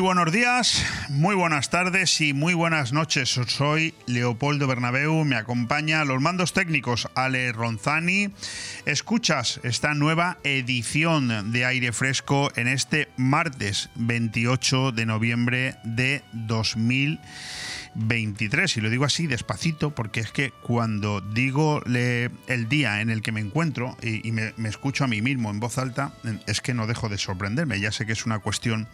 Muy buenos días, muy buenas tardes y muy buenas noches. Soy Leopoldo Bernabeu, me acompaña los mandos técnicos Ale Ronzani. Escuchas esta nueva edición de Aire Fresco en este martes 28 de noviembre de 2020. 23. Y lo digo así despacito porque es que cuando digo el día en el que me encuentro y, me, escucho a mí mismo en voz alta, es que no dejo de sorprenderme. Ya sé que es una cuestión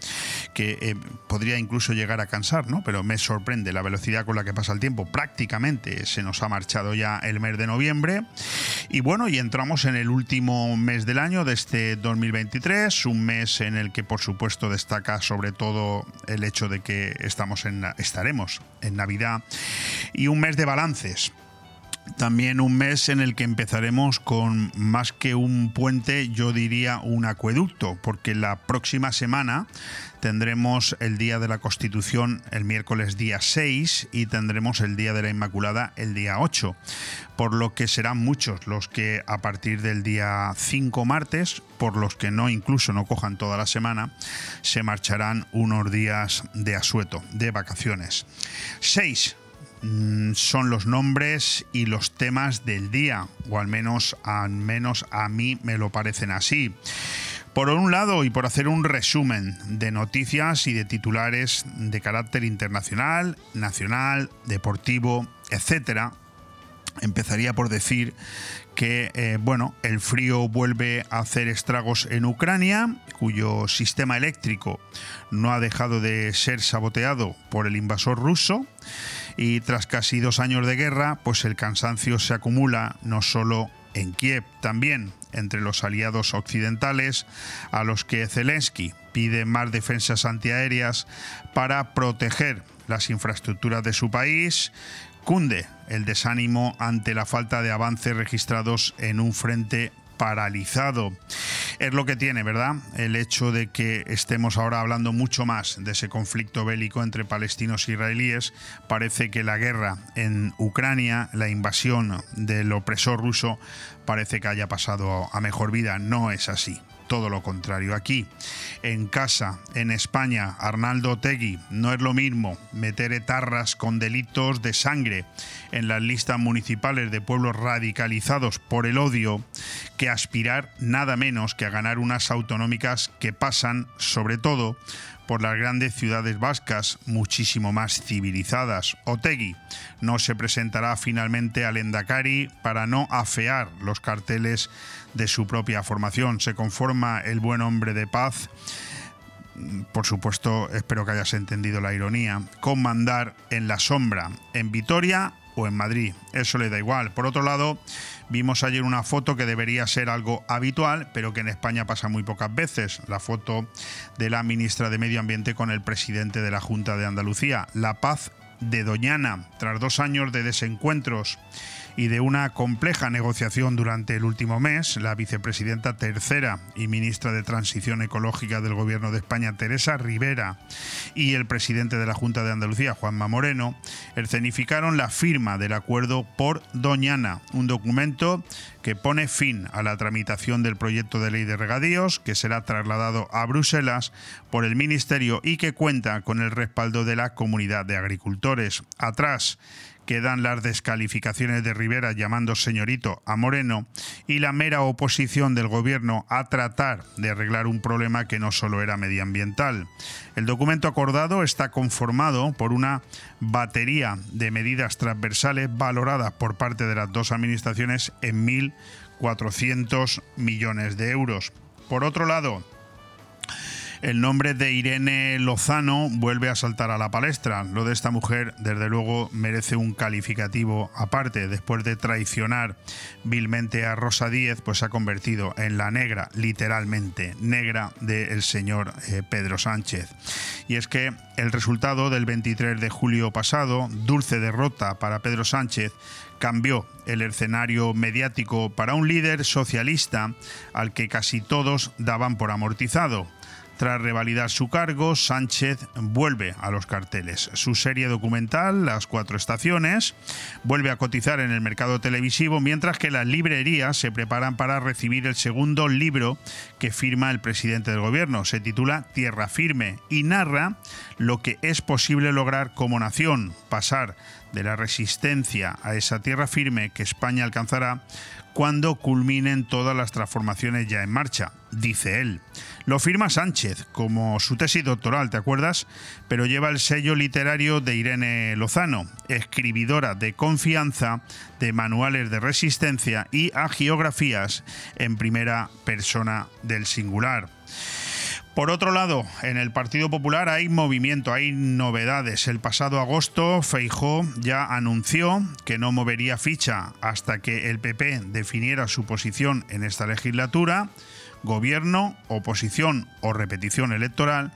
que eh, podría incluso llegar a cansar, ¿no? Pero me sorprende la velocidad con la que pasa el tiempo. Prácticamente se nos ha marchado ya el mes de noviembre. Y bueno, y entramos en el último mes del año de este 2023, un mes en el que por supuesto destaca sobre todo el hecho de que estamos en, estaremos en Navidad, y un mes de balances. También un mes en el que empezaremos con más que un puente, yo diría un acueducto, porque la próxima semana tendremos el Día de la Constitución el miércoles día 6 y tendremos el Día de la Inmaculada el día 8, por lo que serán muchos los que a partir del día 5 martes, por los que no incluso no cojan toda la semana, se marcharán unos días de asueto, de vacaciones. 6 mm, son los nombres y los temas del día, o al menos, al menos a mí me lo parecen así. Por un lado, y por hacer un resumen de noticias y de titulares de carácter internacional, nacional, deportivo, etcétera, empezaría por decir que eh, bueno, el frío vuelve a hacer estragos en Ucrania, cuyo sistema eléctrico no ha dejado de ser saboteado por el invasor ruso. Y tras casi dos años de guerra, pues el cansancio se acumula no solo en Kiev, también entre los aliados occidentales, a los que Zelensky pide más defensas antiaéreas para proteger las infraestructuras de su país, cunde el desánimo ante la falta de avances registrados en un frente paralizado. Es lo que tiene, ¿verdad? El hecho de que estemos ahora hablando mucho más de ese conflicto bélico entre palestinos e israelíes. Parece que la guerra en Ucrania, la invasión del opresor ruso, parece que haya pasado a mejor vida. No es así todo lo contrario. Aquí, en casa, en España, Arnaldo Tegui, no es lo mismo meter etarras con delitos de sangre en las listas municipales de pueblos radicalizados por el odio que aspirar nada menos que a ganar unas autonómicas que pasan, sobre todo, por las grandes ciudades vascas, muchísimo más civilizadas. Otegui no se presentará finalmente al Endacari para no afear los carteles de su propia formación. Se conforma el buen hombre de paz por supuesto, espero que hayas entendido la ironía, con mandar en la sombra en Vitoria o en Madrid. Eso le da igual. Por otro lado, vimos ayer una foto que debería ser algo habitual, pero que en España pasa muy pocas veces. La foto de la ministra de Medio Ambiente con el presidente de la Junta de Andalucía. La paz de Doñana, tras dos años de desencuentros y de una compleja negociación durante el último mes, la vicepresidenta tercera y ministra de Transición Ecológica del Gobierno de España, Teresa Rivera, y el presidente de la Junta de Andalucía, Juanma Moreno, escenificaron la firma del acuerdo por Doñana, un documento que pone fin a la tramitación del proyecto de ley de regadíos, que será trasladado a Bruselas por el Ministerio y que cuenta con el respaldo de la comunidad de agricultores. Atrás quedan las descalificaciones de Rivera llamando señorito a Moreno y la mera oposición del gobierno a tratar de arreglar un problema que no solo era medioambiental. El documento acordado está conformado por una batería de medidas transversales valoradas por parte de las dos administraciones en 1.400 millones de euros. Por otro lado, el nombre de Irene Lozano vuelve a saltar a la palestra. Lo de esta mujer, desde luego, merece un calificativo aparte. Después de traicionar vilmente a Rosa Díez, pues se ha convertido en la negra, literalmente negra, del señor eh, Pedro Sánchez. Y es que el resultado del 23 de julio pasado, dulce derrota para Pedro Sánchez, cambió el escenario mediático para un líder socialista al que casi todos daban por amortizado Tras revalidar su cargo, Sánchez vuelve a los carteles. Su serie documental, Las Cuatro Estaciones, vuelve a cotizar en el mercado televisivo, mientras que las librerías se preparan para recibir el segundo libro que firma el presidente del gobierno. Se titula Tierra Firme y narra lo que es posible lograr como nación, pasar de la resistencia a esa tierra firme que España alcanzará cuando culminen todas las transformaciones ya en marcha, dice él. Lo firma Sánchez como su tesis doctoral, ¿te acuerdas? Pero lleva el sello literario de Irene Lozano, escribidora de confianza de manuales de resistencia y agiografías en primera persona del singular. Por otro lado, en el Partido Popular hay movimiento, hay novedades. El pasado agosto, Feijó ya anunció que no movería ficha hasta que el PP definiera su posición en esta legislatura, gobierno, oposición o repetición electoral.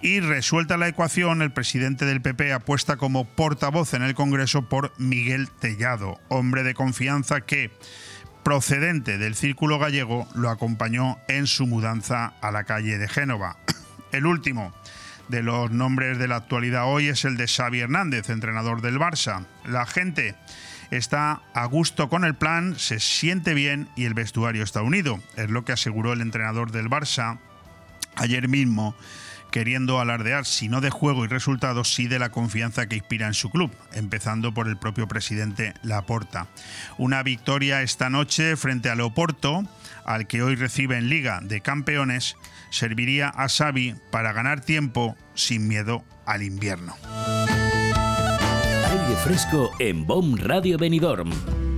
Y resuelta la ecuación, el presidente del PP apuesta como portavoz en el Congreso por Miguel Tellado, hombre de confianza que procedente del círculo gallego, lo acompañó en su mudanza a la calle de Génova. El último de los nombres de la actualidad hoy es el de Xavi Hernández, entrenador del Barça. La gente está a gusto con el plan, se siente bien y el vestuario está unido. Es lo que aseguró el entrenador del Barça ayer mismo queriendo alardear, si no de juego y resultados, sí de la confianza que inspira en su club, empezando por el propio presidente Laporta. Una victoria esta noche frente a Leoporto, al que hoy recibe en Liga de Campeones, serviría a Xavi para ganar tiempo sin miedo al invierno. Aire fresco en BOM Radio Benidorm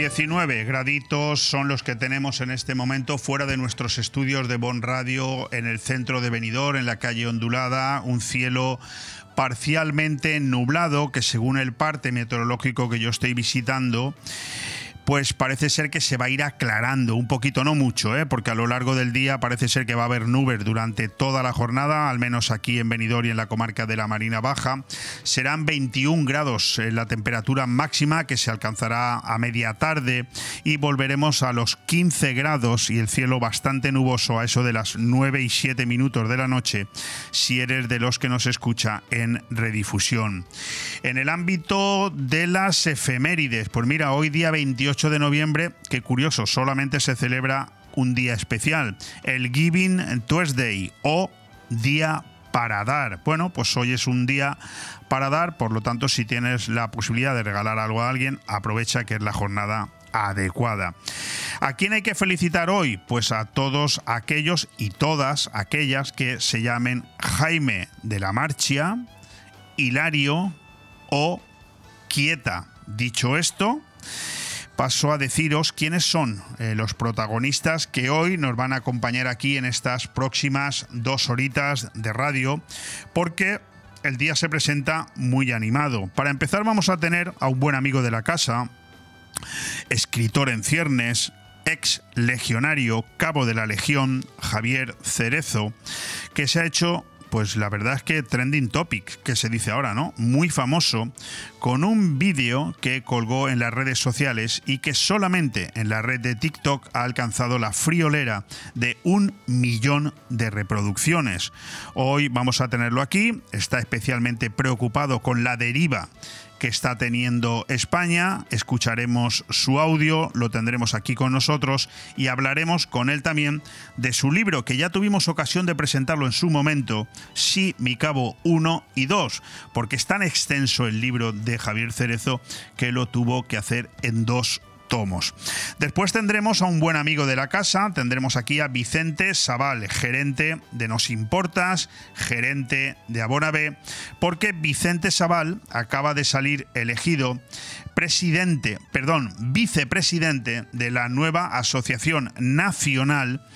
19 graditos son los que tenemos en este momento fuera de nuestros estudios de Bon Radio en el centro de Benidorm, en la calle ondulada, un cielo parcialmente nublado que según el parte meteorológico que yo estoy visitando pues parece ser que se va a ir aclarando un poquito, no mucho, ¿eh? porque a lo largo del día parece ser que va a haber nubes durante toda la jornada, al menos aquí en Benidorm y en la comarca de la Marina Baja. Serán 21 grados en la temperatura máxima que se alcanzará a media tarde y volveremos a los 15 grados y el cielo bastante nuboso a eso de las 9 y 7 minutos de la noche si eres de los que nos escucha en redifusión. En el ámbito de las efemérides, pues mira, hoy día 28 de noviembre, que curioso, solamente se celebra un día especial, el Giving Tuesday o Día para dar. Bueno, pues hoy es un día para dar, por lo tanto, si tienes la posibilidad de regalar algo a alguien, aprovecha que es la jornada adecuada. ¿A quién hay que felicitar hoy? Pues a todos aquellos y todas aquellas que se llamen Jaime de la Marchia, Hilario o Quieta. Dicho esto, paso a deciros quiénes son eh, los protagonistas que hoy nos van a acompañar aquí en estas próximas dos horitas de radio, porque el día se presenta muy animado. Para empezar vamos a tener a un buen amigo de la casa, escritor en ciernes, ex legionario, cabo de la Legión, Javier Cerezo, que se ha hecho pues la verdad es que trending topic, que se dice ahora, ¿no? Muy famoso, con un vídeo que colgó en las redes sociales y que solamente en la red de TikTok ha alcanzado la friolera de un millón de reproducciones. Hoy vamos a tenerlo aquí, está especialmente preocupado con la deriva que está teniendo España. Escucharemos su audio, lo tendremos aquí con nosotros y hablaremos con él también de su libro, que ya tuvimos ocasión de presentarlo en su momento, Sí, mi cabo 1 y 2, porque es tan extenso el libro de Javier Cerezo que lo tuvo que hacer en dos Después tendremos a un buen amigo de la casa, tendremos aquí a Vicente Sabal, gerente de Nos Importas, gerente de Abonabe, porque Vicente Sabal acaba de salir elegido presidente, perdón, vicepresidente de la nueva Asociación Nacional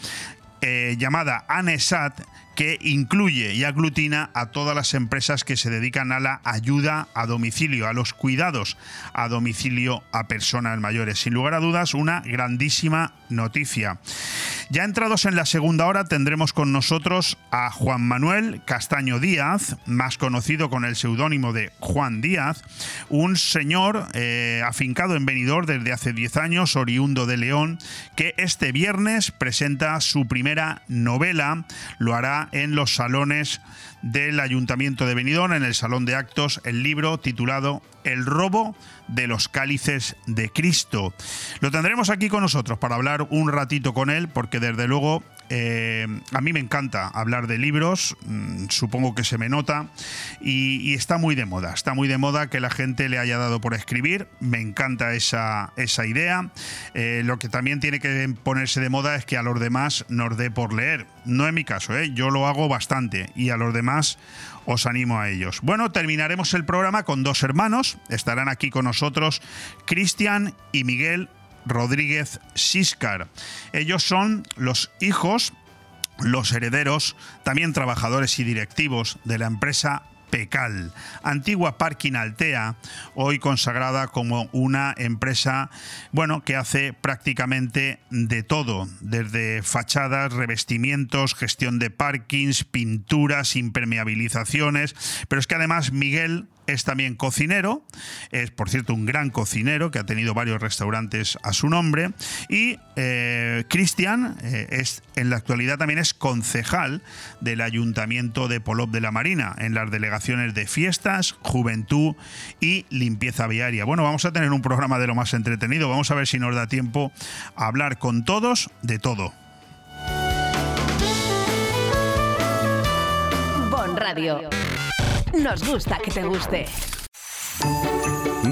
eh, llamada ANESAT que incluye y aglutina a todas las empresas que se dedican a la ayuda a domicilio, a los cuidados a domicilio a personas mayores. Sin lugar a dudas, una grandísima noticia. Ya entrados en la segunda hora tendremos con nosotros a Juan Manuel Castaño Díaz, más conocido con el seudónimo de Juan Díaz, un señor eh, afincado en Benidorm desde hace 10 años, oriundo de León, que este viernes presenta su primera novela, lo hará en los salones del Ayuntamiento de Benidorm, en el Salón de Actos, el libro titulado El robo de los cálices de Cristo. Lo tendremos aquí con nosotros para hablar un ratito con él, porque desde luego eh, a mí me encanta hablar de libros, mm, supongo que se me nota, y, está muy de moda. Está muy de moda que la gente le haya dado por escribir. Me encanta esa, esa idea. Eh, lo que también tiene que ponerse de moda es que a los demás nos dé por leer. No es mi caso, ¿eh? yo lo hago bastante y a los demás os animo a ellos. Bueno, terminaremos el programa con dos hermanos. Estarán aquí con nosotros Cristian y Miguel Rodríguez Siscar. Ellos son los hijos, los herederos, también trabajadores y directivos de la empresa Pecal, antigua Parking Altea, hoy consagrada como una empresa, bueno, que hace prácticamente de todo, desde fachadas, revestimientos, gestión de parkings, pinturas, impermeabilizaciones, pero es que además Miguel es también cocinero, es por cierto un gran cocinero que ha tenido varios restaurantes a su nombre y eh, Cristian eh, es en la actualidad también es concejal del Ayuntamiento de Polop de la Marina en las delegaciones de fiestas, juventud y limpieza viaria. Bueno, vamos a tener un programa de lo más entretenido, vamos a ver si nos da tiempo a hablar con todos de todo. Bon Radio. Nos gusta que te guste.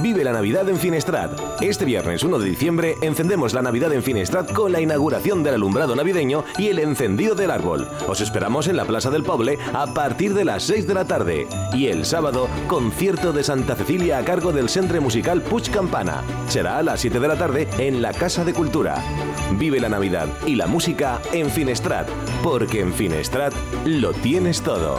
Vive la Navidad en Finestrat. Este viernes 1 de diciembre encendemos la Navidad en Finestrat con la inauguración del alumbrado navideño y el encendido del árbol. Os esperamos en la Plaza del Poble a partir de las 6 de la tarde. Y el sábado, concierto de Santa Cecilia a cargo del Centre Musical Puig Campana. Será a las 7 de la tarde en la Casa de Cultura. Vive la Navidad y la música en Finestrat, porque en Finestrat lo tienes todo.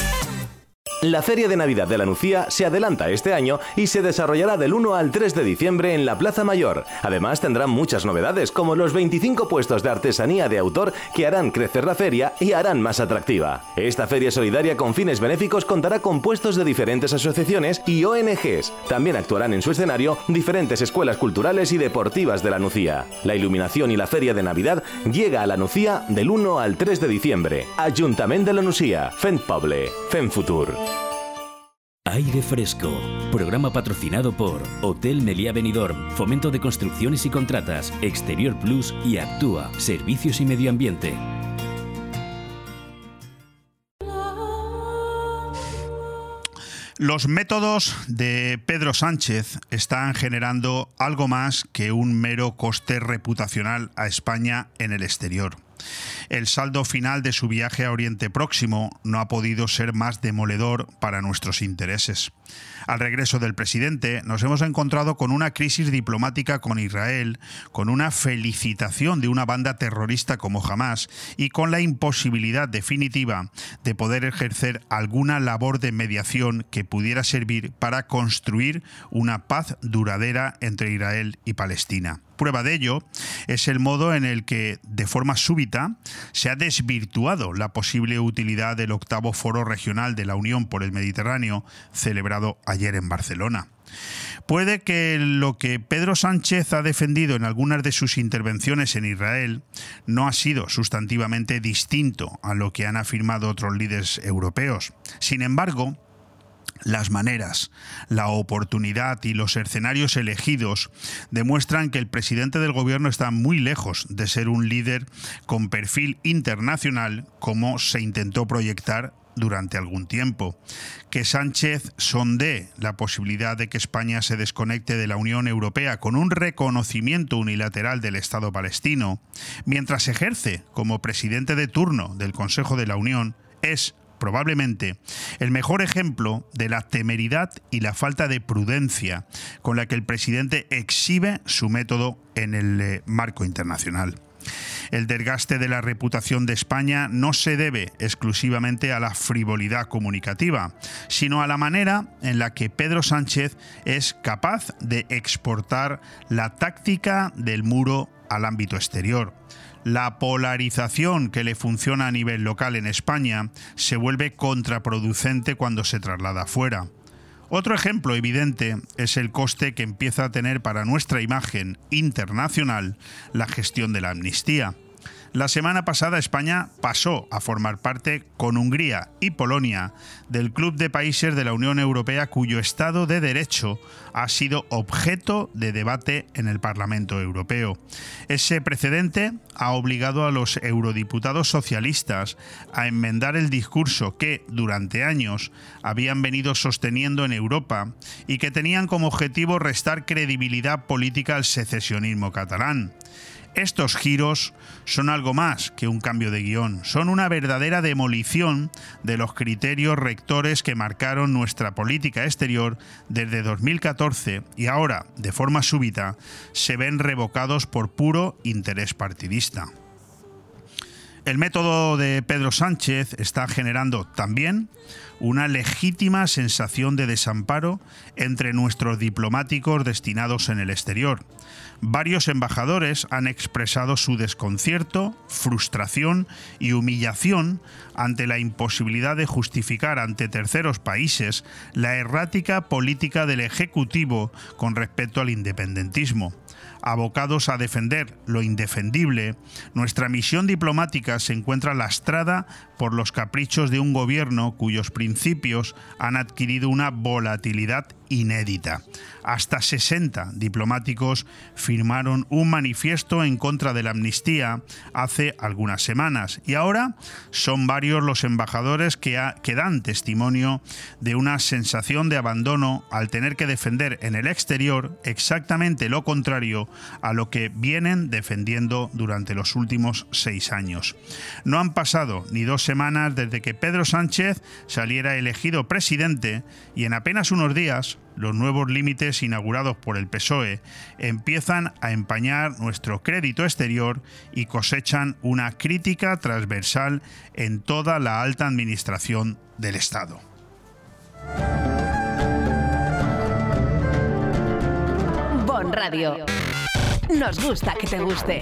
La Feria de Navidad de la Nucía se adelanta este año y se desarrollará del 1 al 3 de diciembre en la Plaza Mayor. Además tendrán muchas novedades como los 25 puestos de artesanía de autor que harán crecer la feria y harán más atractiva. Esta feria solidaria con fines benéficos contará con puestos de diferentes asociaciones y ONGs. También actuarán en su escenario diferentes escuelas culturales y deportivas de la Nucía. La iluminación y la feria de Navidad llega a la Nucía del 1 al 3 de diciembre. Ayuntamiento de la Nucía, Fent Poble, Fent Futur. Aire Fresco, programa patrocinado por Hotel Meliá Benidorm, Fomento de Construcciones y Contratas, Exterior Plus y Actúa, Servicios y Medio Ambiente. Los métodos de Pedro Sánchez están generando algo más que un mero coste reputacional a España en el exterior. El saldo final de su viaje a Oriente Próximo no ha podido ser más demoledor para nuestros intereses. Al regreso del presidente nos hemos encontrado con una crisis diplomática con Israel, con una felicitación de una banda terrorista como Hamas y con la imposibilidad definitiva de poder ejercer alguna labor de mediación que pudiera servir para construir una paz duradera entre Israel y Palestina. Prueba de ello es el modo en el que, de forma súbita, se ha desvirtuado la posible utilidad del octavo foro regional de la Unión por el Mediterráneo, celebrado ayer en Barcelona. Puede que lo que Pedro Sánchez ha defendido en algunas de sus intervenciones en Israel no ha sido sustantivamente distinto a lo que han afirmado otros líderes europeos. Sin embargo, las maneras, la oportunidad y los escenarios elegidos demuestran que el presidente del gobierno está muy lejos de ser un líder con perfil internacional como se intentó proyectar durante algún tiempo. Que Sánchez sondee la posibilidad de que España se desconecte de la Unión Europea con un reconocimiento unilateral del Estado palestino, mientras ejerce como presidente de turno del Consejo de la Unión, es probablemente el mejor ejemplo de la temeridad y la falta de prudencia con la que el presidente exhibe su método en el eh, marco internacional. El desgaste de la reputación de España no se debe exclusivamente a la frivolidad comunicativa, sino a la manera en la que Pedro Sánchez es capaz de exportar la táctica del muro al ámbito exterior la polarización que le funciona a nivel local en España se vuelve contraproducente cuando se traslada fuera. Otro ejemplo evidente es el coste que empieza a tener para nuestra imagen internacional la gestión de la amnistía. La semana pasada España pasó a formar parte con Hungría y Polonia del Club de Países de la Unión Europea cuyo Estado de Derecho ha sido objeto de debate en el Parlamento Europeo. Ese precedente ha obligado a los eurodiputados socialistas a enmendar el discurso que durante años habían venido sosteniendo en Europa y que tenían como objetivo restar credibilidad política al secesionismo catalán. Estos giros son algo más que un cambio de guion, son una verdadera demolición de los criterios rectores que marcaron nuestra política exterior desde 2014 y ahora, de forma súbita, se ven revocados por puro interés partidista. El método de Pedro Sánchez está generando también una legítima sensación de desamparo entre nuestros diplomáticos destinados en el exterior. Varios embajadores han expresado su desconcierto, frustración y humillación ante la imposibilidad de justificar ante terceros países la errática política del Ejecutivo con respecto al independentismo. Abocados a defender lo indefendible, nuestra misión diplomática se encuentra lastrada por los caprichos de un gobierno cuyos principios han adquirido una volatilidad inédita. Hasta 60 diplomáticos firmaron un manifiesto en contra de la amnistía hace algunas semanas y ahora son varios los embajadores que, que dan testimonio de una sensación de abandono al tener que defender en el exterior exactamente lo contrario a lo que vienen defendiendo durante los últimos seis años. No han pasado ni dos semanas desde que Pedro Sánchez saliera elegido presidente y en apenas unos días los nuevos límites inaugurados por el PSOE empiezan a empañar nuestro crédito exterior y cosechan una crítica transversal en toda la alta administración del Estado. Bon Radio. Nos gusta que te guste.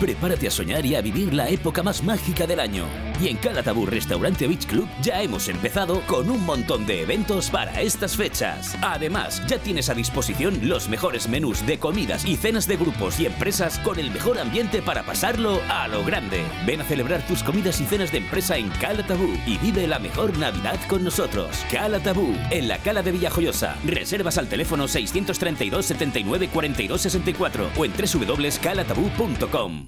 Prepárate a soñar y a vivir la época más mágica del año. Y en Calatabú Restaurante Beach Club ya hemos empezado con un montón de eventos para estas fechas. Además, ya tienes a disposición los mejores menús de comidas y cenas de grupos y empresas con el mejor ambiente para pasarlo a lo grande. Ven a celebrar tus comidas y cenas de empresa en Calatabú y vive la mejor Navidad con nosotros. Calatabú, en la Cala de Villajoyosa. Reservas al teléfono 632 79 42 64 o en www.calatabú.com.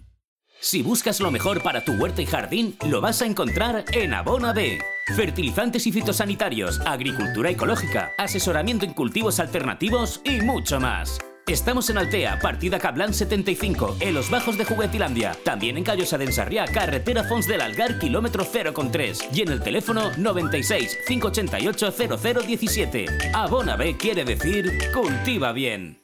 Si buscas lo mejor para tu huerta y jardín, lo vas a encontrar en Abona B. Fertilizantes y fitosanitarios, agricultura ecológica, asesoramiento en cultivos alternativos y mucho más. Estamos en Altea, partida Cablan 75, en los bajos de Juguetilandia. También en Callosa de Ensarriá, carretera Fons del Algar, kilómetro 0,3. Y en el teléfono 96 588 0017. Abona B quiere decir cultiva bien.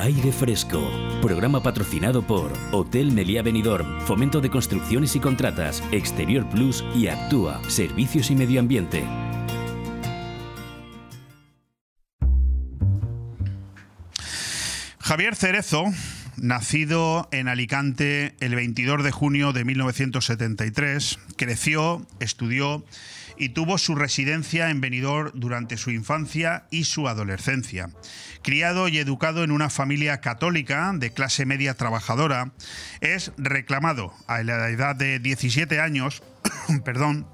Aire Fresco, programa patrocinado por Hotel Meliá Benidorm, Fomento de Construcciones y Contratas, Exterior Plus y Actúa, Servicios y Medio Ambiente. Javier Cerezo, nacido en Alicante el 22 de junio de 1973, creció, estudió y tuvo su residencia en Benidorm durante su infancia y su adolescencia. Criado y educado en una familia católica de clase media trabajadora, es reclamado a la edad de 17 años, perdón,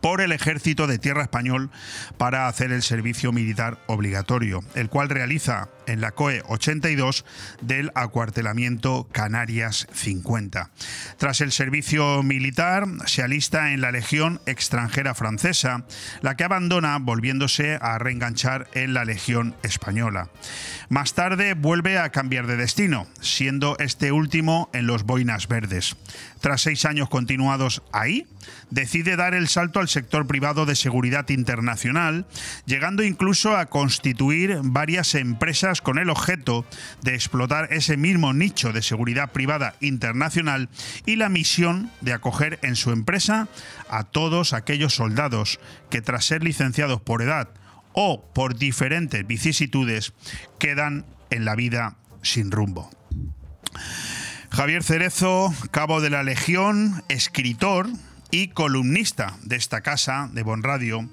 por el ejército de tierra español para hacer el servicio militar obligatorio, el cual realiza en la COE 82 del acuartelamiento Canarias 50. Tras el servicio militar, se alista en la Legión extranjera francesa, la que abandona volviéndose a reenganchar en la Legión española. Más tarde vuelve a cambiar de destino, siendo este último en los Boinas Verdes. Tras seis años continuados ahí, decide dar el salto al sector privado de seguridad internacional, llegando incluso a constituir varias empresas con el objeto de explotar ese mismo nicho de seguridad privada internacional y la misión de acoger en su empresa a todos aquellos soldados que tras ser licenciados por edad o por diferentes vicisitudes quedan en la vida sin rumbo. Javier Cerezo, cabo de la Legión, escritor y columnista de esta casa de Bon Radio,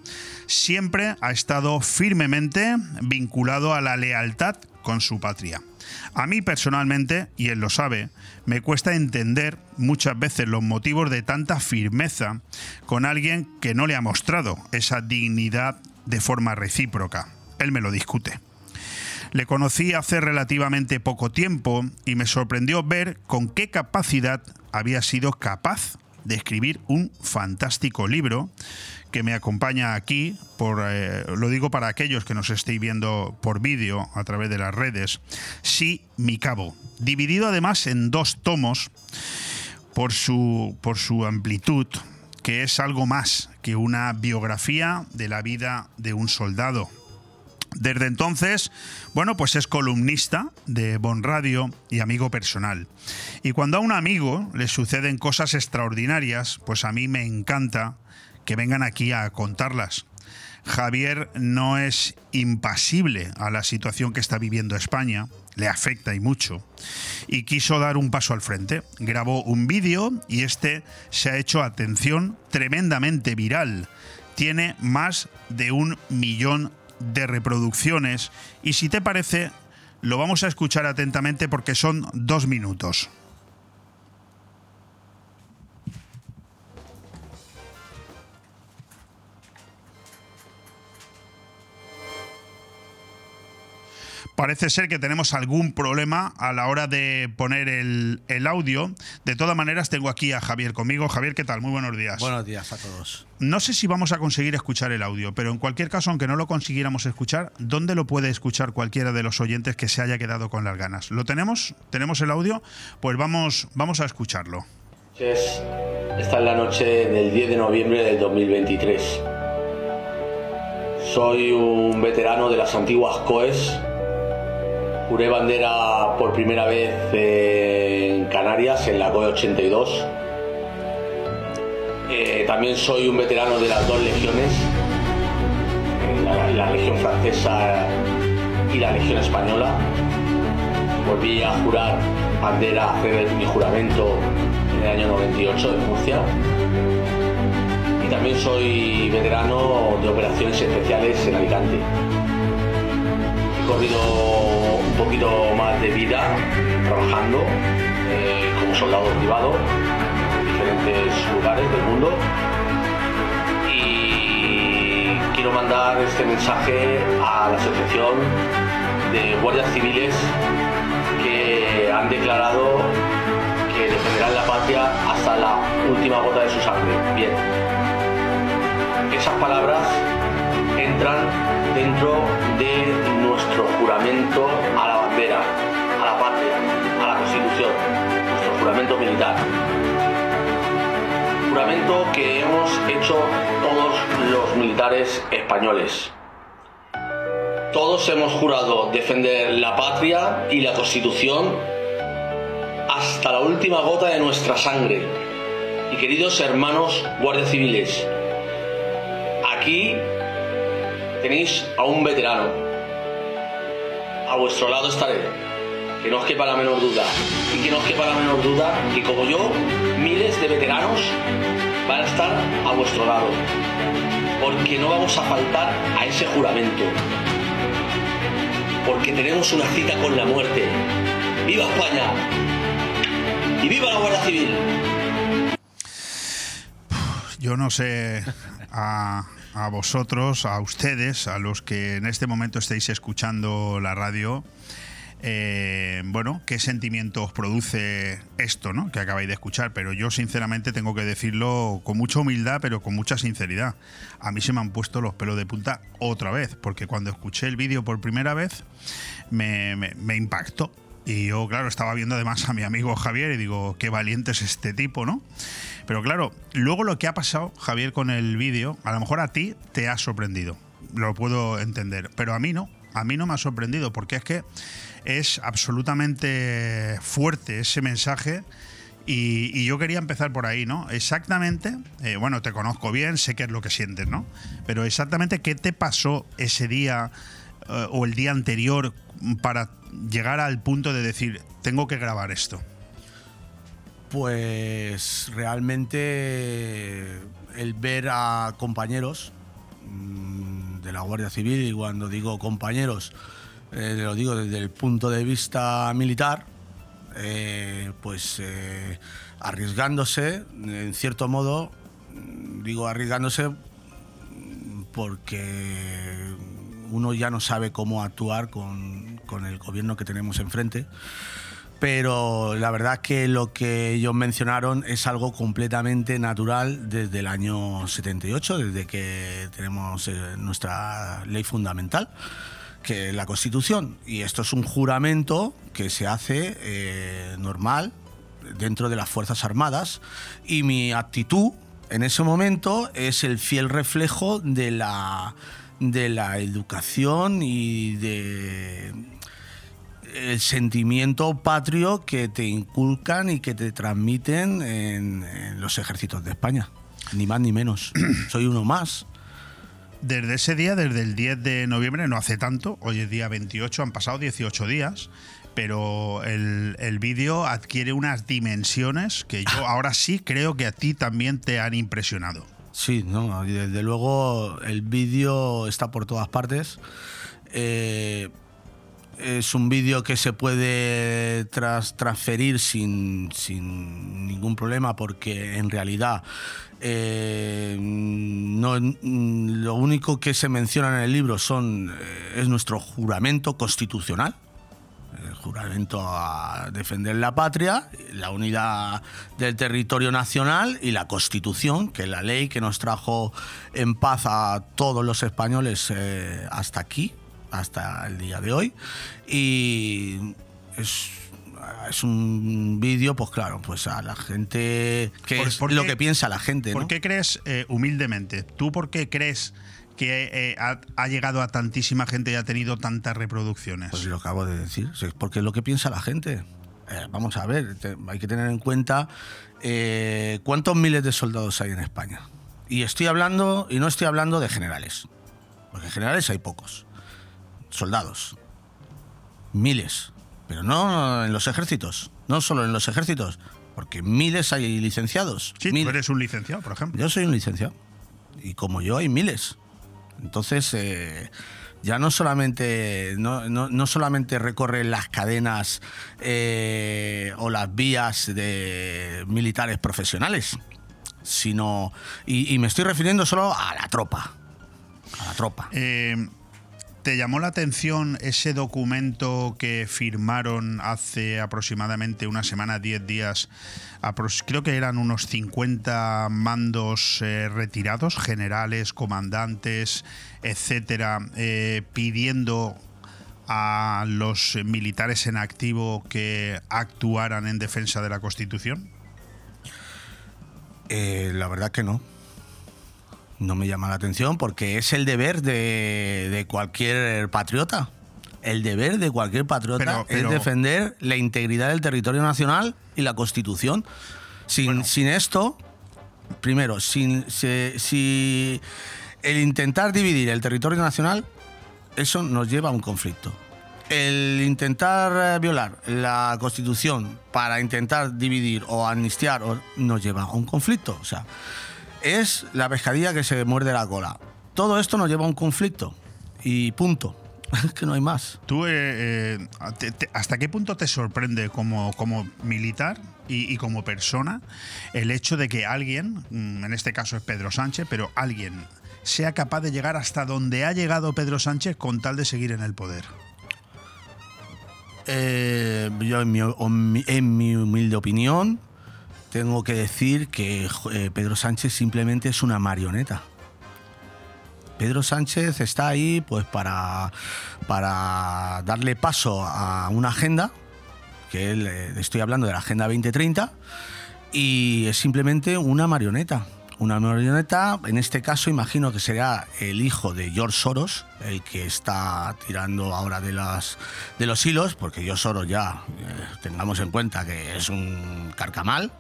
siempre ha estado firmemente vinculado a la lealtad con su patria. A mí personalmente, y él lo sabe, me cuesta entender muchas veces los motivos de tanta firmeza con alguien que no le ha mostrado esa dignidad de forma recíproca. Él me lo discute. Le conocí hace relativamente poco tiempo y me sorprendió ver con qué capacidad había sido capaz de escribir un fantástico libro que me acompaña aquí, por, eh, lo digo para aquellos que nos estéis viendo por vídeo a través de las redes, Sí, mi cabo, dividido además en dos tomos por su, por su amplitud, que es algo más que una biografía de la vida de un soldado. Desde entonces, bueno, pues es columnista de Bon Radio y amigo personal. Y cuando a un amigo le suceden cosas extraordinarias, pues a mí me encanta que vengan aquí a contarlas. Javier no es impasible a la situación que está viviendo España, le afecta y mucho, y quiso dar un paso al frente. Grabó un vídeo y este se ha hecho, atención, tremendamente viral. Tiene más de un millón de reproducciones y si te parece, lo vamos a escuchar atentamente porque son dos minutos. Parece ser que tenemos algún problema a la hora de poner el, audio. De todas maneras, tengo aquí a Javier conmigo. Javier, ¿qué tal? Muy buenos días. Buenos días a todos. No sé si vamos a conseguir escuchar el audio, pero en cualquier caso, aunque no lo consiguiéramos escuchar, ¿dónde lo puede escuchar cualquiera de los oyentes que se haya quedado con las ganas? ¿Lo tenemos? ¿Tenemos el audio? Pues vamos, vamos a escucharlo. Esta es la noche del 10 de noviembre del 2023. Soy un veterano de las antiguas COES Juré bandera por primera vez en Canarias, en la COE 82. Eh, también soy un veterano de las dos legiones, la, la Legión Francesa y la Legión Española. Volví a jurar bandera, a hacer mi juramento en el año 98 en Murcia. Y también soy veterano de operaciones especiales en Alicante. He corrido poquito más de vida trabajando eh, como soldado privado en diferentes lugares del mundo. Y quiero mandar este mensaje a la Asociación de Guardias Civiles que han declarado que defenderán la patria hasta la última gota de su sangre. Bien, esas palabras entran dentro de nuestro juramento a a la patria, a la constitución, nuestro juramento militar. Juramento que hemos hecho todos los militares españoles. Todos hemos jurado defender la patria y la constitución hasta la última gota de nuestra sangre. Y queridos hermanos guardias civiles, aquí tenéis a un veterano. A vuestro lado estaré. Que no os quepa la menor duda. Y que no os quepa la menor duda que como yo, miles de veteranos van a estar a vuestro lado. Porque no vamos a faltar a ese juramento. Porque tenemos una cita con la muerte. ¡Viva España! ¡Y viva la Guardia Civil! Yo no sé a vosotros, a ustedes, a los que en este momento estáis escuchando la radio, eh, bueno, qué sentimiento os produce esto, ¿no? Que acabáis de escuchar, pero yo sinceramente tengo que decirlo con mucha humildad, pero con mucha sinceridad. A mí se me han puesto los pelos de punta otra vez, porque cuando escuché el vídeo por primera vez me, me impactó. Y yo, claro, estaba viendo además a mi amigo Javier y digo, qué valiente es este tipo, ¿no? Pero claro, luego lo que ha pasado, Javier, con el vídeo, a lo mejor a ti te ha sorprendido. Lo puedo entender. Pero a mí no. A mí no me ha sorprendido porque es que es absolutamente fuerte ese mensaje. Y, yo quería empezar por ahí, ¿no? Exactamente, eh, bueno, te conozco bien, sé qué es lo que sientes, ¿no? Pero exactamente qué te pasó ese día eh, o el día anterior para llegar al punto de decir, tengo que grabar esto. Pues realmente el ver a compañeros mm, de la Guardia Civil, y cuando digo compañeros, eh, lo digo desde el punto de vista militar, eh, pues arriesgándose, en cierto modo, digo arriesgándose porque uno ya no sabe cómo actuar con, con el gobierno que tenemos enfrente pero la verdad que lo que ellos mencionaron es algo completamente natural desde el año 78, desde que tenemos eh, nuestra ley fundamental, que es la Constitución. Y esto es un juramento que se hace eh, normal dentro de las Fuerzas Armadas y mi actitud en ese momento es el fiel reflejo de la, de la educación y de el sentimiento patrio que te inculcan y que te transmiten en, en los ejércitos de España. Ni más ni menos. Soy uno más. Desde ese día, desde el 10 de noviembre, no hace tanto, hoy es día 28, han pasado 18 días, pero el, el vídeo adquiere unas dimensiones que yo ahora sí creo que a ti también te han impresionado. Sí, no, desde luego el vídeo está por todas partes. Eh, es un vídeo que se puede tras, transferir sin, sin ningún problema porque en realidad eh, no, lo único que se menciona en el libro son, eh, es nuestro juramento constitucional el juramento a defender la patria, la unidad del territorio nacional y la Constitución, que es la ley que nos trajo en paz a todos los españoles eh, hasta aquí, hasta el día de hoy. Y es, es un vídeo, pues claro, pues a la gente, que ¿Por- es lo que piensa la gente. ¿Por ¿no? qué crees, eh, humildemente, tú por qué crees que eh, ha, ha llegado a tantísima gente y ha tenido tantas reproducciones? Pues lo acabo de decir, porque es lo que piensa la gente. Eh, vamos a ver, te- hay que tener en cuenta eh, cuántos miles de soldados hay en España. Y estoy hablando, y no estoy hablando de generales, porque generales hay pocos. Soldados, miles, pero no en los ejércitos, no solo en los ejércitos, porque miles hay licenciados. Sí, tú eres un licenciado, por ejemplo. yo soy un licenciado. Y como yo hay miles. Entonces, eh, ya no solamente, no, no- no solamente recorren las cadenas eh, o las vías de militares profesionales, sino. Y, me estoy refiriendo solo a la tropa. A la tropa. Eh, ¿Te llamó la atención ese documento que firmaron hace aproximadamente una semana, 10 días? Creo que eran unos 50 mandos eh, retirados, generales, comandantes, etcétera, eh, pidiendo a los militares en activo que actuaran en defensa de la Constitución. Eh, la verdad que no. No me llama la atención porque es el deber de, de cualquier patriota. El deber de cualquier patriota Pero- pero- es defender la integridad del territorio nacional y la Constitución. Sin, sin esto, primero, sin, si, si el intentar dividir el territorio nacional, eso nos lleva a un conflicto. El intentar eh, violar la Constitución para intentar dividir o amnistiar o- nos lleva a un conflicto. O sea, es la pescadilla que se muerde la cola. Todo esto nos lleva a un conflicto y punto. Es que no hay más. ¿Tú eh, eh, te- te- hasta qué punto te sorprende como, como militar y, y como persona el hecho de que alguien, mm, en este caso es Pedro Sánchez, pero alguien sea capaz de llegar hasta donde ha llegado Pedro Sánchez con tal de seguir en el poder? Eh, yo, en mi- en mi humilde opinión, tengo que decir que eh, Pedro Sánchez simplemente es una marioneta. Pedro Sánchez está ahí pues para, para darle paso a una agenda, que eh, estoy hablando de la Agenda 2030, y es simplemente una marioneta. Una marioneta, en este caso imagino que será el hijo de George Soros, el que está tirando ahora de, las, de los hilos, porque George Soros ya, eh, tengamos en cuenta que es un carcamal,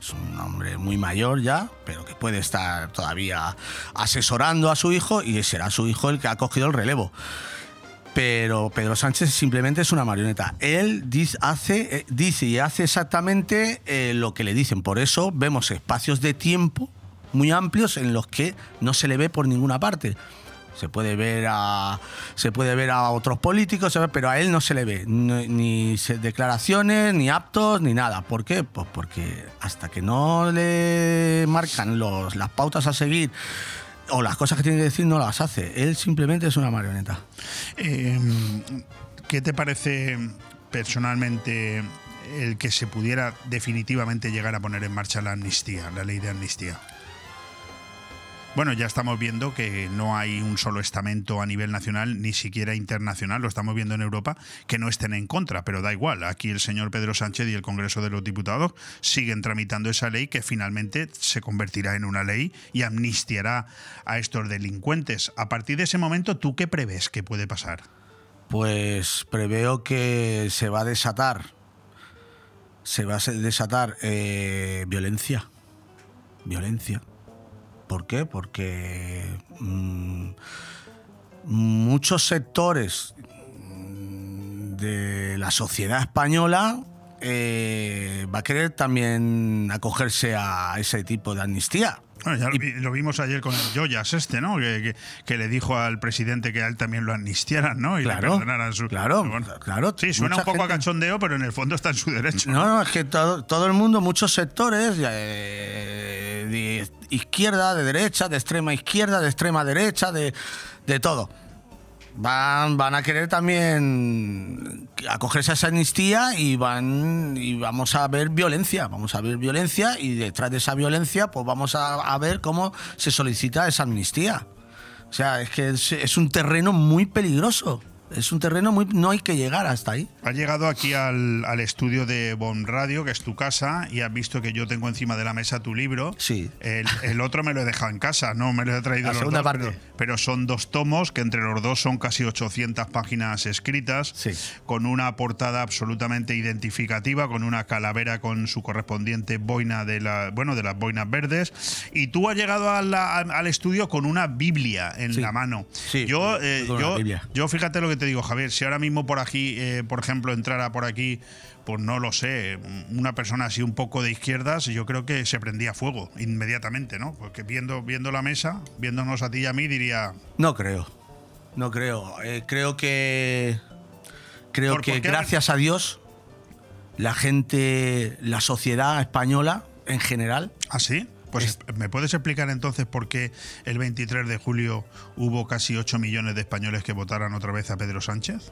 es un hombre muy mayor ya, pero que puede estar todavía asesorando a su hijo y será su hijo el que ha cogido el relevo. Pero Pedro Sánchez simplemente es una marioneta. Él dice, hace, eh, dice y hace exactamente eh, lo que le dicen. Por eso vemos espacios de tiempo muy amplios en los que no se le ve por ninguna parte. Se puede ver a, se puede ver a otros políticos, pero a él no se le ve. Ni, declaraciones, ni aptos, ni nada. ¿Por qué? Pues porque hasta que no le marcan los, las pautas a seguir o las cosas que tiene que decir, no las hace. Él simplemente es una marioneta. Eh, ¿Qué te parece personalmente el que se pudiera definitivamente llegar a poner en marcha la amnistía, la ley de amnistía? Bueno, ya estamos viendo que no hay un solo estamento a nivel nacional, ni siquiera internacional, lo estamos viendo en Europa, que no estén en contra, pero da igual. Aquí el señor Pedro Sánchez y el Congreso de los Diputados siguen tramitando esa ley que finalmente se convertirá en una ley y amnistiará a estos delincuentes. A partir de ese momento, ¿tú qué prevés que puede pasar? Pues preveo que se va a desatar, se va a desatar eh, violencia, violencia ¿Por qué? Porque mmm, muchos sectores de la sociedad española eh, va a querer también acogerse a ese tipo de amnistía. Bueno, ya lo, vi- lo vimos ayer con el Joyas este, ¿no? Que, que- que le dijo al presidente que a él también lo amnistiaran, ¿no? Y le Claro, perdonaran su... claro, Bueno, claro. Sí, suena un poco a cachondeo, pero en el fondo está en su derecho. No, no, es que todo, todo el mundo, muchos sectores, eh, de izquierda, de derecha, de extrema izquierda, de extrema derecha, de, de todo. Van, van a querer también acogerse a esa amnistía y van y vamos a ver violencia, vamos a ver violencia y detrás de esa violencia pues vamos a, a ver cómo se solicita esa amnistía. O sea, es que es, es un terreno muy peligroso. Es un terreno muy... No hay que llegar hasta ahí. Ha llegado aquí al, al estudio de Bon Radio, que es tu casa, y has visto que yo tengo encima de la mesa tu libro. Sí. El, el otro me lo he dejado en casa, no me lo he traído La los segunda dos, parte. Pero, pero son dos tomos, que entre los dos son casi 800 páginas escritas, Sí. con una portada absolutamente identificativa, con una calavera con su correspondiente boina de la, bueno, de las boinas verdes. Y tú has llegado a la- al estudio con una Biblia en Sí. la mano. Sí, yo, eh, yo, yo fíjate lo que te digo, Javier, si ahora mismo por aquí, eh, por ejemplo, entrara por aquí, pues no lo sé, una persona así un poco de izquierdas, yo creo que se prendía fuego inmediatamente, ¿no? Porque viendo, viendo la mesa, viéndonos a ti y a mí, diría, No creo. No creo. Eh, creo que. Creo ¿Por- que por gracias a Dios, la gente, la sociedad española en general. ¿ah, sí? Pues ¿me puedes explicar entonces por qué el 23 de julio hubo casi 8 millones de españoles que votaran otra vez a Pedro Sánchez?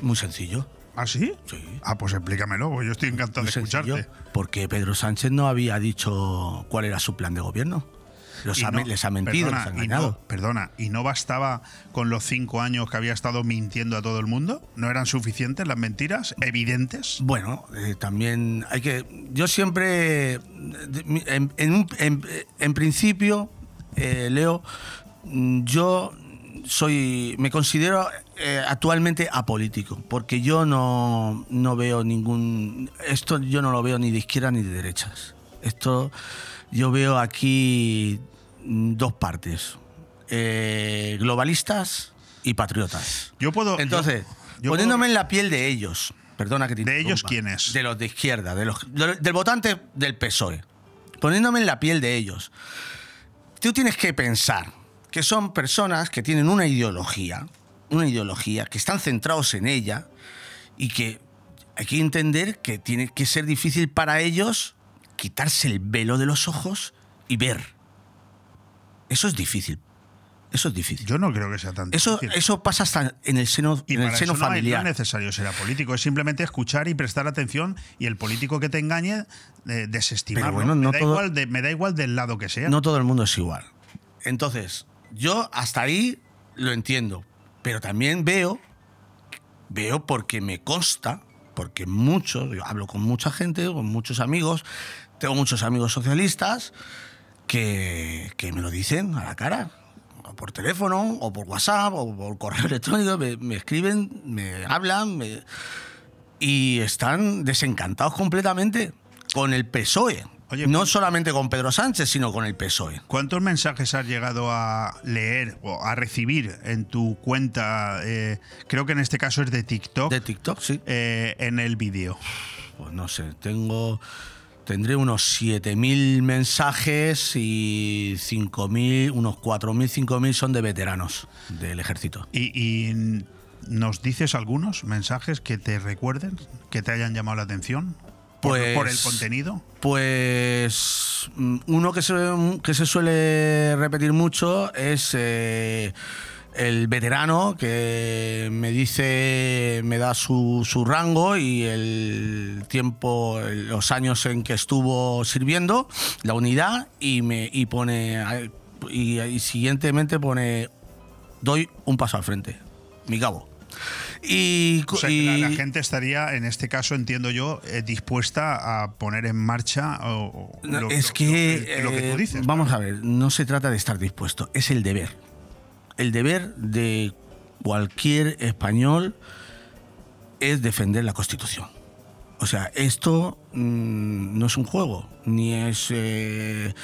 Muy sencillo. ¿Ah, sí? Sí. Ah, pues explícamelo, porque yo estoy encantado Muy de escucharte. sencillo, Porque Pedro Sánchez no había dicho cuál era su plan de gobierno. Los Y ha no- les ha mentido, perdona, les ha y engañado. no- perdona, ¿y no bastaba con los cinco años que había estado mintiendo a todo el mundo? ¿No eran suficientes las mentiras evidentes? Bueno, eh, también hay que. Yo siempre. En, en un- en- en principio, eh, Leo, mm, yo soy. Me considero eh, actualmente apolítico, porque yo no, no veo ningún. Esto yo no lo veo ni de izquierda ni de derechas. Esto yo veo aquí dos partes: eh, globalistas y patriotas. Yo puedo. Entonces, yo- yo poniéndome puedo- en la piel de ellos, perdona que te ¿De ellos quiénes? De los de izquierda, de los, de- del votante del PSOE. Poniéndome en la piel de ellos. Tú tienes que pensar que son personas que tienen una ideología, una ideología, que están centrados en ella y que hay que entender que tiene que ser difícil para ellos quitarse el velo de los ojos y ver. Eso es difícil. Eso es difícil. Yo no creo que sea tan Eso, difícil. eso pasa hasta en el seno, Y en el seno eso no, hay- no familiar. es necesario ser apolítico, es simplemente escuchar y prestar atención y el político que te engañe, eh, desestimarlo. Pero bueno, no me, da todo- igual de- me da igual del lado que sea. No todo el mundo es igual. Entonces, yo hasta ahí lo entiendo. Pero también veo, veo porque me consta, porque muchos, yo hablo con mucha gente, con muchos amigos, tengo muchos amigos socialistas que, que me lo dicen a la cara. O por teléfono, o por WhatsApp, o por correo electrónico, me, me escriben, me hablan, me- y están desencantados completamente con el PSOE. Oye, no solamente con Pedro Sánchez, sino con el PSOE. ¿Cuántos mensajes has llegado a leer o a recibir en tu cuenta? eh, creo que en este caso es de TikTok. De TikTok, sí. eh, en el vídeo. Pues no sé, tengo. Tendré unos 7.000 mensajes y 5.000, unos 4.000, 5.000 son de veteranos del ejército. ¿Y, y nos dices algunos mensajes que te recuerden, que te hayan llamado la atención? Por, Pues- por el contenido. Pues mm, uno que se, que se suele repetir mucho es eh, el veterano que me dice, me da su, su, rango y el tiempo, los años en que estuvo sirviendo, la unidad, y me y pone, y, y siguientemente pone, doy un paso al frente, mi cabo. Y, o sea, y la, la, gente estaría, en este caso, entiendo yo, eh, dispuesta a poner en marcha o, no, lo, es lo, que, lo, lo, que tú dices. Eh, vamos a ver, no se trata de estar dispuesto, es el deber. El deber de cualquier español es defender la Constitución. O sea, esto mmm, no es un juego, ni es eh,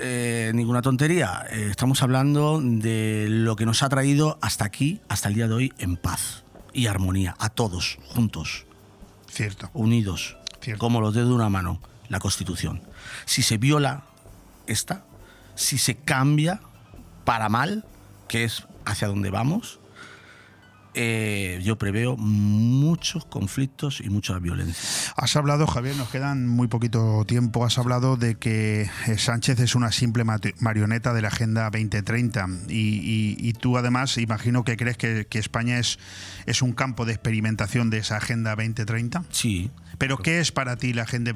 eh, ninguna tontería. Eh, estamos hablando de lo que nos ha traído hasta aquí, hasta el día de hoy, en paz y armonía, a todos, juntos. Cierto. Unidos, Cierto. como los dedos de una mano, la Constitución. Si se viola esta, si se cambia para mal, que es hacia donde vamos, eh, yo preveo muchos conflictos y mucha violencia. Has hablado, Javier, nos quedan muy poquito tiempo, has hablado de que eh, Sánchez es una simple marioneta de la Agenda 2030 y, y, y tú además imagino que crees que, que, España es, es un campo de experimentación de esa Agenda 2030. Sí. Pero ¿qué es para ti la Agenda,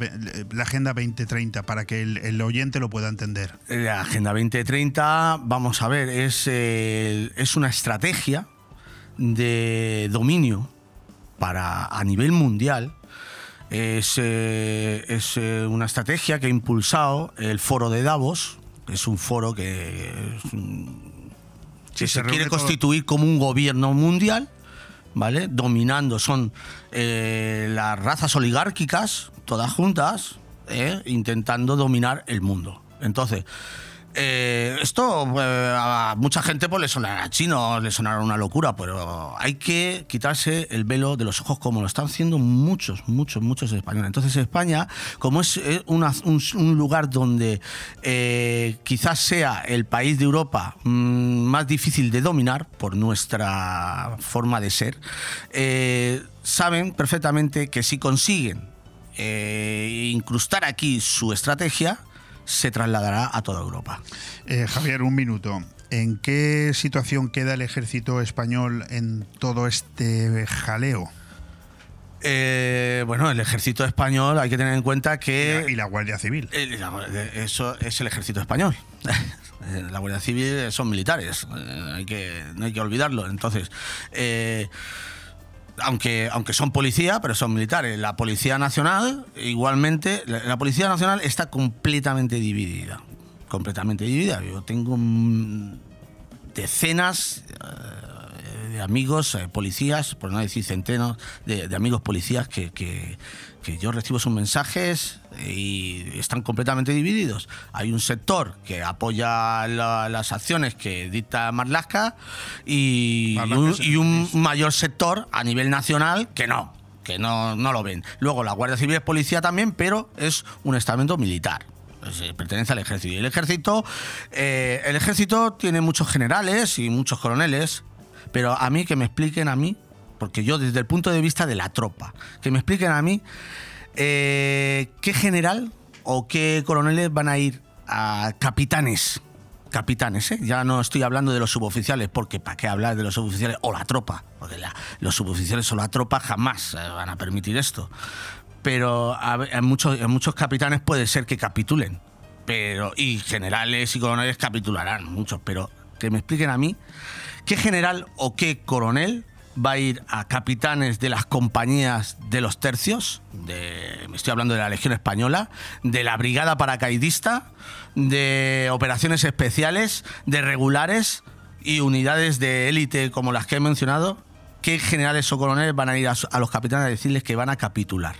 la agenda 2030 para que el, el, oyente lo pueda entender? La Agenda 2030, vamos a ver, es, eh, es una estrategia de dominio para, a nivel mundial es, eh, es eh, una estrategia que ha impulsado el foro de Davos, es un foro que, sí, se, se quiere constituir como un gobierno mundial, ¿vale? Dominando, son eh, las razas oligárquicas, todas juntas, ¿eh? intentando dominar el mundo. Entonces, eh, esto eh, a mucha gente pues le sonará chino, le sonará una locura, pero hay que quitarse el velo de los ojos como lo están haciendo muchos, muchos, muchos españoles. Entonces España, como es una, un, lugar donde eh, quizás sea el país de Europa mmm, más difícil de dominar por nuestra forma de ser, eh, saben perfectamente que si consiguen eh, incrustar aquí su estrategia, se trasladará a toda Europa. Eh, Javier, un minuto. ¿En qué situación queda el ejército español en todo este jaleo? Eh, bueno, el ejército español hay que tener en cuenta que... Y la, y la Guardia Civil. Eh, eso es el ejército español. la Guardia Civil son militares, eh, hay que, no hay que olvidarlo. Entonces, eh, aunque, aunque son policía, pero son militares. La Policía Nacional, igualmente, la, Policía Nacional está completamente dividida. Completamente dividida. Yo tengo decenas uh, de amigos, eh, policías, por no decir centenas, de, amigos policías que, que, yo recibo sus mensajes y están completamente divididos. Hay un sector que apoya la, las acciones que dicta Marlaska y, y, un, y un mayor sector a nivel nacional que no, que no, no lo ven. Luego la Guardia Civil es policía también, pero es un estamento militar. Pues, eh, pertenece al ejército. Y el ejército, eh, el ejército tiene muchos generales y muchos coroneles, pero a mí que me expliquen a mí, porque yo desde el punto de vista de la tropa, que me expliquen a mí eh, qué general o qué coroneles van a ir a capitanes. Capitanes, ¿eh? ya no estoy hablando de los suboficiales, porque ¿para qué hablar de los suboficiales o la tropa? Porque los suboficiales o la tropa jamás van a permitir esto pero en muchos, en muchos capitanes puede ser que capitulen. Pero, y generales y coroneles capitularán, muchos, pero que me expliquen a mí qué general o qué coronel va a ir a capitanes de las compañías de los tercios, me estoy hablando de la Legión Española, de la Brigada Paracaidista, de operaciones especiales, de regulares y unidades de élite como las que he mencionado, ¿qué generales o coroneles van a ir a los capitanes a decirles que van a capitular?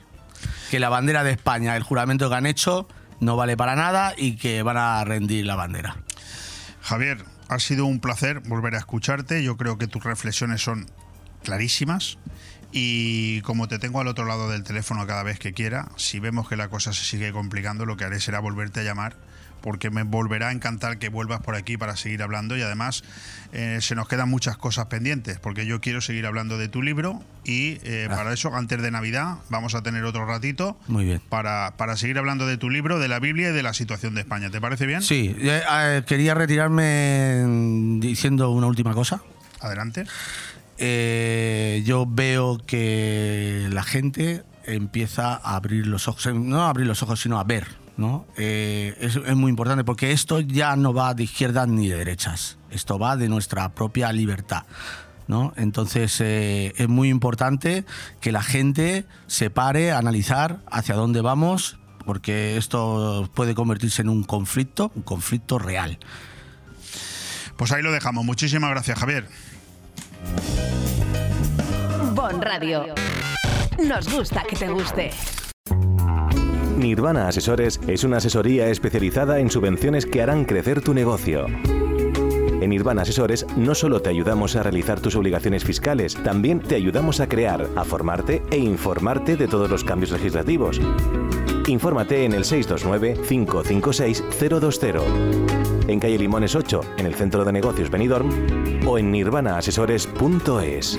que la bandera de España, el juramento que han hecho, no vale para nada y que van a rendir la bandera. Javier, ha sido un placer volver a escucharte. Yo creo que tus reflexiones son clarísimas. Y como te tengo al otro lado del teléfono cada vez que quiera, si vemos que la cosa se sigue complicando, lo que haré será volverte a llamar porque me volverá a encantar que vuelvas por aquí para seguir hablando y además eh, se nos quedan muchas cosas pendientes porque yo quiero seguir hablando de tu libro y eh, para eso antes de Navidad vamos a tener otro ratito Muy bien. Para, para seguir hablando de tu libro, de la Biblia y de la situación de España. ¿Te parece bien? Sí, eh, quería retirarme diciendo una última cosa. Adelante. Eh, yo veo que la gente empieza a abrir los ojos, no a abrir los ojos, sino a ver. ¿no? Eh, es, muy importante porque esto ya no va de izquierdas ni de derechas, esto va de nuestra propia libertad. ¿no? Entonces eh, es muy importante que la gente se pare a analizar hacia dónde vamos, porque esto puede convertirse en un conflicto, un conflicto real. Pues ahí lo dejamos. Muchísimas gracias, Javier. Bon Radio. Nos gusta que te guste. Nirvana Asesores es una asesoría especializada en subvenciones que harán crecer tu negocio. En Nirvana Asesores no solo te ayudamos a realizar tus obligaciones fiscales, también te ayudamos a crear, a formarte e informarte de todos los cambios legislativos. Infórmate en el 629-556-020, en calle Limones 8, en el Centro de Negocios Benidorm, o en nirvanaasesores.es.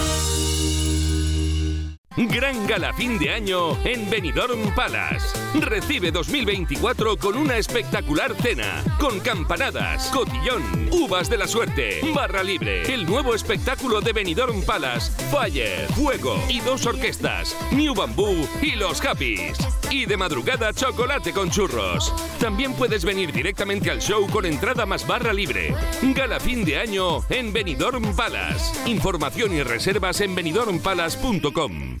Gran gala fin de año en Benidorm Palace. Recibe 2024 con una espectacular cena, con campanadas, cotillón, uvas de la suerte, barra libre, el nuevo espectáculo de Benidorm Palace, Fire, Fuego y dos orquestas, New Bamboo y Los Happys. Y de madrugada chocolate con churros. También puedes venir directamente al show con entrada más barra libre. Gala fin de año en Benidorm Palace. Información y reservas en benidormpalace.com.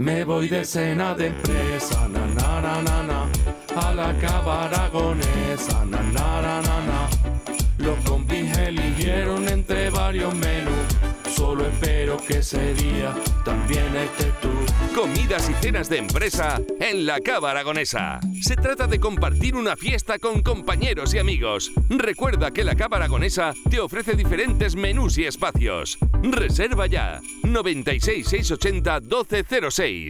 Me voy de cena de empresa, na na na na na, a la cava aragonesa, na na na na na. Los compis eligieron entre varios menús, solo espero que ese día también estés tú. Comidas y cenas de empresa en la Cava Aragonesa. Se trata de compartir una fiesta con compañeros y amigos. Recuerda que la Cava Aragonesa te ofrece diferentes menús y espacios. Reserva ya 96 680 1206.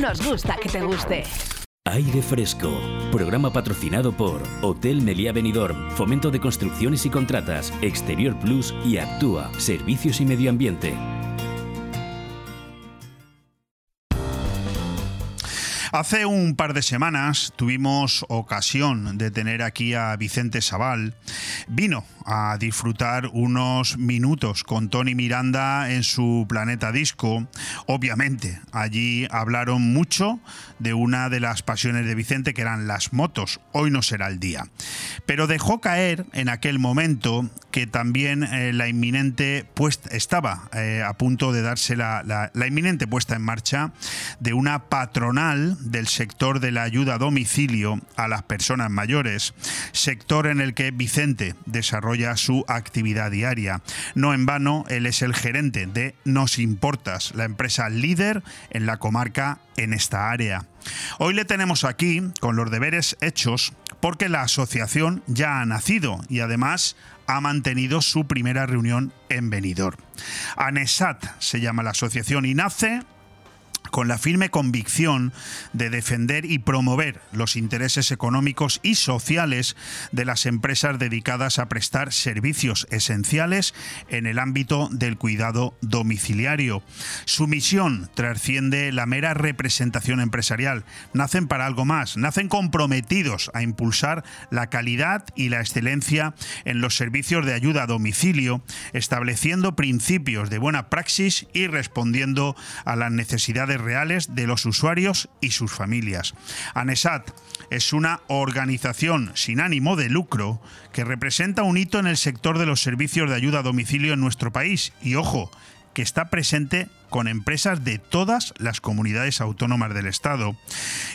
Nos gusta que te guste. Aire Fresco, programa patrocinado por Hotel Meliá Benidorm, Fomento de Construcciones y Contratas, Exterior Plus y Actúa, Servicios y Medio Ambiente. Hace un par de semanas tuvimos ocasión de tener aquí a Vicente Sabal. Vino a disfrutar unos minutos con Tony Miranda en su Planeta Disco. Obviamente, allí hablaron mucho de una de las pasiones de Vicente, que eran las motos. Hoy no será el día. Pero dejó caer en aquel momento que también eh, la inminente puesta, estaba eh, a punto de darse la, la, la inminente puesta en marcha de una patronal del sector de la ayuda a domicilio a las personas mayores, sector en el que Vicente desarrolla su actividad diaria. No en vano, él es el gerente de Nos Importas, la empresa líder en la comarca en esta área. Hoy le tenemos aquí con los deberes hechos porque la asociación ya ha nacido y además ha mantenido su primera reunión en Benidorm. ANESAT se llama la asociación y nace con la firme convicción de defender y promover los intereses económicos y sociales de las empresas dedicadas a prestar servicios esenciales en el ámbito del cuidado domiciliario. Su misión trasciende la mera representación empresarial. Nacen para algo más, nacen comprometidos a impulsar la calidad y la excelencia en los servicios de ayuda a domicilio, estableciendo principios de buena praxis y respondiendo a las necesidades reales de los usuarios y sus familias. ANESAT es una organización sin ánimo de lucro que representa un hito en el sector de los servicios de ayuda a domicilio en nuestro país y, ojo, que está presente con empresas de todas las comunidades autónomas del Estado.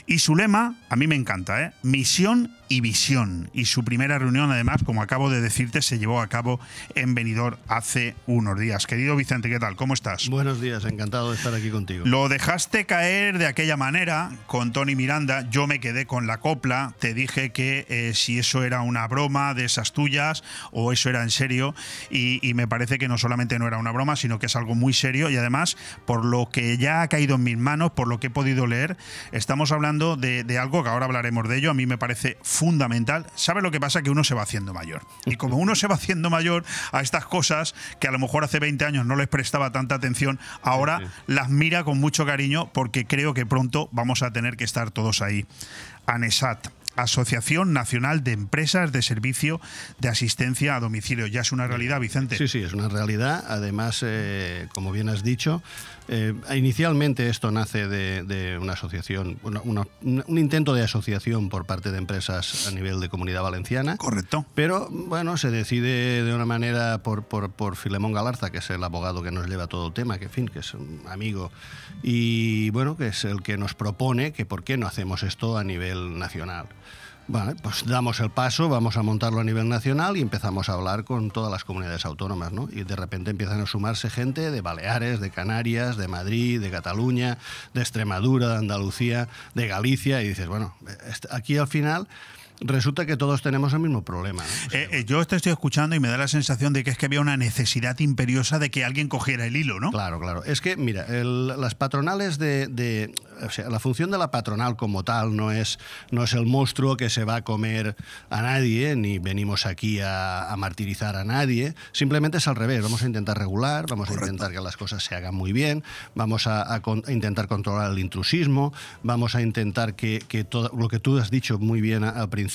Y su lema, a mí me encanta, ¿eh? misión y visión. Y su primera reunión, además, como acabo de decirte, se llevó a cabo en Benidorm hace unos días. Querido Vicente, ¿qué tal? ¿Cómo estás? Buenos días, encantado de estar aquí contigo. Lo dejaste caer de aquella manera con Tony Miranda, yo me quedé con la copla, te dije que eh, si eso era una broma de esas tuyas o eso era en serio, y, y me parece que no solamente no era una broma, sino que es algo muy serio y además por lo que ya ha caído en mis manos, por lo que he podido leer, estamos hablando de, de algo que ahora hablaremos de ello, a mí me parece fundamental. ¿Sabe lo que pasa? Que uno se va haciendo mayor. Y como uno se va haciendo mayor a estas cosas que a lo mejor hace 20 años no les prestaba tanta atención, ahora las mira con mucho cariño porque creo que pronto vamos a tener que estar todos ahí. ANESAT. Asociación Nacional de Empresas de Servicio de Asistencia a Domicilio. Ya es una realidad, Vicente. Sí, sí, es una realidad. Además, eh, como bien has dicho, eh, inicialmente esto nace de, de una asociación, una- una- un intento de asociación por parte de empresas a nivel de comunidad valenciana. Correcto. Pero, bueno, se decide de una manera por, por, por Filemón Galarza, que es el abogado que nos lleva todo el tema, que, en fin, que es un amigo, y, bueno, que es el que nos propone que por qué no hacemos esto a nivel nacional. Vale, pues damos el paso, vamos a montarlo a nivel nacional y empezamos a hablar con todas las comunidades autónomas, ¿no? Y de repente empiezan a sumarse gente de Baleares, de Canarias, de Madrid, de Cataluña, de Extremadura, de Andalucía, de Galicia, y dices, bueno, est- aquí al final resulta que todos tenemos el mismo problema. ¿no? Eh, eh, yo te estoy escuchando y me da la sensación de que es que había una necesidad imperiosa de que alguien cogiera el hilo, ¿no? Claro, claro. Es que, mira, el- las patronales de, de- O sea, la función de la patronal como tal no es, no es el monstruo que se va a comer a nadie, ni venimos aquí a, a martirizar a nadie. Simplemente es al revés. Vamos a intentar regular, vamos a intentar que las cosas se hagan muy bien, vamos a, a con- a intentar controlar el intrusismo, vamos a intentar que, que todo lo que tú has dicho muy bien al principio,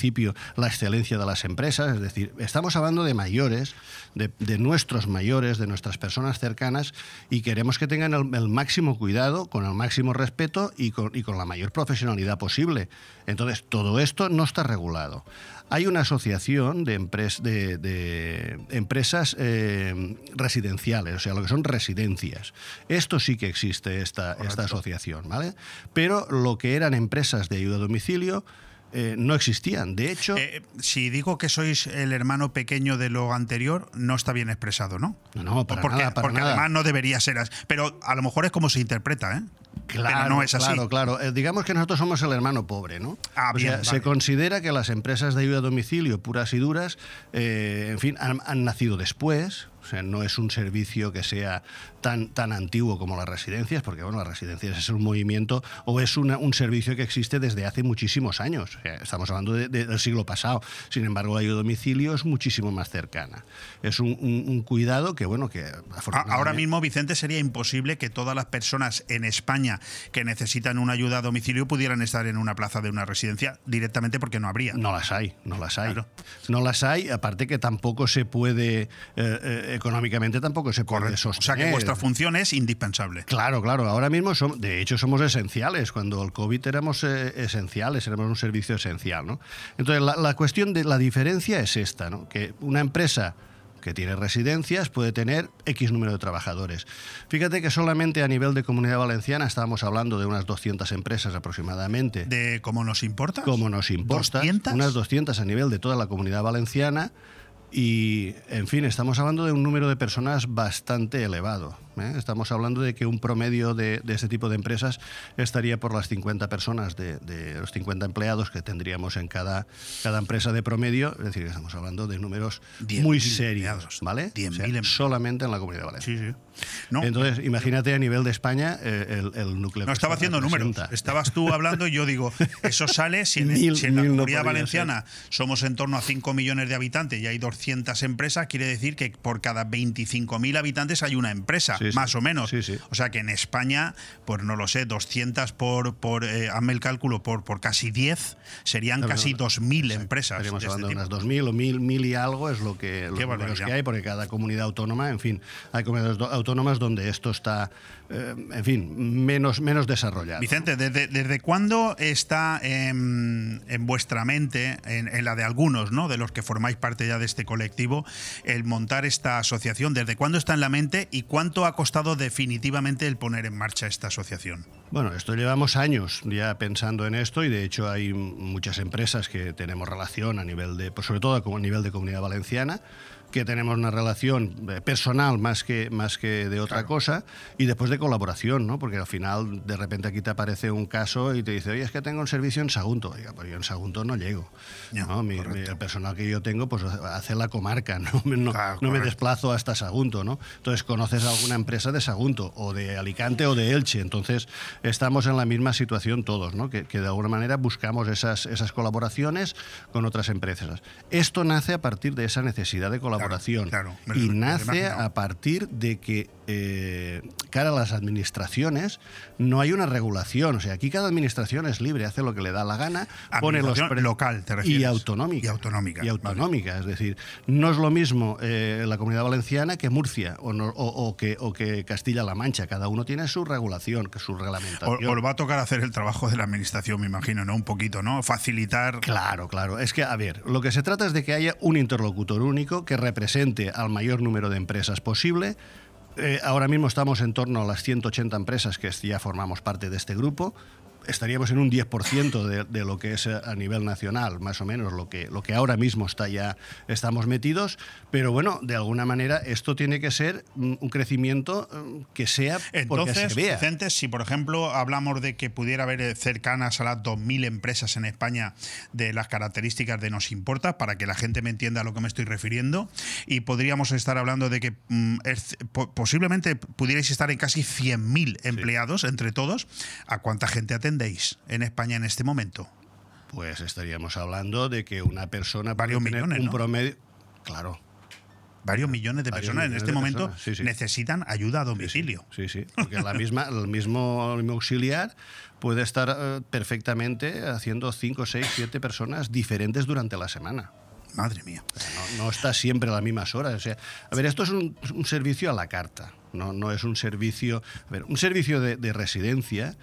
la excelencia de las empresas. Es decir, estamos hablando de mayores, de, de nuestros mayores, de nuestras personas cercanas, y queremos que tengan el, el máximo cuidado, con el máximo respeto y con, y con la mayor profesionalidad posible. Entonces, todo esto no está regulado. Hay una asociación de, empres- de- de empresas eh, residenciales, o sea, lo que son residencias. Esto sí que existe, esta, esta asociación, ¿vale? Pero lo que eran empresas de ayuda a domicilio eh, no existían. De hecho... Eh, si digo que sois el hermano pequeño de lo anterior, no está bien expresado, ¿no? No, no, para porque, nada, para porque nada. además no debería ser así. Pero a lo mejor es como se interpreta, ¿eh? Claro, Pero no es así. claro, claro. Eh, digamos que nosotros somos el hermano pobre, ¿no? Ah, O sea, bien, Se considera que las empresas de ayuda a domicilio puras y duras, en fin, han, han nacido después. O sea, no es un servicio que sea tan, tan antiguo como las residencias, porque bueno, las residencias es un movimiento o es una- un servicio que existe desde hace muchísimos años. O sea, estamos hablando de- de- del siglo pasado. Sin embargo, la ayuda a domicilio es muchísimo más cercana. Es un, un- un cuidado que, bueno, que afortunadamente... Ahora mismo, Vicente, sería imposible que todas las personas en España que necesitan una ayuda a domicilio pudieran estar en una plaza de una residencia directamente porque no habría. No las hay, no las hay. No las hay, aparte que tampoco se puede, eh, eh, económicamente tampoco se puede O sea que vuestra función es indispensable. Claro, claro. Ahora mismo, som- de hecho, somos esenciales. Cuando el COVID éramos eh, esenciales, éramos un servicio esencial. ¿no? Entonces, la, la cuestión de la diferencia es esta, ¿no? que una empresa que tiene residencias puede tener X número de trabajadores. Fíjate que solamente a nivel de Comunidad Valenciana estábamos hablando de unas 200 empresas aproximadamente. ¿De cómo nos importa? Como nos importa. ¿200? Unas 200 a nivel de toda la Comunidad Valenciana. Y, en fin, estamos hablando de un número de personas bastante elevado. ¿eh? Estamos hablando de que un promedio de, de, este tipo de empresas estaría por las 50 personas, de, de, los 50 empleados que tendríamos en cada, cada empresa de promedio. Es decir, estamos hablando de números muy serios, ¿vale? 10.000 o sea, solamente en la Comunidad Valenciana. Sí, sí. No, Entonces, imagínate a nivel de España eh, el, el, núcleo. No, estaba haciendo números. Estabas tú hablando y yo digo, eso sale si en, Mil- si en la no comunidad valenciana somos en torno a 5 millones de habitantes y hay 200 empresas, quiere decir que por cada 25.000 habitantes hay una empresa, Sí, sí. más o menos. Sí, sí. O sea que en España, pues no lo sé, 200 por, por eh, hazme el cálculo, por, por casi 10, serían No, casi no. 2.000 empresas. Estaríamos de este hablando de unas 2.000 o 1.000 mil y algo es lo que barbaridad. que hay, porque cada comunidad autónoma, en fin, hay comunidades do- autónomas donde esto está, eh, en fin, menos, menos desarrollado. Vicente, ¿desde, desde cuándo está en, en vuestra mente, en, en la de algunos, ¿no? de los que formáis parte ya de este colectivo, el montar esta asociación? ¿Desde cuándo está en la mente y cuánto ha costado definitivamente el poner en marcha esta asociación? Bueno, esto llevamos años ya pensando en esto y de hecho hay muchas empresas que tenemos relación a nivel de, pues sobre todo a nivel de comunidad valenciana, que tenemos una relación eh, personal más que, más que de otra cosa y después de colaboración, ¿no? Porque al final de repente aquí te aparece un caso y te dice, oye, es que tengo un servicio en Sagunto. Oiga, pues yo en Sagunto no llego. ¿no? Mi- mi- el personal que yo tengo pues hace la comarca, no, me- no, no me desplazo hasta Sagunto, ¿no? Entonces conoces alguna empresa de Sagunto o de Alicante o de Elche, entonces estamos en la misma situación todos, ¿no? Que, que de alguna manera buscamos esas, esas colaboraciones con otras empresas. Esto nace a partir de esa necesidad de colaboración claro, y nace a partir de que eh, cara a las administraciones no hay una regulación, o sea, aquí cada administración es libre, hace lo que le da la gana, pone los local, te y autonómica. Y autonómica, Y autonómica, es decir, no es lo mismo eh, la comunidad valenciana que Murcia o, no- o- o que, o que Castilla-La Mancha. Cada uno tiene su regulación, que su reglamentación. Os va a tocar hacer el trabajo de la administración, me imagino, ¿no? Un poquito, ¿no? Facilitar. Claro, claro. Es que, a ver, lo que se trata es de que haya un interlocutor único que represente al mayor número de empresas posible. Eh, ahora mismo estamos en torno a las 180 empresas que ya formamos parte de este grupo. Estaríamos en un 10% de, de lo que es eh, a nivel nacional, más o menos lo que, lo que ahora mismo está ya estamos metidos. Pero bueno, de alguna manera esto tiene que ser mm, un crecimiento mm, que sea porque Entonces, se vea. Vicente, si por ejemplo hablamos de que pudiera haber eh, cercanas a las 2.000 empresas en España de las características de Nos Importa, para que la gente me entienda a lo que me estoy refiriendo, y podríamos estar hablando de que mm, es- po- posiblemente pudierais estar en casi 100.000 empleados entre todos, ¿a cuánta gente atendéis en España en este momento? Pues estaríamos hablando de que una persona Varios millones, un ¿no? promedio. Claro. Varios millones de Varios personas en este momento personas, sí, sí. necesitan ayuda a domicilio. Sí, sí, porque la misma, el, mismo, el mismo auxiliar puede estar eh, perfectamente haciendo 5, 6, 7 personas diferentes durante la semana. Madre mía. No, no está siempre a las mismas horas. O sea, a ver, esto es un, un servicio a la carta, no, no es un servicio... A ver, un servicio de, de residencia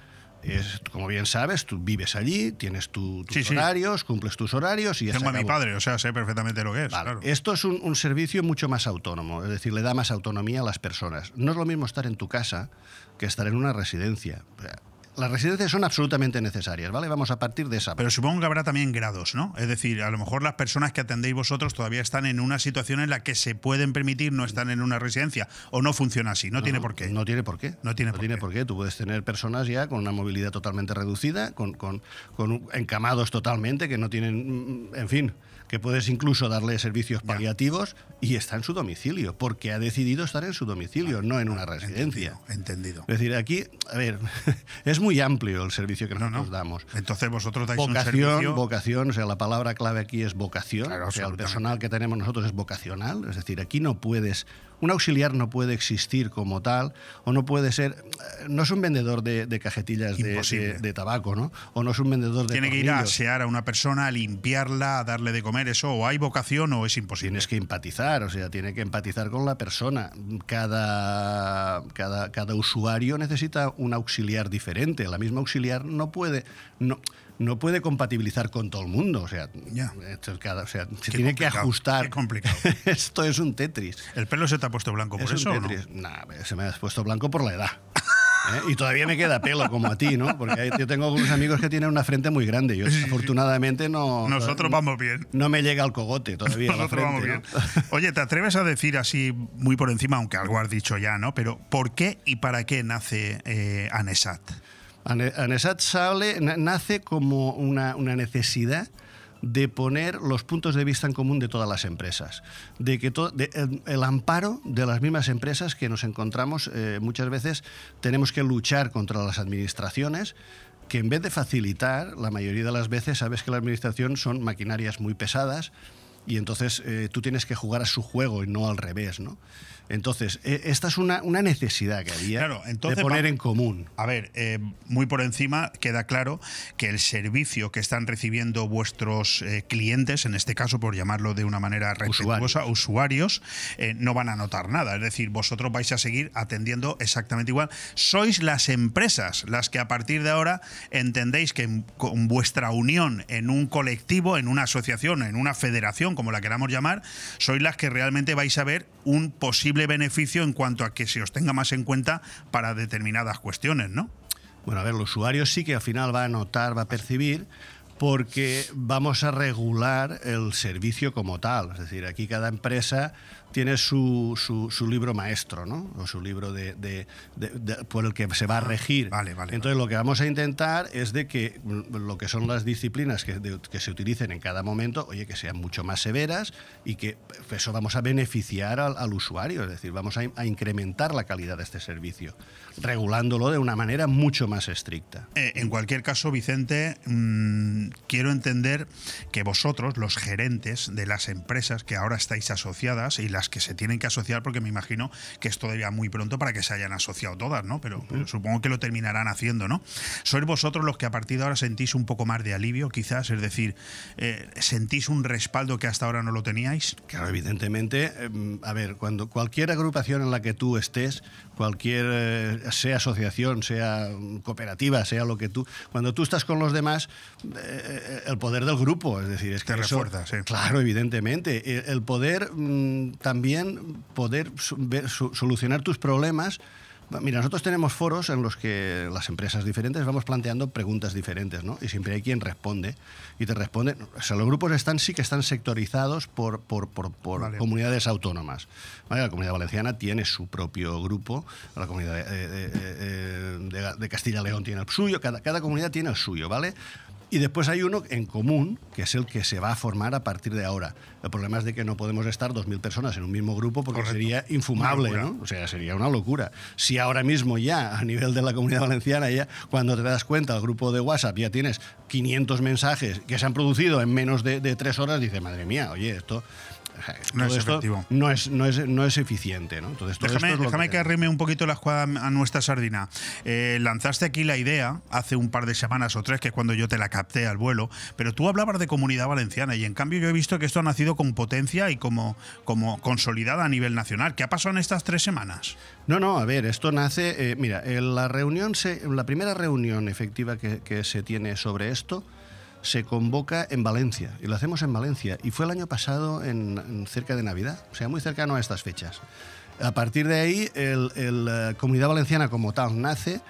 es, como bien sabes, tú vives allí, tienes tu- tus Sí, sí. horarios, cumples tus horarios y ya se Tengo a mi padre, o sea, sé perfectamente lo que es. claro. Esto es un, un servicio mucho más autónomo, es decir, le da más autonomía a las personas. No es lo mismo estar en tu casa que estar en una residencia. O sea, Las residencias son absolutamente necesarias, ¿vale? Vamos a partir de esa. Pero supongo que habrá también grados, ¿no? Es decir, a lo mejor las personas que atendéis vosotros todavía están en una situación en la que se pueden permitir no estar en una residencia o no funciona así, no, tiene por qué. No tiene por qué. No tiene No por tiene qué. por qué. Tú puedes tener personas ya con una movilidad totalmente reducida, con, con- con encamados totalmente, que no tienen, mm, en fin, que puedes incluso darle servicios paliativos y está en su domicilio, porque ha decidido estar en su domicilio, no en una residencia. Entendido. Es decir, aquí, a ver, es muy amplio el servicio que nosotros damos. Entonces vosotros dais un Vocación, servicio. vocación, o sea, la palabra clave aquí es vocación. o sea, el personal que tenemos nosotros es vocacional. Es decir, aquí no puedes, un auxiliar no puede existir como tal, o no puede ser, eh, no es un vendedor de, de cajetillas de, Imposible. de- de tabaco, ¿no? O no es un vendedor de Tiene que ir a asear a una persona, a limpiarla, a darle de comer, eso, o hay vocación o es imposible. Tienes que empatizar, o sea, tiene que empatizar con la persona. Cada, cada, cada usuario necesita un auxiliar diferente. La misma auxiliar no puede, no, no puede compatibilizar con todo el mundo. O sea, esto es cada- o sea se Qué tiene que ajustar. qué complicado. esto es un Tetris. ¿El pelo se te ha puesto blanco por Es un eso o no? Nah, se me ha puesto blanco por la edad. ¿eh? Y todavía me queda pelo como a ti, ¿no? Porque hay- yo tengo algunos amigos que tienen una frente muy grande. Yo afortunadamente no... Nosotros vamos bien. No me llega al cogote todavía la Nosotros vamos bien. ¿no? Oye, ¿te atreves a decir así muy por encima, aunque algo has dicho ya, ¿no? Pero ¿por qué y para qué nace eh, ANESAT? Ane- Anesat sale, na- nace como una, una necesidad de poner los puntos de vista en común de todas las empresas, de que to- el amparo de las mismas empresas que nos encontramos eh, muchas veces tenemos que luchar contra las administraciones que en vez de facilitar, la mayoría de las veces sabes que la administración son maquinarias muy pesadas y entonces eh, tú tienes que jugar a su juego y no al revés, ¿no? Entonces, eh, esta es una, una necesidad que había entonces de poner en común. A ver, eh, muy por encima queda claro que el servicio que están recibiendo vuestros eh, clientes, en este caso por llamarlo de una manera respetuosa, usuarios, eh, no van a notar nada. Es decir, vosotros vais a seguir atendiendo exactamente igual. Sois las empresas las que a partir de ahora entendéis que en- con vuestra unión en un colectivo, en una asociación, en una federación, como la queramos llamar, sois las que realmente vais a ver un posible beneficio en cuanto a que se os tenga más en cuenta para determinadas cuestiones, ¿no? Bueno, a ver, el usuario sí que al final va a notar, va a percibir, porque vamos a regular el servicio como tal. Es decir, aquí cada empresa tiene su, su- su libro maestro, ¿no? O su libro de, de- de- de- por el que se va a regir. Entonces, lo que vamos a intentar es de que mm, lo que son las disciplinas que, de- que se utilicen en cada momento, oye, que sean mucho más severas y que eso vamos a beneficiar al, al usuario. Es decir, vamos a, a incrementar la calidad de este servicio, regulándolo de una manera mucho más estricta. Eh, en cualquier caso, Vicente, mm, quiero entender que vosotros, los gerentes de las empresas que ahora estáis asociadas y las que se tienen que asociar, porque me imagino que es todavía muy pronto para que se hayan asociado todas, ¿no? Pero, pero supongo que lo terminarán haciendo, ¿no? Sois vosotros los que a partir de ahora sentís un poco más de alivio, quizás, es decir, eh, sentís un respaldo que hasta ahora no lo teníais. Claro, evidentemente, eh, a ver, cuando cualquier agrupación en la que tú estés, cualquier, eh, sea asociación, sea cooperativa, sea lo que tú, cuando tú estás con los demás, eh, el poder del grupo, es decir, es que Te eso- refuerza, sí. Claro, evidentemente. El, el poder mm, también poder solucionar tus problemas. Mira, nosotros tenemos foros en los que las empresas diferentes vamos planteando preguntas diferentes, ¿no? Y siempre hay quien responde. Y te responde. O sea, los grupos están sí que están sectorizados por, por, por- por Vale. comunidades autónomas. ¿vale? La comunidad valenciana tiene su propio grupo, la comunidad de, de- de- de- de Castilla y León tiene el suyo, cada, cada comunidad tiene el suyo, ¿vale? Y después hay uno en común, que es el que se va a formar a partir de ahora. El problema es de que no podemos estar 2.000 personas en un mismo grupo porque Correcto. sería infumable, ¿no? O sea, sería una locura. Si ahora mismo ya, a nivel de la comunidad valenciana, ya cuando te das cuenta, el grupo de WhatsApp ya tienes 500 mensajes que se han producido en menos de, de tres horas, dices, madre mía, oye, esto... No es efectivo. No es, no, es, no es eficiente, ¿no? Entonces, todo Déjame, esto es lo déjame que- que arrime un poquito la escuadra a nuestra sardina. Eh, lanzaste aquí la idea hace un par de semanas o tres, que es cuando yo te la capté al vuelo, pero tú hablabas de comunidad valenciana y en cambio yo he visto que esto ha nacido con potencia y como, como consolidada a nivel nacional. ¿Qué ha pasado en estas tres semanas? No, no, a ver, esto nace. eh, mira, en la reunión, se, en la primera reunión efectiva que, que se tiene sobre esto se convoca en Valencia y lo hacemos en Valencia y fue el año pasado en, en cerca de Navidad, o sea, muy cercano a estas fechas. A partir de ahí, el, el, eh, Comunidad Valenciana como tal nace,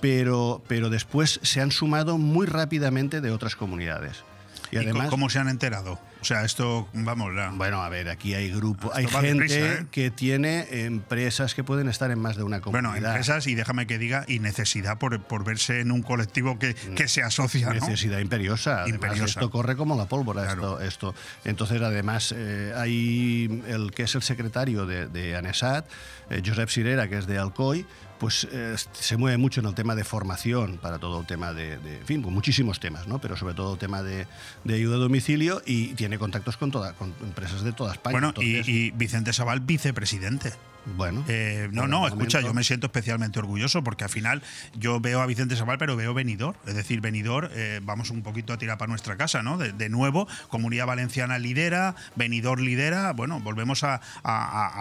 pero, pero después se han sumado muy rápidamente de otras comunidades. Y ¿Y co- además, cómo se han enterado? O sea, esto, vamos, la- bueno, a ver, aquí hay grupo, hay Esto va gente ¿eh? que tiene empresas que pueden estar en más de una comunidad. bueno, empresas y déjame que diga, y necesidad por, por verse en un colectivo que, que se asocia, ¿no? Necesidad imperiosa. Además, Imperiosa. Esto corre como la pólvora. Esto, esto. Entonces, además, eh, hay el que es el secretario de, de ANESAT, eh, Josep Sirera, que es de Alcoy, pues eh, se mueve mucho en el tema de formación para todo el tema de, de- en fin, pues muchísimos temas, ¿no? Pero sobre todo el tema de, de ayuda a domicilio y tiene contactos con, toda, con empresas de toda España. Bueno, Entonces, y, y Vicente Sabal, vicepresidente. Bueno. Eh, no, no, escucha, yo me siento especialmente orgulloso porque al final yo veo a Vicente Sabal, pero veo venidor. Es decir, venidor, eh, vamos un poquito a tirar para nuestra casa, ¿no? De, de nuevo, Comunidad Valenciana lidera, venidor lidera. Bueno, volvemos a, a-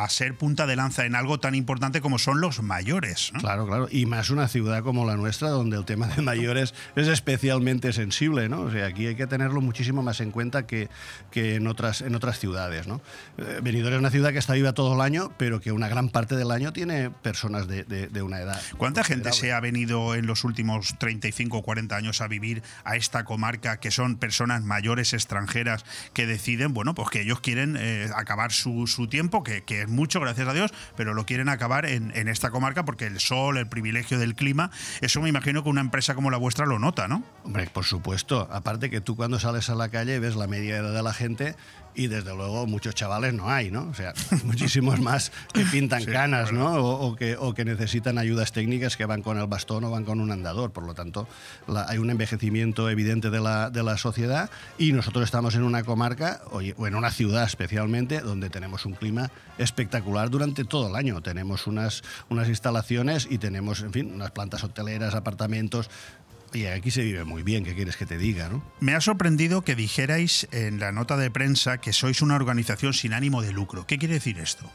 a- a ser punta de lanza en algo tan importante como son los mayores. ¿no? Claro, claro. Y más una ciudad como la nuestra, donde el tema de mayores es especialmente sensible, ¿no? O sea, aquí hay que tenerlo muchísimo más en cuenta que, que en, otras, en otras ciudades, ¿no? Eh, Benidorm es una ciudad que está viva todo el año, pero que una gran parte del año tiene personas de, de- de una edad. ¿Cuánta gente se ha venido en los últimos 35 o 40 años a vivir a esta comarca, que son personas mayores extranjeras que deciden, bueno, pues que ellos quieren eh, acabar su, su tiempo, que, que es mucho, gracias a Dios, pero lo quieren acabar en, en esta comarca porque el sol, el privilegio del clima, eso me imagino que una empresa como la vuestra lo nota, ¿no? Hombre, por supuesto. Aparte que tú cuando sales a la calle ves la media edad de la gente y desde luego muchos chavales no hay, ¿no? O sea, muchísimos más que pintan Sí, canas. ¿no? O, o que, o que necesitan ayudas técnicas que van con el bastón o van con un andador. Por lo tanto, la- hay un envejecimiento evidente de la, de la sociedad y nosotros estamos en una comarca oye, o en una ciudad especialmente donde tenemos un clima espectacular durante todo el año. Tenemos unas, unas instalaciones y tenemos, en fin, unas plantas hoteleras, apartamentos. Y aquí se vive muy bien, ¿qué quieres que te diga, no? Me ha sorprendido que dijerais en la nota de prensa que sois una organización sin ánimo de lucro. ¿Qué quiere decir esto?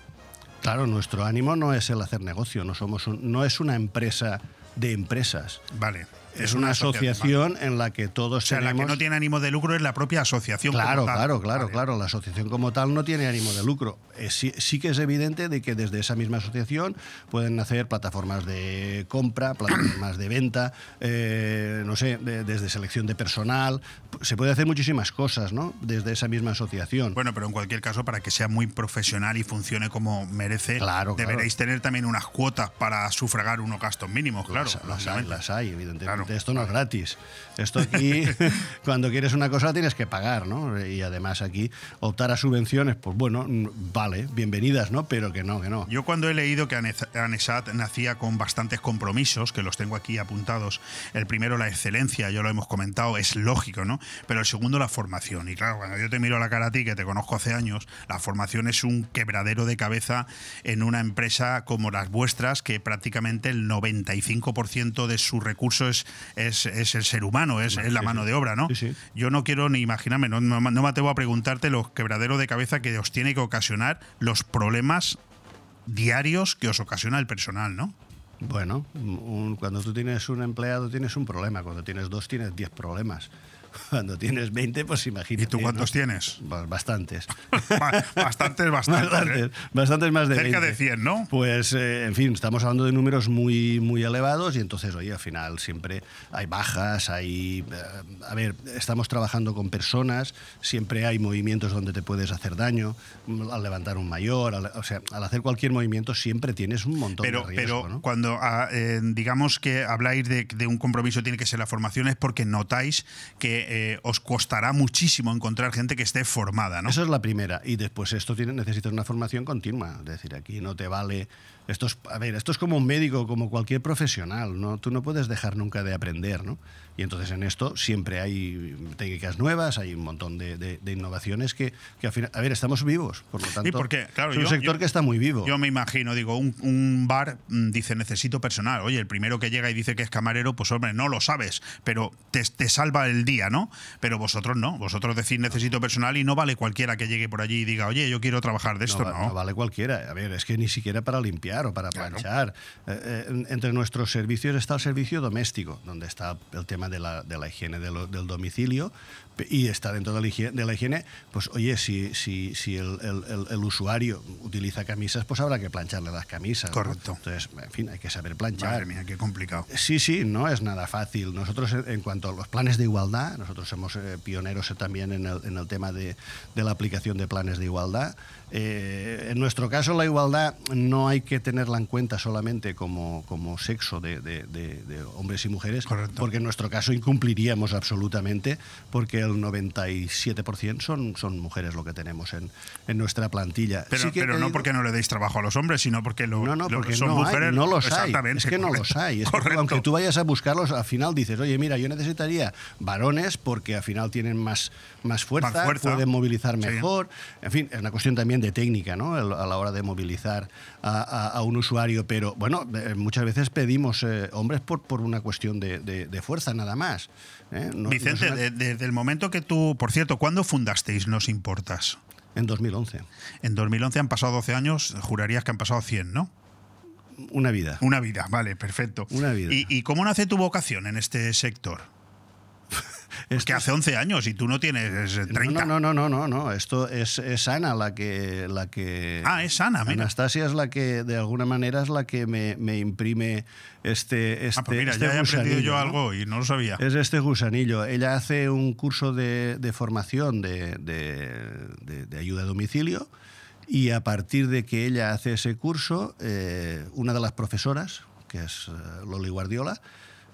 Claro, nuestro ánimo no es el hacer negocio, no, somos un- no es una empresa de empresas. Vale. Es, una asociación en la que todos O sea, la que no tiene ánimo de lucro es la propia asociación. como Claro, tal. claro, claro, Vale. claro. La asociación como tal no tiene ánimo de lucro. Eh, sí, sí que es evidente de que desde esa misma asociación pueden nacer plataformas de compra, plataformas de venta, eh, no sé, de- desde selección de personal. Se puede hacer muchísimas cosas, ¿no? Desde esa misma asociación. Bueno, pero en cualquier caso, para que sea muy profesional y funcione como merece, Claro, claro. deberéis tener también unas cuotas para sufragar unos gastos mínimos, claro. Las, las hay, las hay, evidentemente. Esto no es gratis. Esto aquí, cuando quieres una cosa, tienes que pagar, ¿no? Y además aquí, optar a subvenciones, pues bueno, vale, bienvenidas, ¿no? Pero que no, que no. Yo cuando he leído que Ane- Anesat nacía con bastantes compromisos, que los tengo aquí apuntados, el primero la excelencia, ya lo hemos comentado, es lógico, ¿no? Pero el segundo la formación. Y claro, cuando yo te miro la cara a ti, que te conozco hace años, la formación es un quebradero de cabeza en una empresa como las vuestras, que prácticamente el 95% de su recurso es, es, es el ser humano, es, es la mano de obra, ¿no? Yo no quiero ni imaginarme, no, no- no me atrevo a preguntarte los quebraderos de cabeza que os tiene que ocasionar los problemas diarios que os ocasiona el personal, ¿no? Bueno, un- cuando tú tienes un empleado tienes un problema, cuando tienes dos tienes 10 problemas. Cuando tienes 20, pues imagínate. ¿Y tú cuántos ¿no? tienes? Pues bastantes. Ba- bastantes, bastantes. bastantes, ¿eh? bastantes más de Cerca 20. de 100, ¿no? Pues, eh, en fin, estamos hablando de números muy, muy elevados y entonces, oye, al final siempre hay bajas, hay... eh, a ver, estamos trabajando con personas, siempre hay movimientos donde te puedes hacer daño, mm, al levantar un mayor, al- o sea, al hacer cualquier movimiento siempre tienes un montón Pero, de riesgo, pero ¿no? cuando ah, eh, digamos que habláis de, de un compromiso tiene que ser la formación es porque notáis que eh, os costará muchísimo encontrar gente que esté formada, ¿no? Eso es la primera. Y después esto tiene, necesitas una formación continua. Es decir, aquí no te vale. Esto es, a ver, esto es como un médico, como cualquier profesional, ¿no? Tú no puedes dejar nunca de aprender, ¿no? Y entonces en esto siempre hay técnicas nuevas, hay un montón de, de- de innovaciones que, que al final. A ver, estamos vivos, por lo tanto. Sí, porque, claro, es un yo- sector yo- que está muy vivo. Yo me imagino, digo, un, un bar mm, dice necesito personal. Oye, el primero que llega y dice que es camarero, pues hombre, no lo sabes, pero te, te salva el día, ¿no? Pero vosotros no. Vosotros decís necesito personal y no vale cualquiera que llegue por allí y diga, oye, yo quiero trabajar de esto, va- ¿no? vale cualquiera. A ver, es que ni siquiera para limpiar o para planchar. Eh, eh, en- entre nuestros servicios está el servicio doméstico, donde está el tema de la, de la higiene del domicilio y está dentro de la higiene, de la higiene pues oye, si, si, si el, el- el- el usuario utiliza camisas, pues habrá que plancharle las camisas. ¿no? Correcto. Entonces, en fin, hay que saber planchar. Madre mía, qué complicado. Sí, sí, no es nada fácil. Nosotros, en cuanto a los planes de igualdad, nosotros somos eh, pioneros también en el, en el tema de, de la aplicación de planes de igualdad. Eh, en nuestro caso, la igualdad no hay que tenerla en cuenta solamente como, como sexo de, de- hombres y mujeres, porque en nuestro caso incumpliríamos absolutamente, porque el 97% son, son mujeres lo que tenemos en, en nuestra plantilla. Pero, Sí que pero no porque no le deis trabajo a los hombres, sino porque lo, no, no, lo- porque son no, mujeres. hay, no los hay. Es que no los hay. Es que aunque tú vayas a buscarlos, al final dices, oye, mira, yo necesitaría varones porque al final tienen más, más, fuerza, Más fuerza. pueden movilizar Sí. mejor. En fin, es una cuestión también de técnica, ¿no? El- A la hora de movilizar a, a- a un usuario. Pero bueno, eh, muchas veces pedimos eh, hombres por, por una cuestión de, de- de fuerza nada más. ¿Eh? No- Vicente, una- de- desde el momento que tú, por cierto, ¿cuándo fundasteis Nos Importas? En 2011. En 2011 han pasado 12 años, jurarías que han pasado 100, ¿no? Una vida. Una vida, vale, perfecto. Una vida. ¿Y, y cómo nace tu vocación en este sector? Es que hace 11 años y tú no tienes 30. No, no, no, no, no, no. Esto es, es Ana la que, la que. Ah, es Ana, mira. Anastasia es la que, de alguna manera, es la que me, me imprime este. este ah, pues mira, este ya he aprendido yo algo y no lo sabía. Es este gusanillo. Ella hace un curso de, de formación de, de- de- de ayuda a domicilio y a partir de que ella hace ese curso, eh, una de las profesoras, que es eh, Loli Guardiola,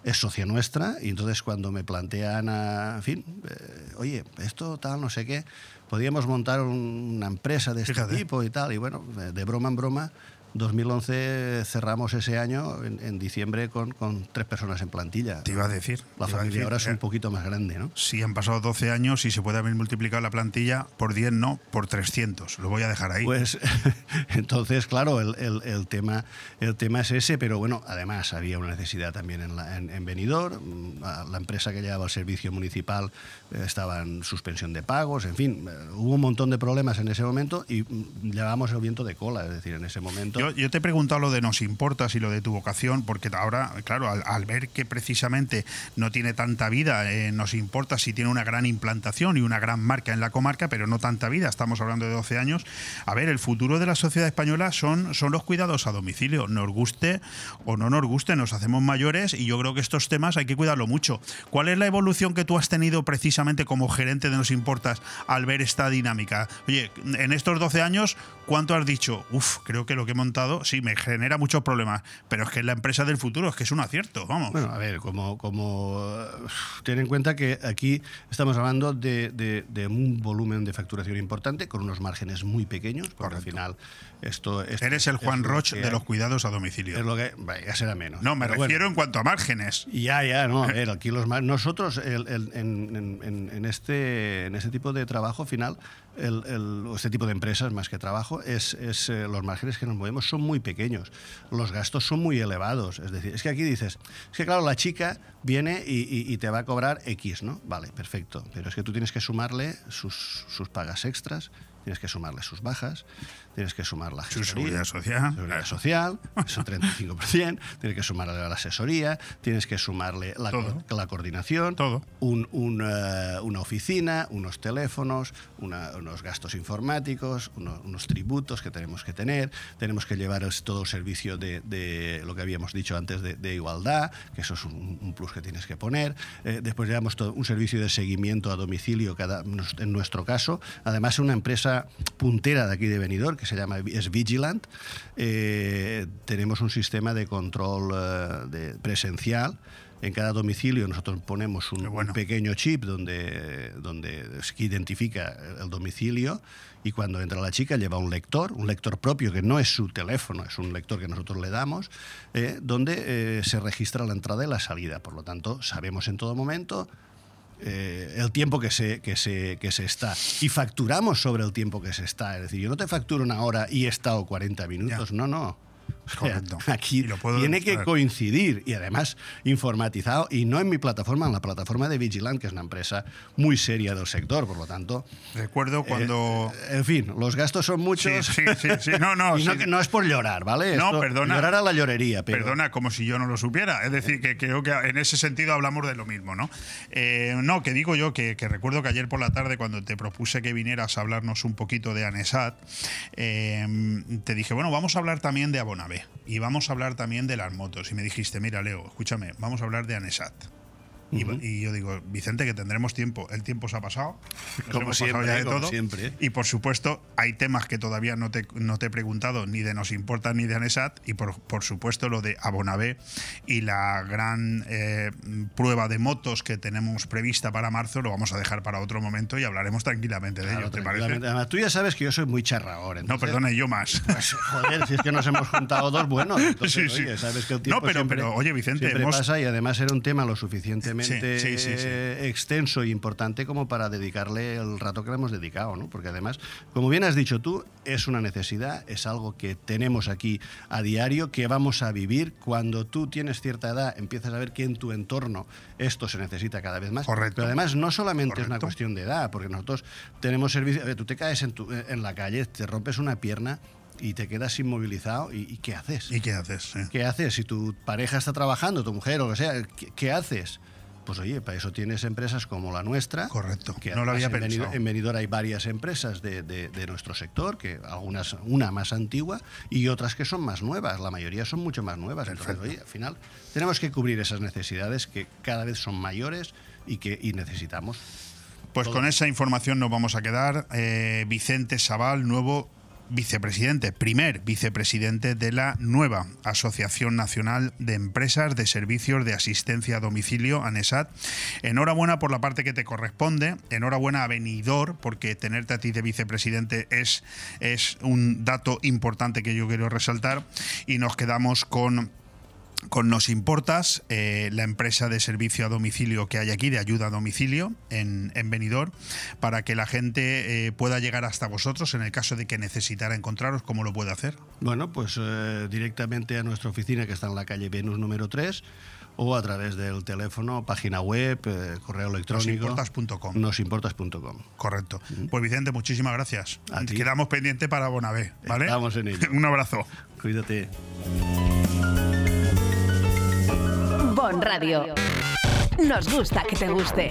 es socia nuestra y entonces cuando me plantea Ana, en fin, eh, oye, esto tal, no sé qué, podríamos montar un- una empresa de este Fíjate. tipo y tal, y bueno, de de broma en broma, 2011 cerramos ese año en, en diciembre con, con tres personas en plantilla. Te iba a decir. La familia decir, ahora es eh, un poquito más grande, ¿no? Si han pasado 12 años y se puede haber multiplicado la plantilla por 10, no, por 300. Lo voy a dejar ahí. Pues entonces, claro, el, el- el tema, el tema es ese, pero bueno, además había una necesidad también en, la- en, en Benidorm. La empresa que llevaba el servicio municipal eh, estaba en suspensión de pagos, en fin, eh, hubo un montón de problemas en ese momento y mm, llevábamos el viento de cola, es decir, en ese momento. Yo, yo te he preguntado lo de nos importas y lo de tu vocación, porque ahora, claro, al, al ver que precisamente no tiene tanta vida, eh, nos importa si tiene una gran implantación y una gran marca en la comarca, pero no tanta vida, estamos hablando de 12 años. A ver, el futuro de la sociedad española son, son los cuidados a domicilio, nos guste o no nos guste, nos hacemos mayores y yo creo que estos temas hay que cuidarlo mucho. ¿Cuál es la evolución que tú has tenido precisamente como gerente de Nos Importas al ver esta dinámica? Oye, en estos 12 años, ¿cuánto has dicho? Uf, creo que lo que he sí me genera muchos problemas, pero es que es la empresa del futuro, es que es un acierto, vamos. Bueno, a ver, como, como ten en cuenta que aquí estamos hablando de, de- de un volumen de facturación importante con unos márgenes muy pequeños, porque al final esto, esto Eres el Juan Roche de los cuidados a domicilio. Es lo que vaya, ya será menos. No, me Pero bueno. refiero en cuanto a márgenes. Ya, ya, no, a ver, aquí los nosotros el- el- en, en- en- este, en este tipo de trabajo final, el, este tipo de empresas más que trabajo, es, es, eh, los márgenes que nos movemos son muy pequeños, los gastos son muy elevados, es decir, es que aquí dices, es que claro, la chica viene y, y- te va a cobrar X, ¿no? Vale, perfecto, pero es que tú tienes que sumarle sus, sus pagas extras, tienes que sumarle sus bajas, tienes que sumar la gestoría, seguridad social. seguridad social, es un 35%, tienes que sumarle la asesoría, tienes que sumarle la, Todo. co- la coordinación, Un, un, eh, una oficina, unos teléfonos, una- unos gastos informáticos, uno- unos tributos que tenemos que tener, tenemos que llevar todo el servicio de, de lo que habíamos dicho antes de, de igualdad, que eso es un, un plus que tienes que poner, Eh, después llevamos todo un servicio de seguimiento a domicilio cada, en nuestro caso, además una empresa puntera de aquí de Benidorm que se llama es Vigilant, eh, tenemos un sistema de control eh, de- presencial. En cada domicilio nosotros ponemos un, un pequeño chip donde, donde identifica el domicilio y cuando entra la chica lleva un lector, un lector propio que no es su teléfono, es un lector que nosotros le damos, eh, donde eh, se registra la entrada y la salida. Por lo tanto, sabemos en todo momento eh, el tiempo que se, que, se, que se está. Y facturamos sobre el tiempo que se está. Es decir, yo no te facturo una hora y he estado 40 minutos. No, no. Correcto. Aquí puedo tiene que coincidir y además informatizado y no en mi plataforma, en la plataforma de Vigilant, que es una empresa muy seria del sector, por lo tanto. Recuerdo cuando. eh, en fin, los gastos son muchos. Sí, sí, sí, sí. No, no, y no, sí. que no es por llorar, ¿vale? No, Esto- perdona. Llorar a la llorería, pero. Perdona, como si yo no lo supiera. Es decir, que creo que en ese sentido hablamos de lo mismo, ¿no? Eh, no, que digo yo que, que recuerdo que ayer por la tarde, cuando te propuse que vinieras a hablarnos un poquito de Anesat, eh, te dije, bueno, vamos a hablar también de Y vamos a hablar también de las motos. Y me dijiste, mira, Leo, escúchame, vamos a hablar de Anesat. Y, y yo digo, Vicente, que tendremos tiempo. El tiempo se ha pasado. Nos Como hemos pasado siempre, ya de como todo. siempre. Y por supuesto, hay temas que todavía no te, no te he preguntado ni de Nos Importa ni de Anesat. Y por, por supuesto, lo de Abonavé y la gran eh, prueba de motos que tenemos prevista para marzo lo vamos a dejar para otro momento y hablaremos tranquilamente de Claro, ello. ¿Te parece? tranquilamente. Además, tú ya sabes que yo soy muy charraor. No, perdona, yo más. Pues, joder, si es que nos hemos juntado dos buenos. Entonces, Sí, sí. oye, sabes que el tiempo No, pero- siempre, pero, oye, Vicente, siempre hemos- pasa y además era un tema lo suficientemente Sí, sí, sí, sí. extenso e importante como para dedicarle el rato que le hemos dedicado, ¿no? Porque además, como bien has dicho tú, es una necesidad, es algo que tenemos aquí a diario, que vamos a vivir. Cuando tú tienes cierta edad, empiezas a ver que en tu entorno esto se necesita cada vez más. Correcto. Pero además no solamente es una cuestión de edad, porque nosotros tenemos servicio. a ver, tú te caes en, tu- en la calle, te rompes una pierna y te quedas inmovilizado y, y ¿qué haces? ¿Y qué haces? ¿Qué haces? Si tu pareja está trabajando, tu mujer o lo que sea, ¿qué, qué haces? Pues oye, para eso tienes empresas como la nuestra. Correcto. Que no lo había en pensado. En Benidorm hay varias empresas de, de- de nuestro sector, que algunas, una más antigua y otras que son más nuevas. La mayoría son mucho más nuevas. Entonces, oye, al final tenemos que cubrir esas necesidades que cada vez son mayores y que y necesitamos. Pues con esa información nos vamos a quedar. Eh, Vicente Sabal, nuevo vicepresidente, primer vicepresidente de la nueva Asociación Nacional de Empresas de Servicios de Asistencia a Domicilio, ANESAT. Enhorabuena por la parte que te corresponde, enhorabuena a Benidor, porque tenerte a ti de vicepresidente es, es un dato importante que yo quiero resaltar y nos quedamos con con Nos Importas, eh, la empresa de servicio a domicilio que hay aquí, de ayuda a domicilio en, en Benidorm, para que la gente eh, pueda llegar hasta vosotros en el caso de que necesitara encontraros, ¿cómo lo puede hacer? Bueno, pues eh, directamente a nuestra oficina que está en la calle Venus número 3 o a través del teléfono, página web, correo electrónico. Nosimportas.com. Nosimportas.com. Correcto. Pues Vicente, muchísimas gracias. A. Quedamos pendientes para Bonavé, ¿vale? Estamos en ello. Un abrazo. Cuídate. Bon Radio. Nos gusta que te guste.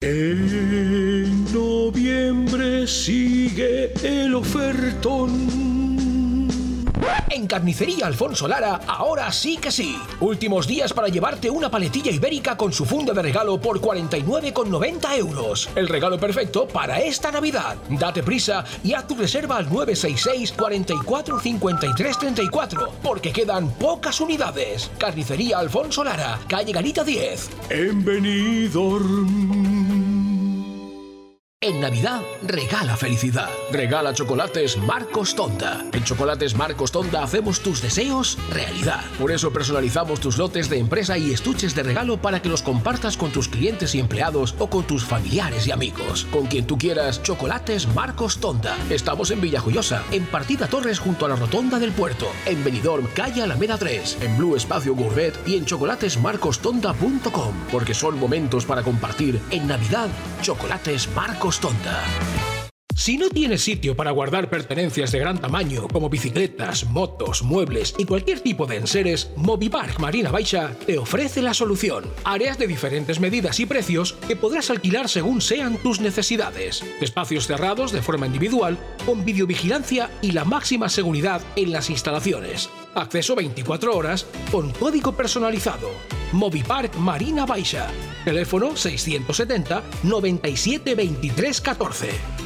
En noviembre sigue el ofertón. En Carnicería Alfonso Lara, ahora sí que sí. Últimos días para llevarte una paletilla ibérica con su funda de regalo por 49,90 euros. El regalo perfecto para esta Navidad. Date prisa y haz tu reserva al 966 44 53 34, porque quedan pocas unidades. Carnicería Alfonso Lara, calle Garita 10. En Benidorm. En Navidad, regala felicidad. Regala chocolates Marcos Tonda. En Chocolates Marcos Tonda hacemos tus deseos realidad. Por eso personalizamos tus lotes de empresa y estuches de regalo para que los compartas con tus clientes y empleados o con tus familiares y amigos. Con quien tú quieras, Chocolates Marcos Tonda. Estamos en Villajoyosa, en Partida Torres junto a la Rotonda del Puerto. En Benidorm, calle Alameda 3. En Blue Espacio Gourmet y en chocolatesmarcostonda.com. Porque son momentos para compartir. En Navidad, Chocolates Marcos Si no tienes sitio para guardar pertenencias de gran tamaño como bicicletas, motos, muebles y cualquier tipo de enseres, Movipark Marina Baixa te ofrece la solución. Áreas de diferentes medidas y precios que podrás alquilar según sean tus necesidades. Espacios cerrados de forma individual, con videovigilancia y la máxima seguridad en las instalaciones. Acceso 24 horas con código personalizado. Movipark Marina Baixa. Teléfono 670 97 23 14.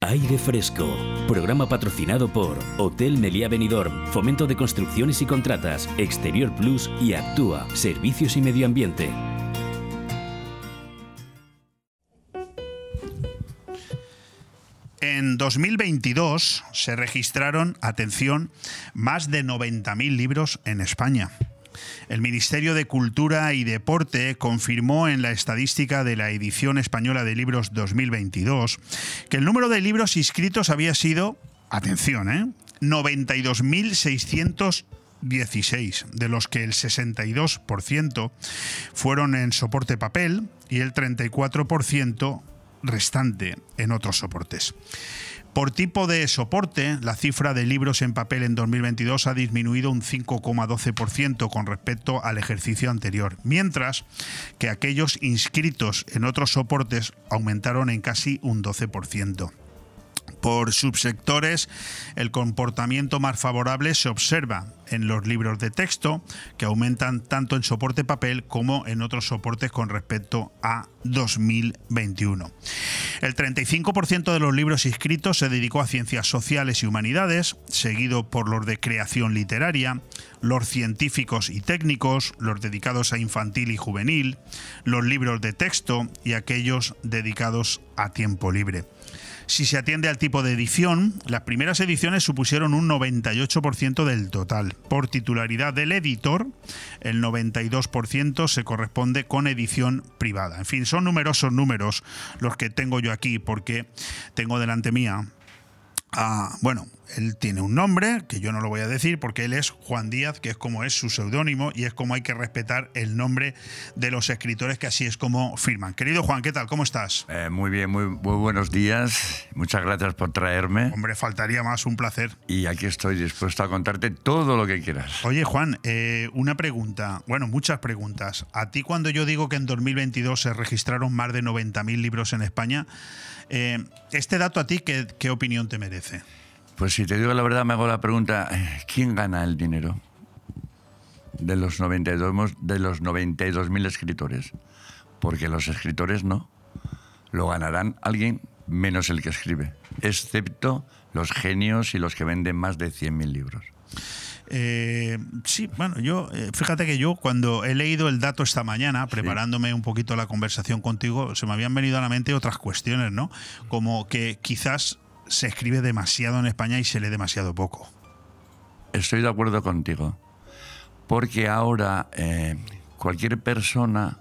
Aire Fresco, programa patrocinado por Hotel Meliá Benidorm, Fomento de Construcciones y Contratas, Exterior Plus y Actúa, Servicios y Medio Ambiente. En En 2022 se registraron, atención, más de 90.000 libros en España. El Ministerio de Cultura y Deporte confirmó en la estadística de la edición española de libros 2022 que el número de libros inscritos había sido, atención, ¿eh? 92.616, de los que el 62% fueron en soporte papel y el 34% restante en otros soportes. Por tipo de soporte, la cifra de libros en papel en 2022 ha disminuido un 5,12% con respecto al ejercicio anterior, mientras que aquellos inscritos en otros soportes aumentaron en casi un 12%. Por subsectores, el comportamiento más favorable se observa en los libros de texto, que aumentan tanto en soporte papel como en otros soportes con respecto a 2021. El 35% de los libros inscritos se dedicó a ciencias sociales y humanidades, seguido por los de creación literaria, los científicos y técnicos, los dedicados a infantil y juvenil, los libros de texto y aquellos dedicados a tiempo libre. Si se atiende al tipo de edición, las primeras ediciones supusieron un 98% del total. Por titularidad del editor, el 92% se corresponde con edición privada. En fin, son numerosos números los que tengo yo aquí porque tengo delante mía bueno, él tiene un nombre, que yo no lo voy a decir, porque él es Juan Díaz, que es como es su seudónimo y es como hay que respetar el nombre de los escritores, que así es como firman. Querido Juan, ¿qué tal? ¿Cómo estás? Eh, muy bien, muy, muy buenos días. Muchas gracias por traerme. Hombre, faltaría más, un placer. Y aquí estoy dispuesto a contarte todo lo que quieras. Oye, Juan, eh, una pregunta, bueno, muchas preguntas. A ti cuando yo digo que en 2022 se registraron más de 90.000 libros en España, eh, este dato a ti, ¿qué, ¿qué opinión te merece? Pues si te digo la verdad, me hago la pregunta, eh, ¿quién gana el dinero de los 92 de los 92.000 escritores? Porque los escritores no. Lo ganarán alguien menos el que escribe, excepto los genios y los que venden más de 100.000 libros. Eh, sí, bueno, yo, eh, fíjate que yo cuando he leído el dato esta mañana, preparándome un poquito la conversación contigo, se me habían venido a la mente otras cuestiones, ¿no? Como que quizás se escribe demasiado en España y se lee demasiado poco. Estoy de acuerdo contigo, porque ahora eh, cualquier persona,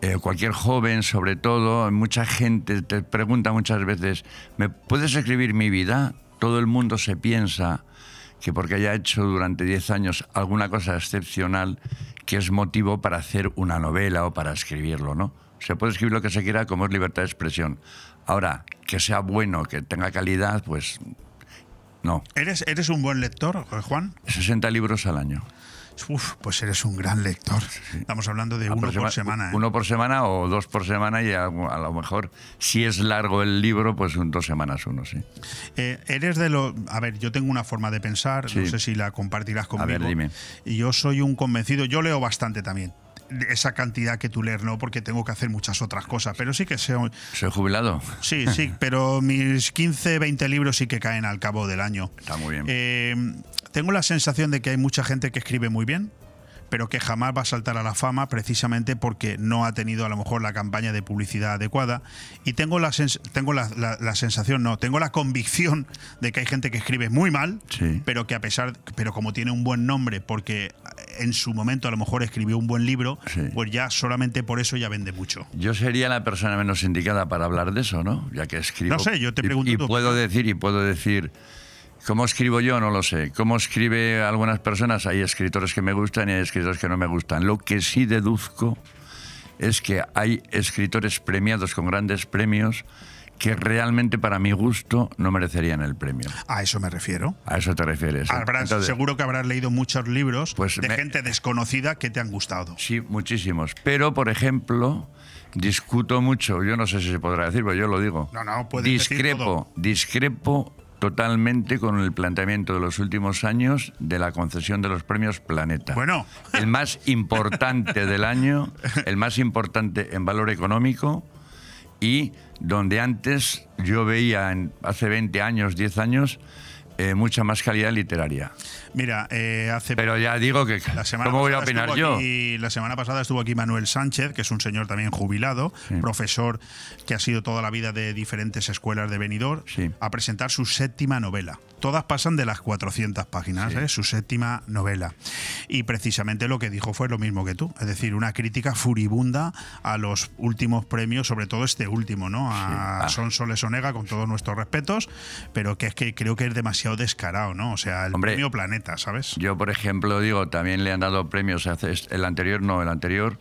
eh, cualquier joven sobre todo, mucha gente te pregunta muchas veces, ¿me puedes escribir mi vida? Todo el mundo se piensa que porque haya hecho durante 10 años alguna cosa excepcional, que es motivo para hacer una novela o para escribirlo, ¿no? Se puede escribir lo que se quiera como es libertad de expresión. Ahora, que sea bueno, que tenga calidad, pues no. ¿Eres, ¿Eres un buen lector, Juan? 60 libros al año. Uf, pues eres un gran lector. Estamos hablando de uno por semana. ¿eh? Uno por semana o dos por semana y a, lo mejor, si es largo el libro, pues dos semanas uno, sí. Eh, eres de lo... A ver, yo tengo una forma de pensar, no sé si la compartirás conmigo. A ver, dime. Y yo soy un convencido, yo leo bastante también esa cantidad que tú lees, no, porque tengo que hacer muchas otras cosas, pero sí que soy... ¿Soy jubilado? Sí, sí, pero mis 15, 20 libros sí que caen al cabo del año. Está muy bien. Eh, tengo la sensación de que hay mucha gente que escribe muy bien, pero que jamás va a saltar a la fama precisamente porque no ha tenido a lo mejor la campaña de publicidad adecuada. Y tengo la, tengo la, sensación, no, tengo la convicción de que hay gente que escribe muy mal, pero que a pesar, pero como tiene un buen nombre, porque en su momento a lo mejor escribió un buen libro, pues ya solamente por eso ya vende mucho. Yo sería la persona menos indicada para hablar de eso, ¿no? Ya que escribo. No sé, yo te pregunto. Y, puedo decir, y puedo decir ¿Cómo escribo yo? No lo sé. ¿Cómo escribe algunas personas? Hay escritores que me gustan y hay escritores que no me gustan. Lo que sí deduzco es que hay escritores premiados con grandes premios que realmente para mi gusto no merecerían el premio. A eso me refiero. A eso te refieres. ¿eh? seguro que habrás leído muchos libros pues de gente desconocida que te han gustado. Sí, muchísimos. Pero, por ejemplo, discuto mucho, yo no sé si se podrá decir, pero yo lo digo. No, no, puedes discrepo, decir discrepo totalmente con el planteamiento de los últimos años de la concesión de los premios Planeta. Bueno. El más importante del año, el más importante en valor económico y donde antes yo veía, en, hace 20 años, 10 años, eh, mucha más calidad literaria. Mira, eh, hace. Pero ya digo que. La semana ¿Cómo voy a opinar yo? aquí- la semana pasada estuvo aquí Manuel Sánchez, que es un señor también jubilado, profesor que ha sido toda la vida de diferentes escuelas de Benidorm, a presentar su séptima novela. Todas pasan de las 400 páginas, ¿eh? su séptima novela. Y precisamente lo que dijo fue lo mismo que tú, es decir, una crítica furibunda a los últimos premios, sobre todo este último, ¿no? A Ah. Son Soles Onega, con todos nuestros respetos, pero que es que creo que es demasiado descarado, ¿no? O sea, el Hombre, premio Planeta, ¿sabes? Yo, por ejemplo, digo, también le han dado premios, el anterior no, el anterior,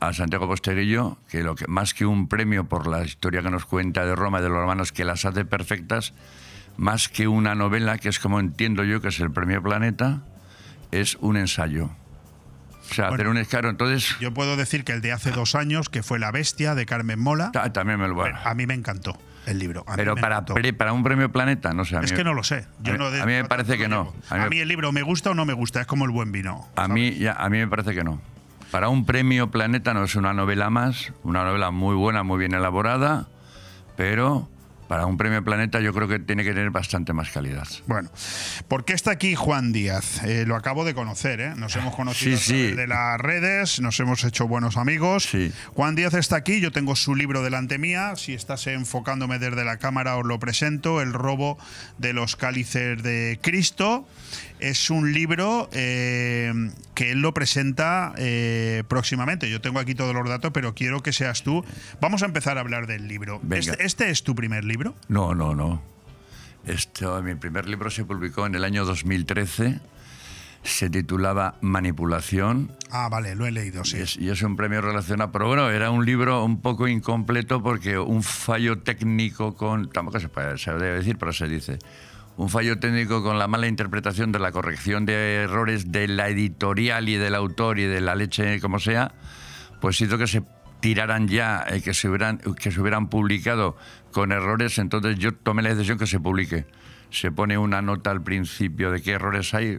a Santiago Posterillo, que lo que más que un premio por la historia que nos cuenta de Roma y de los romanos, que las hace perfectas, más que una novela, que es como entiendo yo que es el premio Planeta, es un ensayo. O sea, hacer un escaro, entonces... Yo puedo decir que el de hace dos años, que fue La Bestia, de Carmen Mola, también me lo a mí me encantó el libro. a Pero para, pre- para un premio Planeta, no sé. a mí- Es que no lo sé. Yo a, mí, no de- a mí me parece que no. A mí, A mí el libro me gusta o no me gusta, es como el buen vino. a mí, ya, a mí me parece que no. Para un premio Planeta no es una novela más, una novela muy buena, muy bien elaborada, pero para un premio Planeta yo creo que tiene que tener bastante más calidad. Bueno, ¿por qué está aquí Juan Díaz? Eh, lo acabo de conocer, ¿eh? Nos hemos conocido Sí, de las redes, nos hemos hecho buenos amigos. Juan Díaz está aquí, yo tengo su libro delante mía. Si estás enfocándome desde la cámara, os lo presento: El robo de los cálices de Cristo. Es un libro eh, que él lo presenta eh, próximamente. Yo tengo aquí todos los datos, pero quiero que seas tú. Vamos a empezar a hablar del libro. ¿Este, este es tu primer libro? No, no, no. Esto, mi primer libro se publicó en el año 2013. Se titulaba Manipulación. Ah, vale, lo he leído, sí. Y es, y es un premio relacionado. Pero bueno, era un libro un poco incompleto porque un fallo técnico con. Tampoco se, puede, se debe decir, pero se dice. Un fallo técnico con la mala interpretación de la corrección de errores de la editorial y del autor y de la leche, como sea, pues hizo que se tiraran ya, eh, que, se hubieran, que se hubieran publicado con errores. Entonces yo tomé la decisión que se publique. Se pone una nota al principio de qué errores hay.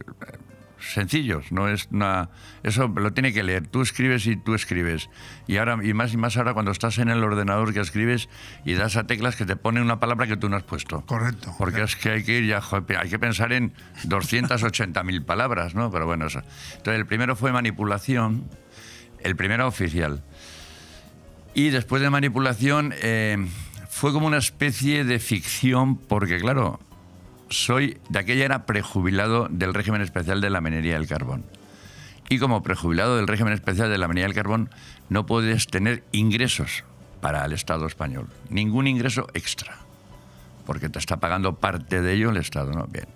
Sencillos, no es una eso lo tiene que leer. Tú escribes y tú escribes. Y ahora y más y más ahora cuando estás en el ordenador que escribes y das a teclas que te pone una palabra que tú no has puesto. Correcto. Porque es que hay que ir ya joder, hay que pensar en 280.000 palabras, ¿no? Pero bueno, eso. Entonces el primero fue manipulación, el primero oficial. Y después de manipulación eh, fue como una especie de ficción porque claro, soy de aquella era prejubilado del régimen especial de la minería del carbón. Y como prejubilado del régimen especial de la minería del carbón, no puedes tener ingresos para el Estado español. Ningún ingreso extra. Porque te está pagando parte de ello el Estado, ¿no? Bien.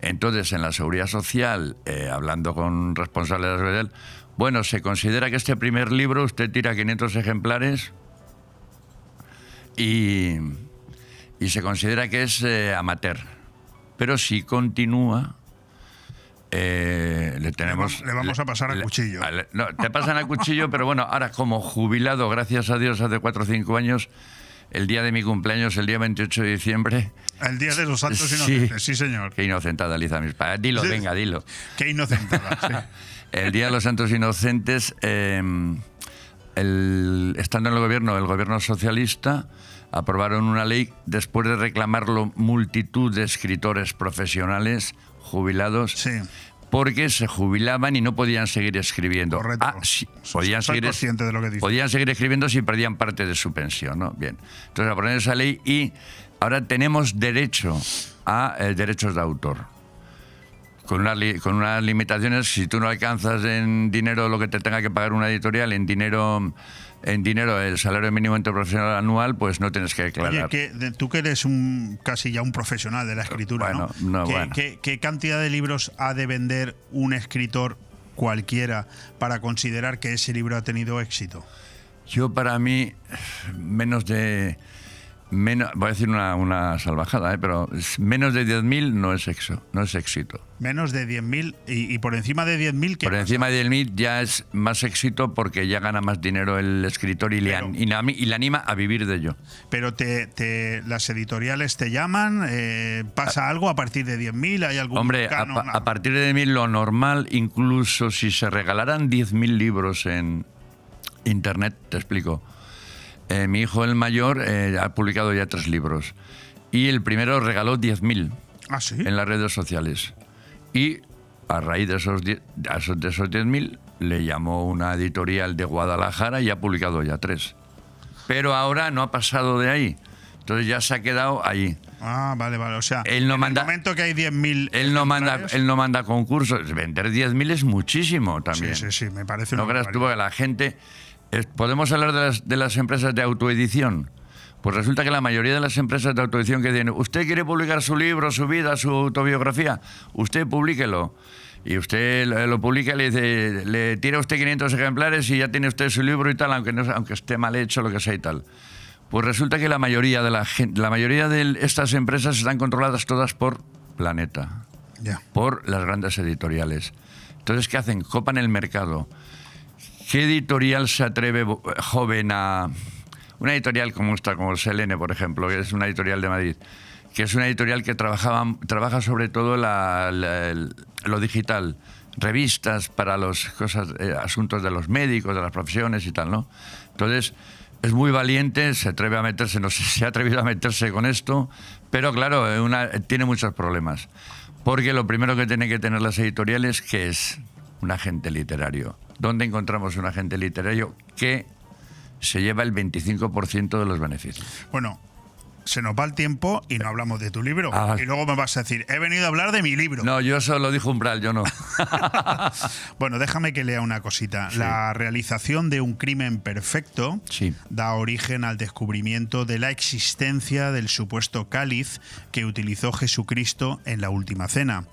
Entonces, en la seguridad social, eh, hablando con responsables de la seguridad bueno, se considera que este primer libro usted tira 500 ejemplares y, y se considera que es eh, amateur. Pero si continúa, eh, le tenemos... Le vamos a pasar a le- cuchillo. no, te pasan a cuchillo, pero bueno, ahora como jubilado, gracias a Dios, hace 4 o 5 años, el día de mi cumpleaños, el día 28 de diciembre... El día de los santos Sí. inocentes, sí, señor. Qué inocentada, Liza, mis padres. Dilo, Sí. venga, dilo. Qué inocentada, sí. El Día de los Santos Inocentes, eh, el- estando en el gobierno, el gobierno socialista, aprobaron una ley después de reclamarlo multitud de escritores profesionales jubilados. Porque se jubilaban y no podían seguir escribiendo. Ah, sí, podían seguir, de lo que podían seguir escribiendo si perdían parte de su pensión, ¿no? Bien. Entonces aprobaron esa ley y ahora tenemos derecho a eh, derechos de autor con, una li- con unas limitaciones. Si tú no alcanzas en dinero lo que te tenga que pagar una editorial, en dinero, en dinero el salario mínimo interprofesional anual, pues no tienes que Oye, declarar. que, de- tú que eres un casi ya un profesional de la escritura, Bueno, ¿no? no, ¿Qué, bueno. qué- qué cantidad de libros ha de vender un escritor cualquiera para considerar que ese libro ha tenido éxito? Yo para mí, menos de... Menos, voy a decir una, una salvajada, ¿eh? pero menos de 10.000 no es éxito. No es éxito. Menos de 10.000 y, y por encima de 10.000 que Por encima de 10.000 ya es más éxito porque ya gana más dinero el escritor y le, an- y la- y le anima a vivir de ello. Pero te, te- las editoriales te llaman, eh, pasa algo a partir de 10.000, hay algún Hombre, a, canon? a partir de 10.000 lo normal, incluso si se regalaran 10.000 libros en Internet, te explico. Eh, mi hijo el mayor eh, ha publicado ya tres libros y el primero regaló 10.000. ¿Ah, sí? en las redes sociales. Y a raíz de esos die- de esos de esos 10.000 le llamó una editorial de Guadalajara y ha publicado ya tres. Pero ahora no ha pasado de ahí. Entonces ya se ha quedado ahí. Ah, vale, vale. O sea, Él no en manda- el momento que hay 10.000 Él no manda, él no manda concursos. Vender 10.000 es muchísimo también. Sí, sí, sí, me parece una No creas tú que la gente... ¿Podemos hablar de las, de las empresas de autoedición? Pues resulta que la mayoría de las empresas de autoedición que tienen, usted quiere publicar su libro, su vida, su autobiografía, usted publíquelo. Y usted lo, lo publica, le dice, le tira usted 500 ejemplares y ya tiene usted su libro y tal, aunque, no, aunque esté mal hecho, lo que sea y tal. Pues resulta que la mayoría de la la mayoría de estas empresas están controladas todas por Planeta Ya. por las grandes editoriales. Entonces, ¿qué hacen? Copan el mercado. ¿Qué editorial se atreve joven a... Una editorial como esta, como el Selene, por ejemplo, que es una editorial de Madrid, que es una editorial que trabajaba, trabaja sobre todo lo digital, revistas para los cosas, eh, asuntos de los médicos, de las profesiones y tal, ¿no? Entonces, es muy valiente, se atreve a meterse, no sé si se ha atrevido a meterse con esto, pero claro, eh, tiene muchos problemas. Porque lo primero que tienen que tener las editoriales, que es un agente literario. ¿Dónde encontramos un agente literario que se lleva el 25% de los beneficios? Bueno, se nos va el tiempo y no hablamos de tu libro. Ah. Y luego me vas a decir, he venido a hablar de mi libro. No, yo solo dijo Umbral, yo no. Bueno, déjame que lea una cosita. La realización de un crimen perfecto da origen al descubrimiento de la existencia del supuesto cáliz que utilizó Jesucristo en la última cena.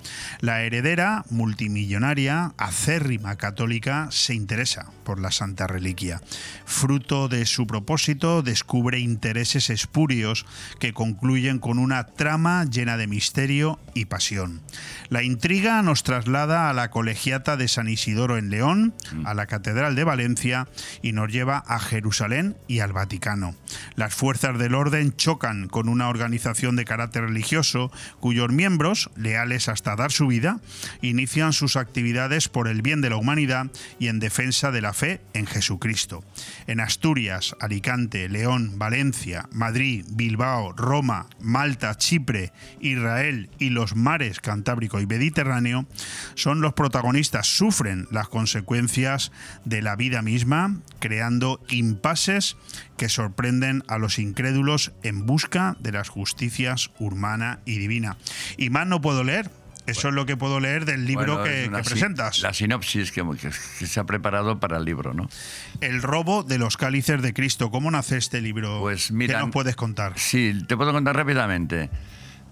La heredera multimillonaria, acérrima católica, se interesa por la santa reliquia. Fruto de su propósito, descubre intereses espurios que concluyen con una trama llena de misterio y pasión. La intriga nos traslada a la colegiata de San Isidoro en León, a la Catedral de Valencia y nos lleva a Jerusalén y al Vaticano. Las fuerzas del orden chocan con una organización de carácter religioso cuyos miembros, leales hasta dar su vida, inician sus actividades por el bien de la humanidad y en defensa de la fe en Jesucristo. En Asturias, Alicante, León, Valencia, Madrid, Bilbao, Roma, Malta, Chipre, Israel y los mares Cantábrico y Mediterráneo son los protagonistas, sufren las consecuencias de la vida misma, creando impases que sorprenden a los incrédulos en busca de las justicias humana y divina. Y más no puedo leer. Eso es lo que puedo leer del libro Bueno, que, presentas. La sinopsis que, que- que se ha preparado para el libro, ¿no? El robo de los cálices de Cristo. ¿Cómo nace este libro? Pues mira, ¿Qué nos puedes contar? Sí, te puedo contar rápidamente.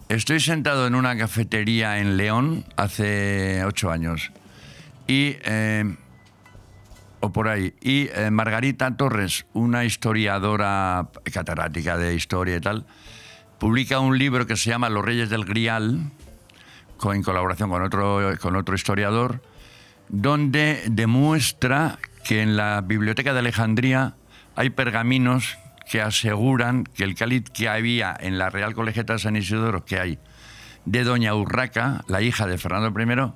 Estoy sentado en una cafetería en León hace ocho años. Y. eh, o por ahí. Y eh, Margarita Torres, una historiadora catedrática de historia y tal, publica un libro que se llama Los Reyes del Grial, en colaboración con otro, con otro historiador, donde demuestra que en la Biblioteca de Alejandría hay pergaminos que aseguran que el cáliz que había en la Real Colegiata de San Isidoro, que hay, de Doña Urraca, la hija de Fernando I,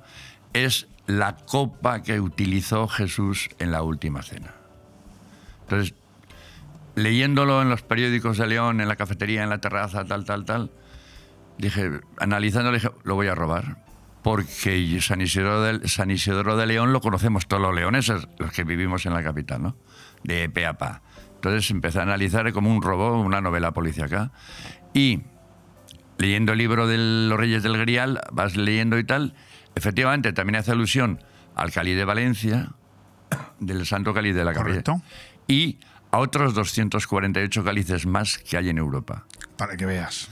es la copa que utilizó Jesús en la última cena. Entonces, leyéndolo en los periódicos de León, en la cafetería, en la terraza, tal, tal, tal, dije, analizándolo, dije, lo voy a robar. Porque San Isidoro, de, San Isidoro de León lo conocemos todos los leoneses, los que vivimos en la capital, ¿no? De pe a pa. Entonces empecé a analizar como un robo, una novela policíaca. Y leyendo el libro de los Reyes del Grial, vas leyendo y tal, efectivamente también hace alusión al Cali de Valencia, del Santo Cali de la Capilla. Correcto. Y a otros 248 cálices más que hay en Europa. Para que veas.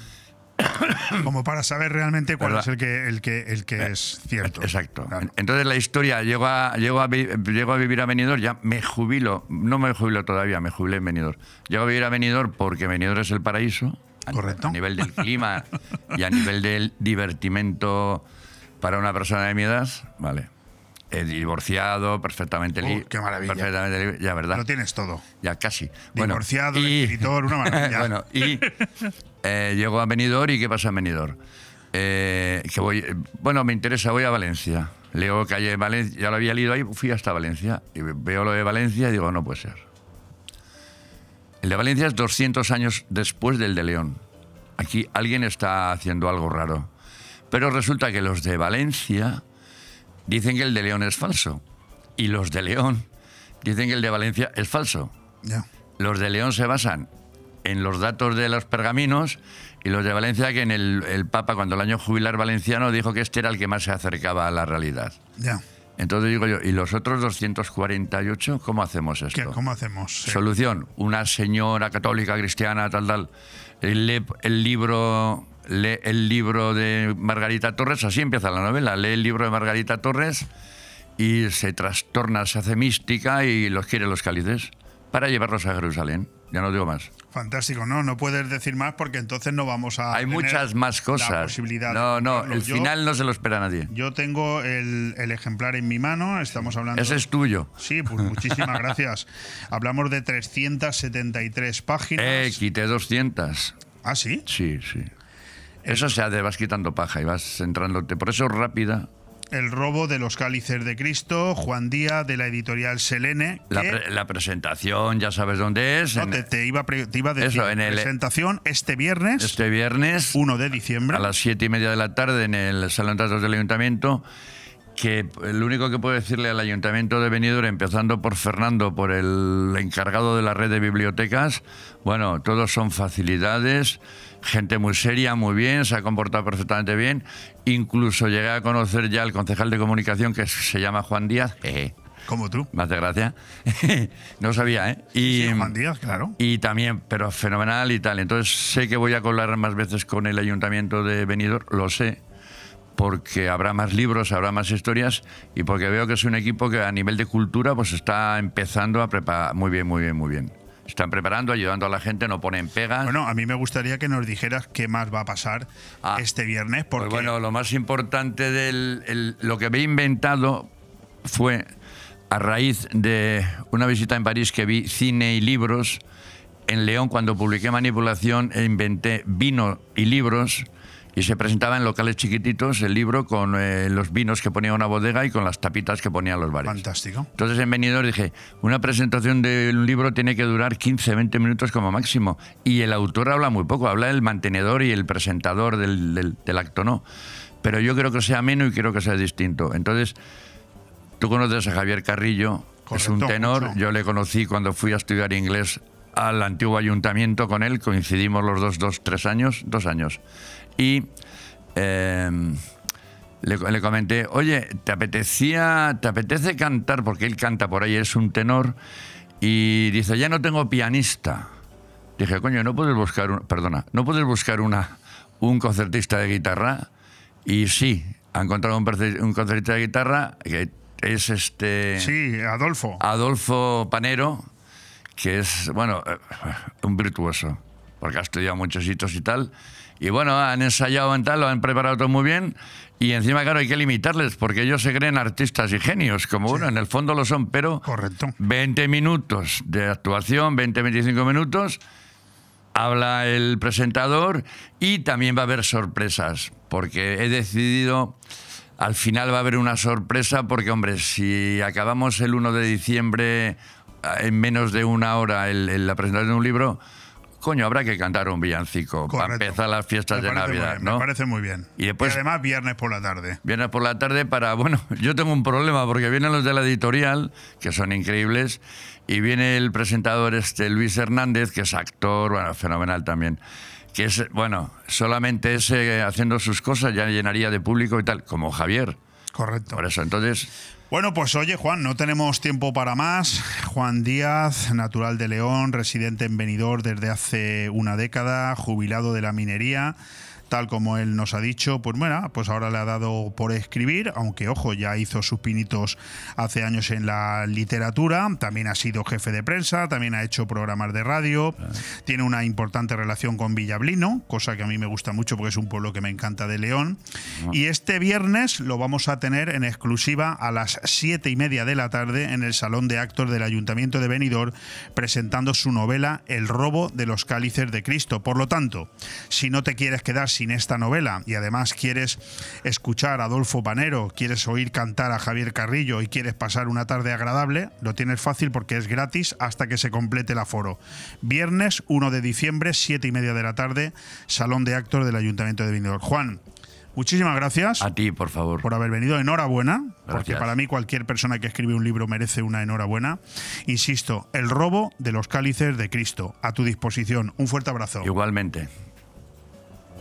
Como para saber realmente cuál ¿Verdad? es el que, el que, el que es cierto. Exacto. Entonces la historia, llego a, llego, a, llego a vivir a Benidorm, ya me jubilo, no me jubilo todavía, me jubilé en Benidorm. Llego a vivir a Benidorm porque Benidorm es el paraíso, a, Correcto. a nivel del clima y a nivel del divertimento para una persona de mi edad, vale. He divorciado, perfectamente Oh, libre. qué maravilla. Perfectamente libre, ya, ¿verdad? Lo tienes todo. Ya casi. Divorciado, escritor, una maravilla. bueno, y eh, llego a Benidorm y ¿qué pasa en Benidorm? Eh, que voy, eh, bueno, me interesa, voy a Valencia. Leo calle Valencia, ya lo había leído ahí, fui hasta Valencia. Y veo lo de Valencia y digo, no puede ser. El de Valencia es 200 años después del de León. Aquí alguien está haciendo algo raro. Pero resulta que los de Valencia dicen que el de León es falso. Y los de León dicen que el de Valencia es falso. Los de León se basan en los datos de los pergaminos y los de Valencia que en el, el Papa, cuando el año jubilar valenciano, dijo que este era el que más se acercaba a la realidad. Ya. Entonces digo yo, ¿y los otros 248 cómo hacemos esto? ¿Qué- ¿Cómo hacemos? Sí. Solución, una señora católica cristiana tal tal lee el libro lee el libro de Margarita Torres, así empieza la novela, lee el libro de Margarita Torres y se trastorna, se hace mística y los quiere los cálices para llevarlos a Jerusalén. Ya no digo más. Fantástico, no, no puedes decir más porque entonces no vamos a. Hay tener muchas más La cosas. posibilidad No, no, el Yo- final no se lo espera nadie. Yo tengo el, el ejemplar en mi mano, estamos hablando. Ese es tuyo. Sí, pues muchísimas gracias. Hablamos de 373 páginas. Eh, quité 200. ¿Ah, sí? Sí, sí. Eso se hace, vas quitando paja y vas centrándote. Por eso rápida. El robo de los cálices de Cristo, Juan Díaz de la editorial Selene. La, que- pre- la presentación, ya sabes dónde es. no, en- te, te iba te iba a decir, Eso, en el- presentación este viernes, este viernes, 1 de diciembre. a las siete y media de la tarde, en el Salón de Actos del Ayuntamiento. Que lo único que puedo decirle al Ayuntamiento de Benidorm, empezando por Fernando, por el encargado de la red de bibliotecas, bueno, todos son facilidades, gente muy seria, muy bien, se ha comportado perfectamente bien. Incluso llegué a conocer ya al concejal de comunicación que se llama Juan Díaz. jeje. Como tú. Me hace gracia. no sabía, ¿eh? Y, Sí, Juan Díaz, claro. Y también, pero fenomenal y tal. Entonces sé que voy a colar más veces con el ayuntamiento de Benidorm, lo sé, porque habrá más libros, habrá más historias y porque veo que es un equipo que a nivel de cultura pues está empezando a preparar muy bien, muy bien, muy bien. Están preparando, ayudando a la gente, no ponen pegas. Bueno, a mí me gustaría que nos dijeras qué más va a pasar este viernes, porque Pues bueno, lo más importante de lo que me he inventado fue a raíz de una visita en París que vi cine y libros. En León, cuando publiqué Manipulación, e inventé vino y libros y se presentaba en locales chiquititos el libro con eh, los vinos que ponía una bodega y con las tapitas que ponían los bares. Fantástico. Entonces en Benidorm dije, una presentación de un libro tiene que durar 15, 20 minutos como máximo. Y el autor habla muy poco, habla el mantenedor y el presentador del, del- del acto, ¿no? Pero yo creo que sea ameno y quiero que sea distinto. Entonces, tú conoces a Javier Carrillo, es un Correcto, tenor. mucho. Yo le conocí cuando fui a estudiar inglés al antiguo ayuntamiento con él, coincidimos los dos, dos, tres años, dos años. Y eh, le, le comenté, oye, ¿te apetecía, te apetece cantar? Porque él canta por ahí, es un tenor. Y dice, ya no tengo pianista. Dije, coño, ¿no puedes buscar, un- perdona, ¿no puedes buscar una, un concertista de guitarra? Y sí, ha encontrado un, un concertista de guitarra que es este... Sí, Adolfo. Adolfo Panero, que es, bueno, eh, un virtuoso, porque ha estudiado muchos sitios y tal. Y bueno, han ensayado en tal, lo han preparado todo muy bien. Y encima, claro, hay que limitarles, porque ellos se creen artistas y genios, como bueno, en el fondo lo son, pero Correcto. 20 minutos de actuación, 20-25 minutos, habla el presentador y también va a haber sorpresas, porque he decidido, al final va a haber una sorpresa, porque hombre, si acabamos el 1 de diciembre eh, en menos de una hora el- el- la presentación de un libro, coño, habrá que cantar un villancico para empezar las fiestas Me de Navidad, bien, ¿no? Me parece muy bien. Y después- además viernes por la tarde. Viernes por la tarde para, bueno, yo tengo un problema porque vienen los de la editorial, que son increíbles, y viene el presentador este Luis Hernández, que es actor, bueno, fenomenal también, que es, bueno, solamente ese haciendo sus cosas ya llenaría de público y tal, como Javier. Correcto. Por eso, entonces, Bueno, pues oye, Juan, no tenemos tiempo para más. Juan Díaz, natural de León, residente en Benidorm desde hace una década, jubilado de la minería. Tal como él nos ha dicho, pues bueno, pues ahora le ha dado por escribir, aunque ojo, ya hizo sus pinitos hace años en la literatura, también ha sido jefe de prensa, también ha hecho programas de radio, tiene una importante relación con Villablino, cosa que a mí me gusta mucho porque es un pueblo que me encanta de León. Y este viernes lo vamos a tener en exclusiva a las siete y media de la tarde en el Salón de Actos del Ayuntamiento de Benidorm, presentando su novela El robo de los cálices de Cristo. Por lo tanto, si no te quieres quedar sin esta novela y además quieres escuchar a Adolfo Panero, quieres oír cantar a Javier Carrillo y quieres pasar una tarde agradable, lo tienes fácil porque es gratis hasta que se complete el aforo. Viernes 1 de diciembre, siete y media de la tarde, Salón de Actos del Ayuntamiento de Benidorm. Juan, muchísimas gracias. A ti, por favor. Por haber venido. Enhorabuena, porque Gracias. para mí cualquier persona que escribe un libro merece una enhorabuena. Insisto, El robo de los cálices de Cristo. A tu disposición. Un fuerte abrazo. Igualmente.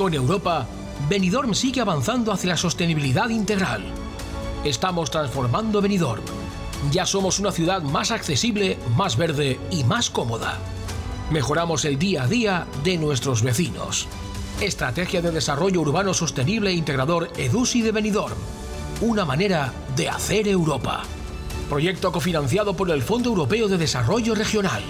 Con Europa, Benidorm sigue avanzando hacia la sostenibilidad integral. Estamos transformando Benidorm. Ya somos una ciudad más accesible, más verde y más cómoda. Mejoramos el día a día de nuestros vecinos. Estrategia de Desarrollo Urbano Sostenible e Integrador EDUSI de Benidorm. Una manera de hacer Europa. Proyecto cofinanciado por el Fondo Europeo de Desarrollo Regional.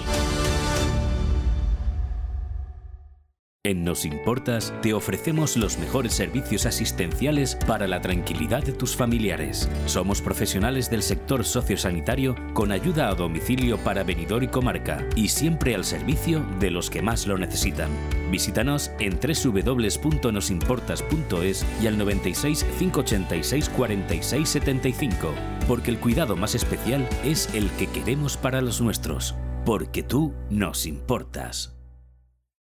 En Nos Importas te ofrecemos los mejores servicios asistenciales para la tranquilidad de tus familiares. Somos profesionales del sector sociosanitario con ayuda a domicilio para venidor y comarca y siempre al servicio de los que más lo necesitan. Visítanos en www.nosimportas.es y al 96 586 46 75, porque el cuidado más especial es el que queremos para los nuestros, porque tú nos importas.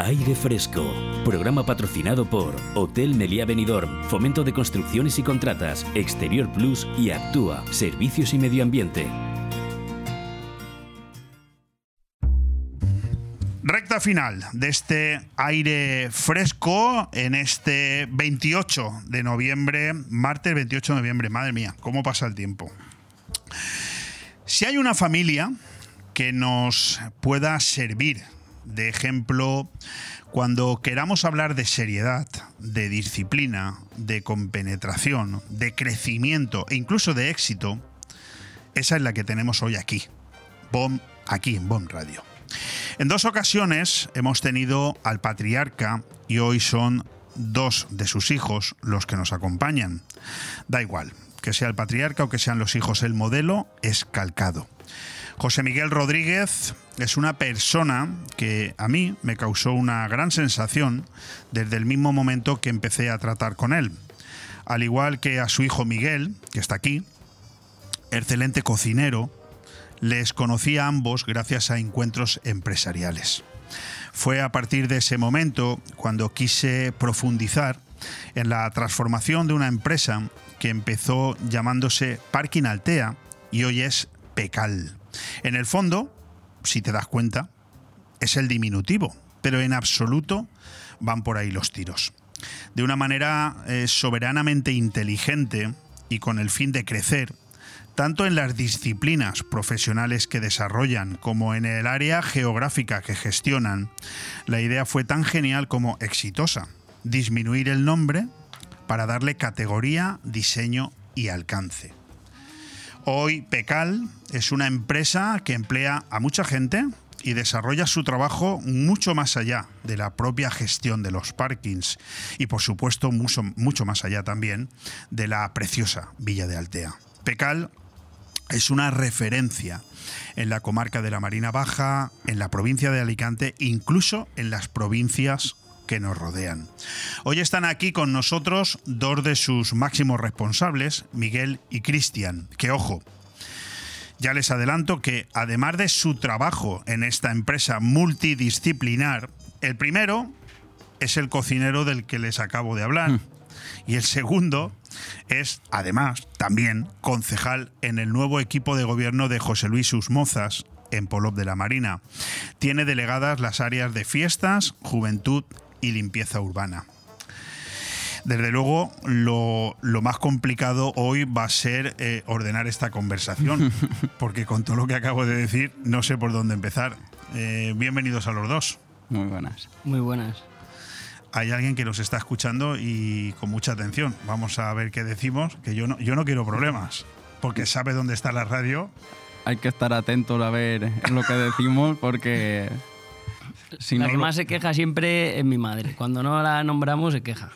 Aire Fresco, programa patrocinado por Hotel Meliá Benidorm, Fomento de Construcciones y Contratas, Exterior Plus y Actúa, Servicios y Medio Ambiente. Recta final de este aire fresco en este 28 de noviembre, martes 28 de noviembre. Madre mía, cómo pasa el tiempo. Si hay una familia que nos pueda servir de ejemplo cuando queramos hablar de seriedad, de disciplina, de compenetración, de crecimiento e incluso de éxito, esa es la que tenemos hoy aquí, BOM, aquí en BOM Radio. En dos ocasiones hemos tenido al patriarca y hoy son dos de sus hijos los que nos acompañan. Da igual, que sea el patriarca o que sean los hijos, el modelo es calcado. José Miguel Rodríguez es una persona que a mí me causó una gran sensación desde el mismo momento que empecé a tratar con él. Al igual que a su hijo Miguel, que está aquí, excelente cocinero, Les conocí a ambos gracias a encuentros empresariales. Fue a partir de ese momento cuando quise profundizar en la transformación de una empresa que empezó llamándose Parking Altea y hoy es Pecal. En el fondo, si te das cuenta, es el diminutivo, pero en absoluto van por ahí los tiros. De una manera eh, soberanamente inteligente y con el fin de crecer, tanto en las disciplinas profesionales que desarrollan como en el área geográfica que gestionan, la idea fue tan genial como exitosa. Disminuir el nombre para darle categoría, diseño y alcance. Hoy Pecal es una empresa que emplea a mucha gente y desarrolla su trabajo mucho más allá de la propia gestión de los parkings y por supuesto mucho, mucho más allá también de la preciosa Villa de Altea. Pecal es una referencia en la comarca de la Marina Baja, en la provincia de Alicante, incluso en las provincias que nos rodean. Hoy están aquí con nosotros dos de sus máximos responsables, Miguel y Cristian, que ojo, ya les adelanto que además de su trabajo en esta empresa multidisciplinar, el primero es el cocinero del que les acabo de hablar. Y el segundo es, además, también concejal en el nuevo equipo de gobierno de José Luis Usmozas en Polop de la Marina. Tiene delegadas las áreas de fiestas, juventud y limpieza urbana. Desde luego, lo, lo más complicado hoy va a ser eh, ordenar esta conversación, porque con todo lo que acabo de decir, no sé por dónde empezar. Eh, bienvenidos a los dos. Muy buenas. Muy buenas. Hay alguien que nos está escuchando y con mucha atención. Vamos a ver qué decimos, que yo no, yo no quiero problemas, porque sabe dónde está la radio. Hay que estar atentos a ver lo que decimos, porque si más se queja siempre es mi madre. Cuando no la nombramos se queja.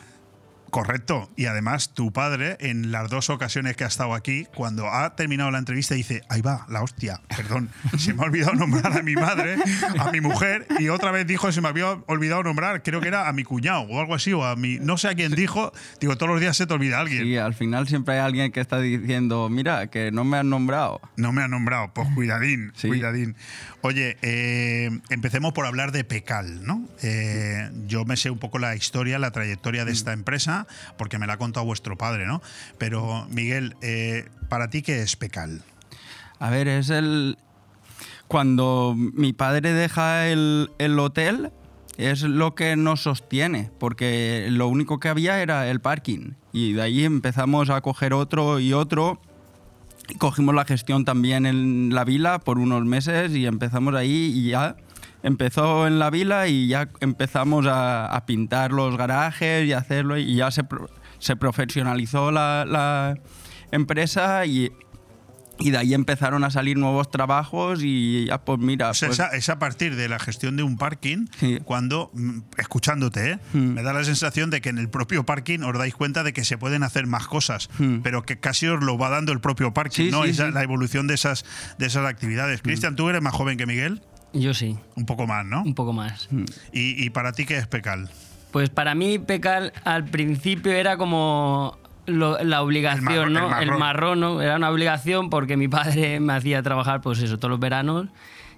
Correcto. Y además, tu padre, en las dos ocasiones que ha estado aquí, cuando ha terminado la entrevista, dice: Ahí va, la hostia, perdón, se me ha olvidado nombrar a mi madre, a mi mujer, y otra vez dijo: Se me había olvidado nombrar, creo que era a mi cuñado o algo así, o a mi. No sé a quién dijo. Digo, todos los días se te olvida alguien. Sí, al final siempre hay alguien que está diciendo, mira, que no me han nombrado. No me ha nombrado, pues cuidadín, cuidadín. Oye, eh, empecemos por hablar de Pecal, ¿no? Eh, yo me sé un poco la historia, la trayectoria de esta empresa, porque me la ha contado vuestro padre, ¿no? Pero, Miguel, eh, ¿para ti qué es Pecal? A ver, es el... Cuando mi padre deja el, el hotel, es lo que nos sostiene, porque lo único que había era el parking. Y de ahí empezamos a coger otro y otro. Cogimos la gestión también en la vila por unos meses y empezamos ahí y ya empezó en la vila y ya empezamos a, a pintar los garajes y hacerlo y ya se, se profesionalizó la, la empresa y, y de ahí empezaron a salir nuevos trabajos y ya pues mira, O sea, pues- esa- es a partir de la gestión de un parking cuando, mm, escuchándote, ¿eh? Hmm. me da la sensación de que en el propio parking os dais cuenta de que se pueden hacer más cosas, pero que casi os lo va dando el propio parking. Sí, ¿no? sí, Esa-. La evolución de esas, de esas actividades. Cristian, ¿tú eres más joven que Miguel? Yo sí. Un poco más, ¿no? Un poco más. ¿Y, y para ti qué es Pecal? Pues para mí Pecal al principio era como lo- la obligación, El marrón, ¿no? el marrón. El marrón, ¿no? Era una obligación porque mi padre me hacía trabajar, pues eso, todos los veranos,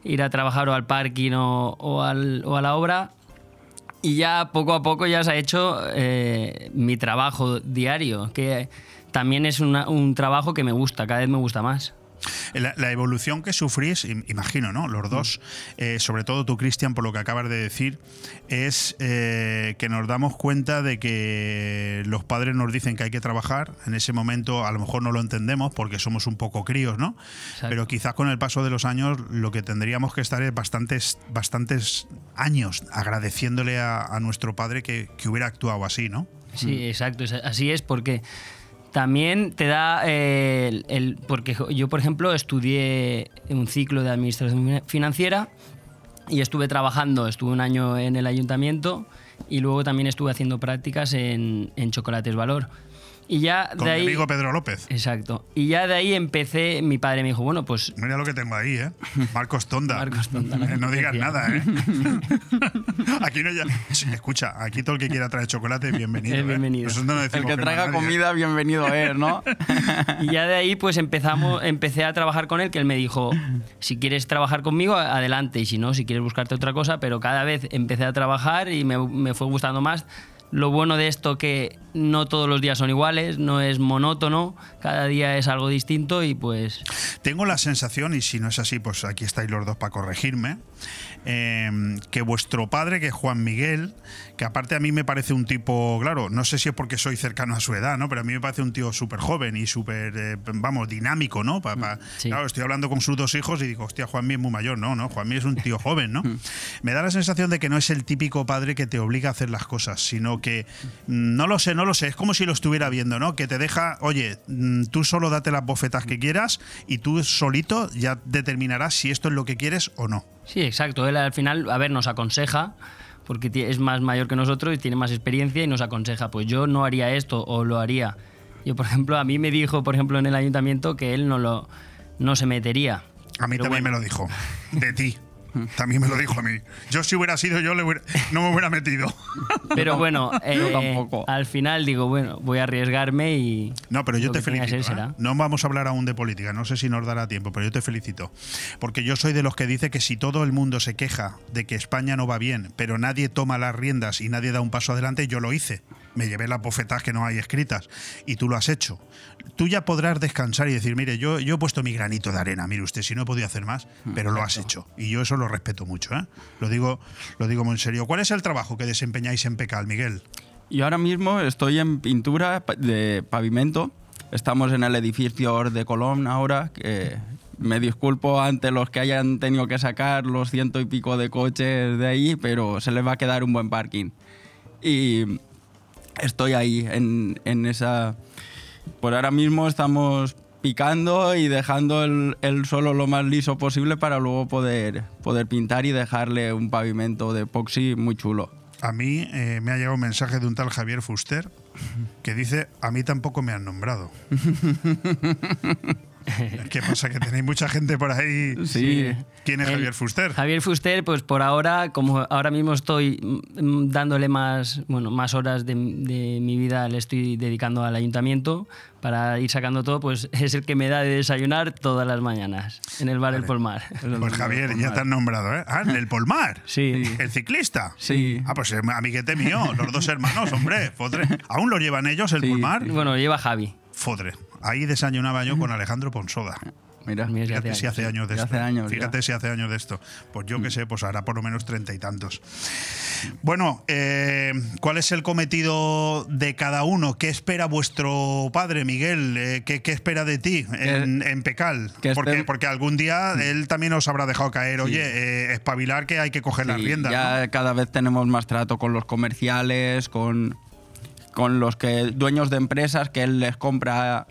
ir a trabajar o al parking o, o al- o a la obra. Y ya poco a poco ya se ha hecho eh, mi trabajo diario, que también es una- un trabajo que me gusta, cada vez me gusta más. La, la evolución que sufrís, im- imagino, ¿no? Los dos, eh, sobre todo tú, Cristian, por lo que acabas de decir, es eh, que nos damos cuenta de que los padres nos dicen que hay que trabajar. En ese momento a lo mejor no lo entendemos porque somos un poco críos, ¿no? Pero quizás con el paso de los años lo que tendríamos que estar es bastantes, bastantes años agradeciéndole a, a nuestro padre que, que hubiera actuado así, ¿no? Sí, exacto, es- así es porque también te da eh, el, el- porque yo por ejemplo estudié un ciclo de administración financiera y estuve trabajando, estuve un año en el ayuntamiento y luego también estuve haciendo prácticas en, en Chocolates Valor. Y ya de Con mi ahí. amigo Pedro López. Exacto. Y ya de ahí empecé, mi padre me dijo, bueno, pues Mira lo que tengo ahí, ¿eh? Marcos Tonda. Marcos Tonda, la Eh, no digas nada, ¿eh? aquí no ya... Escucha, aquí todo el que quiera traer chocolate, bienvenido. Es ¿eh? bienvenido. Nosotros no El que no a traiga nadie, ¿eh? comida, bienvenido es, ¿no? Y ya de ahí pues empezamos, empecé a trabajar con él, que él me dijo, si quieres trabajar conmigo, adelante, y si no, si quieres buscarte otra cosa, pero cada vez empecé a trabajar y me, me fue gustando más. Lo bueno de esto que no todos los días son iguales, no es monótono, cada día es algo distinto y pues Tengo la sensación, y si no es así, pues aquí estáis los dos para corregirme, eh, que vuestro padre, que es Juan Miguel, que aparte a mí me parece un tipo, claro, no sé si es porque soy cercano a su edad, ¿no? Pero a mí me parece un tío súper joven y súper, eh, vamos, dinámico, ¿no? Pa- pa- Claro, estoy hablando con sus dos hijos y digo, hostia, Juan Miguel es muy mayor. No, no, Juan Miguel es un tío joven, ¿no? me da la sensación de que no es el típico padre que te obliga a hacer las cosas, sino que, mm, no lo sé, no lo sé, es como si lo estuviera viendo, ¿no? Que te deja, oye, mm, tú solo date las bofetas que quieras y tú solito ya determinarás si esto es lo que quieres o no. Sí, exacto. Él al final, a ver, nos aconseja, porque es más mayor que nosotros y tiene más experiencia y nos aconseja, pues yo no haría esto o lo haría. Yo, por ejemplo, a mí me dijo, por ejemplo, en el ayuntamiento que él no lo no se metería. A mí también me lo dijo, de ti. También me lo dijo a mí. Yo si hubiera sido yo, le hubiera- no me hubiera metido. Pero bueno, eh, al final digo, bueno, voy a arriesgarme y... No, pero yo te felicito. ¿eh? No vamos a hablar aún de política, no sé si nos dará tiempo, pero yo te felicito. Porque yo soy de los que dice que si todo el mundo se queja de que España no va bien, pero nadie toma las riendas y nadie da un paso adelante, yo lo hice. Me llevé las bofetas que no hay escritas y tú lo has hecho. Tú ya podrás descansar y decir, mire, yo, yo he puesto mi granito de arena, mire usted, si no he podido hacer más, pero lo has hecho. Y yo eso lo respeto mucho, ¿eh? Lo digo, lo digo muy en serio. ¿Cuál es el trabajo que desempeñáis en Pecal, Miguel? Yo ahora mismo estoy en pintura de pavimento. Estamos en el edificio de Colón ahora, que me disculpo ante los que hayan tenido que sacar los ciento y pico de coches de ahí, pero se les va a quedar un buen parking. Y estoy ahí en, en esa... Por ahora mismo estamos picando y dejando el, el suelo lo más liso posible para luego poder, poder pintar y dejarle un pavimento de epoxi muy chulo. A mí eh, me ha llegado un mensaje de un tal Javier Fuster que dice, a mí tampoco me han nombrado. ¿Qué pasa? ¿Que tenéis mucha gente por ahí? Sí. ¿Quién es El- Javier Fuster? Javier Fuster, pues por ahora, como ahora mismo estoy dándole más, bueno, más horas de, de mi vida, le estoy dedicando al ayuntamiento para ir sacando todo, pues es el que me da de desayunar todas las mañanas en el bar El Polmar. Pues Javier, ya te han nombrado, ¿eh? Ah, en el Polmar. Sí. ¿El ciclista? Sí. Ah, pues eh, amiguete mío, los dos hermanos, hombre, fodre. ¿Aún lo llevan ellos, el Polmar? Bueno, lleva Javi. Fodre. Ahí desayunaba yo con Alejandro Ponsoda. Mira, Fíjate si hace años de esto. hace años, ya. Fíjate si hace años de esto. Pues yo que sé, pues hará por lo menos treinta y tantos. Bueno, eh, ¿cuál es el cometido de cada uno? ¿Qué espera vuestro padre, Miguel? Eh, ¿qué, qué espera de ti en, en Pecal? que Porque, esté- porque algún día él también os habrá dejado caer, oye, eh, espabilar que hay que coger las Sí, riendas. ¿no? Ya cada vez tenemos más trato con los comerciales, con, con los que dueños de empresas que él les compra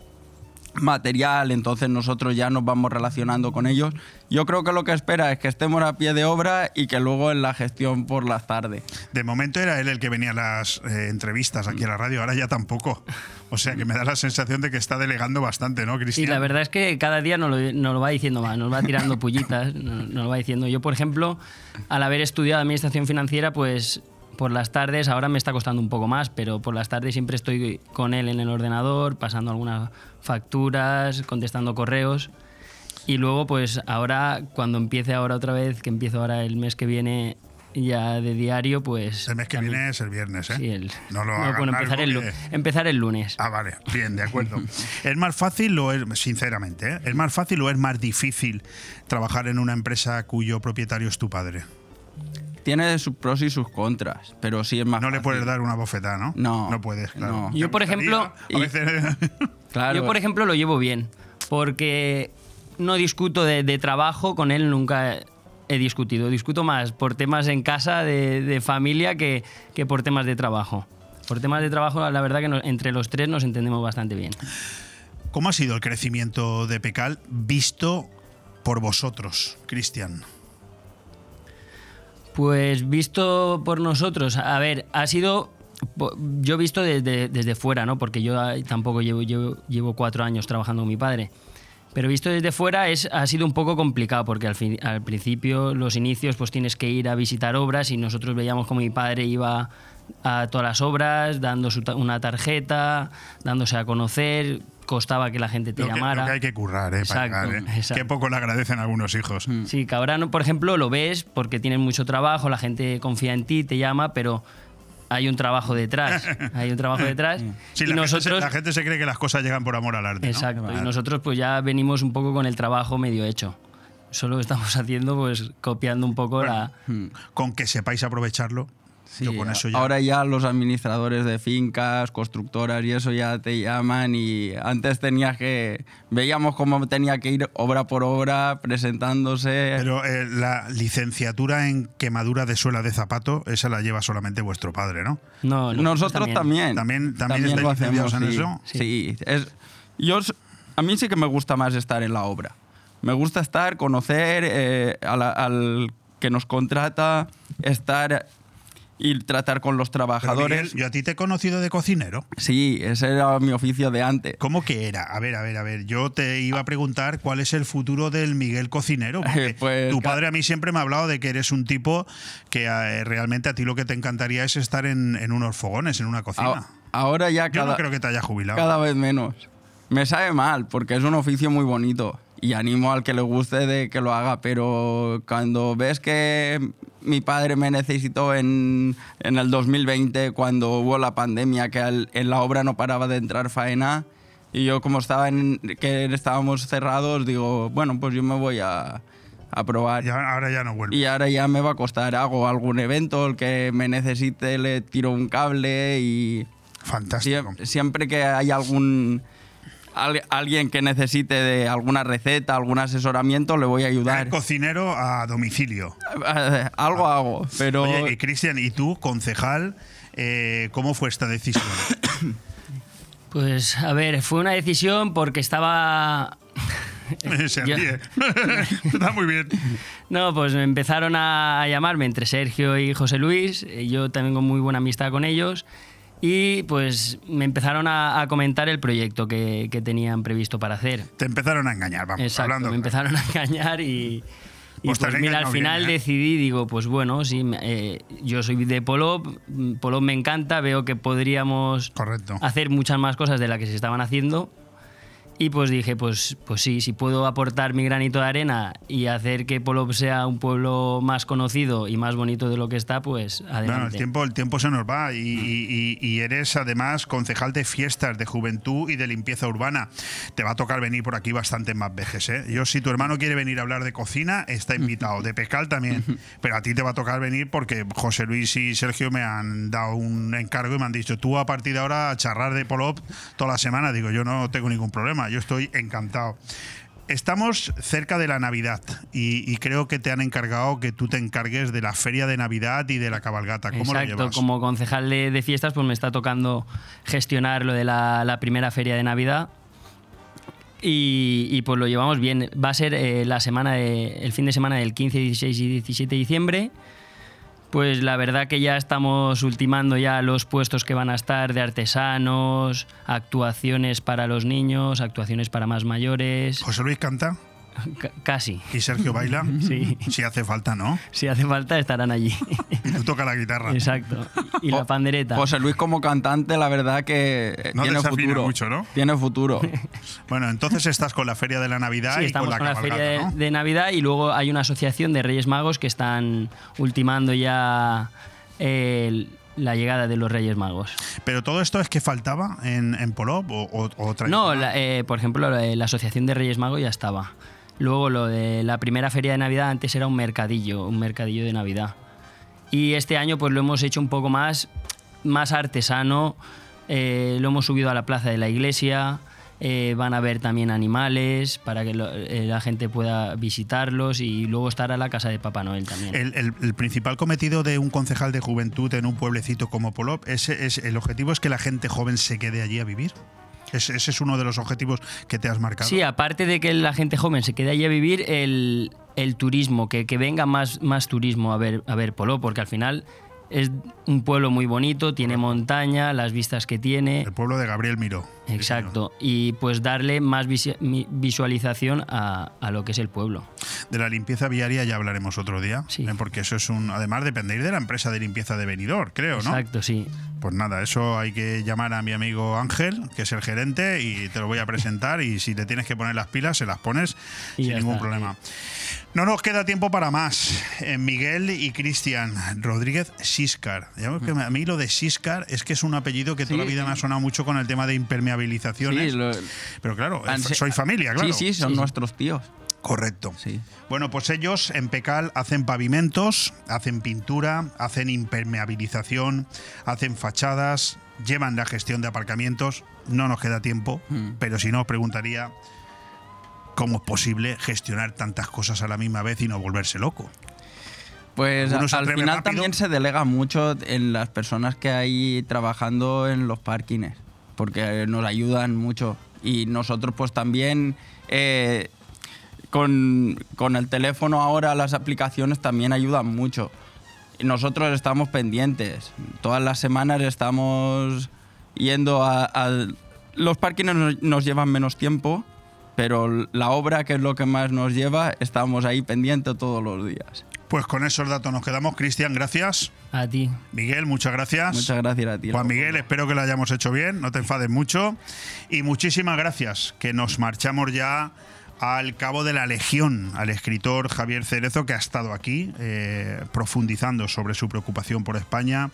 material, entonces nosotros ya nos vamos relacionando con ellos. Yo creo que lo que espera es que estemos a pie de obra y que luego en la gestión por las tardes. De momento era él el que venía a las eh, entrevistas aquí a la radio, ahora ya tampoco. O sea que me da la sensación de que está delegando bastante, ¿no, Sí, Cristian? la verdad es que cada día nos lo, nos lo va diciendo más, nos va tirando pullitas, nos, nos lo va diciendo. Yo, por ejemplo, al haber estudiado Administración Financiera, pues por las tardes, ahora me está costando un poco más, pero por las tardes siempre estoy con él en el ordenador, pasando algunas facturas, contestando correos. Y luego, pues ahora, cuando empiece ahora otra vez, que empiezo ahora el mes que viene ya de diario, pues... El mes que viene es el viernes, ¿eh? Sí, el, No lo no, hagan bueno, empezar el, lu- que- empezar el lunes. Ah, vale, bien, de acuerdo. ¿Es más fácil o es, sinceramente, ¿eh? ¿es más fácil o es más difícil trabajar en una empresa cuyo propietario es tu padre? Tiene sus pros y sus contras, pero sí es más No le puedes dar una bofetada, ¿no? No. No puedes, claro. no. Yo, por ejemplo, A veces- Claro. Yo, por ejemplo, lo llevo bien, porque no discuto de, de trabajo, con él nunca he discutido. Discuto más por temas en casa, de, de familia, que, que por temas de trabajo. Por temas de trabajo, la verdad que entre los tres nos entendemos bastante bien. ¿Cómo ha sido el crecimiento de Pecal visto por vosotros, Cristian? Pues visto por nosotros, a ver, ha sido yo he visto desde, desde fuera, ¿no? Porque yo ah, tampoco llevo, llevo, llevo cuatro años trabajando con mi padre. Pero visto desde fuera es, ha sido un poco complicado porque al, fin- al principio, los inicios, pues tienes que ir a visitar obras y nosotros veíamos como mi padre iba a todas las obras, dando su ta- una tarjeta, dándose a conocer, costaba que la gente te Lo que, llamara. lo que hay que currar, ¿eh? Para Exacto, llegar, ¿eh? exacto. Qué poco le agradecen algunos hijos. Sí, que ahora, por ejemplo, lo ves porque tienes mucho trabajo, la gente confía en ti, te llama, pero hay un trabajo detrás. Hay un trabajo detrás. Sí, y la, gente se, nosotros, la gente se cree que las cosas llegan por amor al arte. ¿no? exacto, y nosotros pues ya venimos un poco con el trabajo medio hecho. Solo estamos haciendo, pues, copiando un poco la. Con que sepáis aprovecharlo. Yo con eso ya. Ahora ya los administradores de fincas, constructoras y eso ya te llaman y antes tenías que... Veíamos cómo tenía que ir obra por obra presentándose. Pero eh, la licenciatura en quemadura de suela de zapato, esa la lleva solamente vuestro padre, ¿no? No, Nosotros también. También, también, También estáis lo hacemos, licenciados en sí. eso. Sí, es, yo, a mí sí que me gusta más estar en la obra. Me gusta estar, conocer eh, a la- al que nos contrata, estar y tratar con los trabajadores. Miguel, yo a ti te he conocido de cocinero. Sí, ese era mi oficio de antes. ¿Cómo que era? A ver, a ver, a ver. Yo te iba a preguntar cuál es el futuro del Miguel cocinero. Porque Pues, tu padre a mí siempre me ha hablado de que eres un tipo que eh, realmente a ti lo que te encantaría es estar en, en unos fogones, en una cocina. Ahora ya Yo cada, no creo que te haya jubilado. cada vez menos. Me sabe mal porque es un oficio muy bonito y animo al que le guste de que lo haga, pero cuando ves que mi padre me necesitó en, en el 2020 cuando hubo la pandemia, que al- en la obra no paraba de entrar faena y yo como estaba en, que estábamos cerrados, digo, bueno, pues yo me voy a, a probar. Y ahora ya no vuelve. Y ahora ya me va a costar, hago algún evento, el que me necesite le tiro un cable y... Fantástico. Siem- Siempre que hay algún al- alguien que necesite de alguna receta, algún asesoramiento, le voy a ayudar. Cocinero a domicilio. Eh, Algo hago, pero Oye, y Cristian, ¿y tú, concejal, eh, cómo fue esta decisión? Pues, a ver, fue una decisión porque estaba. Se Yo- ríe. Está muy bien. No, pues me empezaron a a llamarme entre Sergio y José Luis. eh, Yo tengo muy buena amistad con ellos. Y pues me empezaron a, a comentar el proyecto que, que tenían previsto para hacer. Te empezaron a engañar, vamos, Exacto, hablando. me empezaron a engañar y, y Pues pues mira, al final bien, ¿eh? decidí, digo, pues bueno, sí, eh, yo soy de Polop, mm, Polop me encanta, veo que podríamos Correcto. hacer muchas más cosas de las que se estaban haciendo. Y pues dije, pues, pues sí, si puedo aportar mi granito de arena y hacer que Polop sea un pueblo más conocido y más bonito de lo que está, pues adelante. Bueno, el tiempo, el tiempo se nos va y, y- eres además concejal de fiestas, de juventud y de limpieza urbana. Te va a tocar venir por aquí bastantes más veces. ¿eh? Yo, si tu hermano quiere venir a hablar de cocina, está invitado. De pescal también. Pero a ti te va a tocar venir porque José Luis y Sergio me han dado un encargo y me han dicho, tú a partir de ahora a charrar de Polop toda la semana. Digo, yo no tengo ningún problema, yo estoy encantado. Estamos cerca de la Navidad y, y creo que te han encargado que tú te encargues de la feria de Navidad y de la cabalgata. ¿Cómo lo Exacto, llevas? como concejal de, de fiestas, pues me está tocando gestionar lo de la, la primera feria de Navidad. Y, y, pues lo llevamos bien. Va a ser eh, la semana de- el fin de semana del 15, 16 y 17 de diciembre. Pues la verdad que ya estamos ultimando ya los puestos que van a estar de artesanos, actuaciones para los niños, actuaciones para más mayores. José Luis canta. C- casi. ¿Y Sergio baila? Sí. Si hace falta, ¿no? Si hace falta estarán allí. Y tú tocas la guitarra. Exacto. Y la pandereta. José Luis como cantante, la verdad que No tiene futuro. mucho, ¿no? Tiene futuro. Bueno, entonces estás con la feria de la Navidad Sí, y con estamos la con la feria de, ¿no? de Navidad y luego hay una asociación de Reyes Magos que están ultimando ya el- la llegada de los Reyes Magos. Pero todo esto es que faltaba en, en Polop o, o, o otra- No, la- eh, por ejemplo, la, la asociación de Reyes Magos ya estaba. Luego lo de la primera feria de Navidad antes era un mercadillo, un mercadillo de Navidad. Y este año pues lo hemos hecho un poco más, más artesano, eh, lo hemos subido a la plaza de la iglesia, eh, van a ver también animales para que eh, la gente pueda visitarlos y luego estar a la casa de Papá Noel también. El, principal cometido de un concejal de juventud en un pueblecito como Polop, ese es, el objetivo es que la gente joven se quede allí a vivir. Ese, ese es uno de los objetivos que te has marcado. Sí, aparte de que la gente joven se quede allí a vivir, el, el turismo, que, que venga más, más turismo a ver, a ver Polo, porque al final es un pueblo muy bonito, tiene montaña, las vistas que tiene. El pueblo de Gabriel Miró. Exacto. Y pues darle más visualización a, a lo que es el pueblo. De la limpieza viaria ya hablaremos otro día, ¿eh? porque eso es un. Además, depende de la empresa de limpieza de Benidorm, creo, ¿no? Exacto, sí. Pues nada, eso hay que llamar a mi amigo Ángel, que es el gerente, y te lo voy a presentar. Y si le tienes que poner las pilas, se las pones Y sin ningún está. problema. No nos queda tiempo para más. Eh, Miguel y Cristian Rodríguez Siscar. Que A mí lo de Siscar es que es un apellido que toda la vida me ha sonado mucho con el tema de Sí, lo- Pero claro, Han- soy familia, claro. Sí, sí, son nuestros tíos. Correcto. Sí. Bueno, pues ellos en Pecal hacen pavimentos, hacen pintura, hacen impermeabilización, hacen fachadas, llevan la gestión de aparcamientos. No nos queda tiempo, Mm. pero si no, os preguntaría cómo es posible gestionar tantas cosas a la misma vez y no volverse loco. Pues al final rápido. también se delega mucho en las personas que hay trabajando en los parkings, porque nos ayudan mucho. Y nosotros pues también eh, con, con el teléfono ahora las aplicaciones también ayudan mucho. Nosotros estamos pendientes. Todas las semanas estamos yendo a... los parkings nos llevan menos tiempo, pero la obra, que es lo que más nos lleva, estamos ahí pendientes todos los días. Pues con esos datos nos quedamos. Cristian, gracias. A ti. Miguel, muchas gracias. Muchas gracias a ti. Juan Miguel, espero que lo hayamos hecho bien, no te enfades mucho. Y muchísimas gracias, que nos marchamos ya al cabo de la Legión, al escritor Javier Cerezo, que ha estado aquí eh, profundizando sobre su preocupación por España.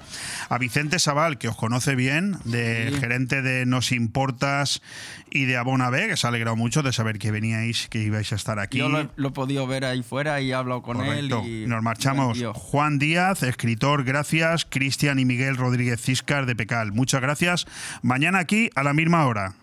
A Vicente Sabal, que os conoce bien, de Sí. gerente de Nos Importas y de Abona B, que se ha alegrado mucho de saber que veníais, que ibais a estar aquí. Yo lo, lo he podido ver ahí fuera y he hablado con Correcto. él. Y Nos marchamos. Juan Díaz, escritor, gracias. Cristian y Miguel Rodríguez Ciscar de Pecal, muchas gracias. Mañana aquí a la misma hora.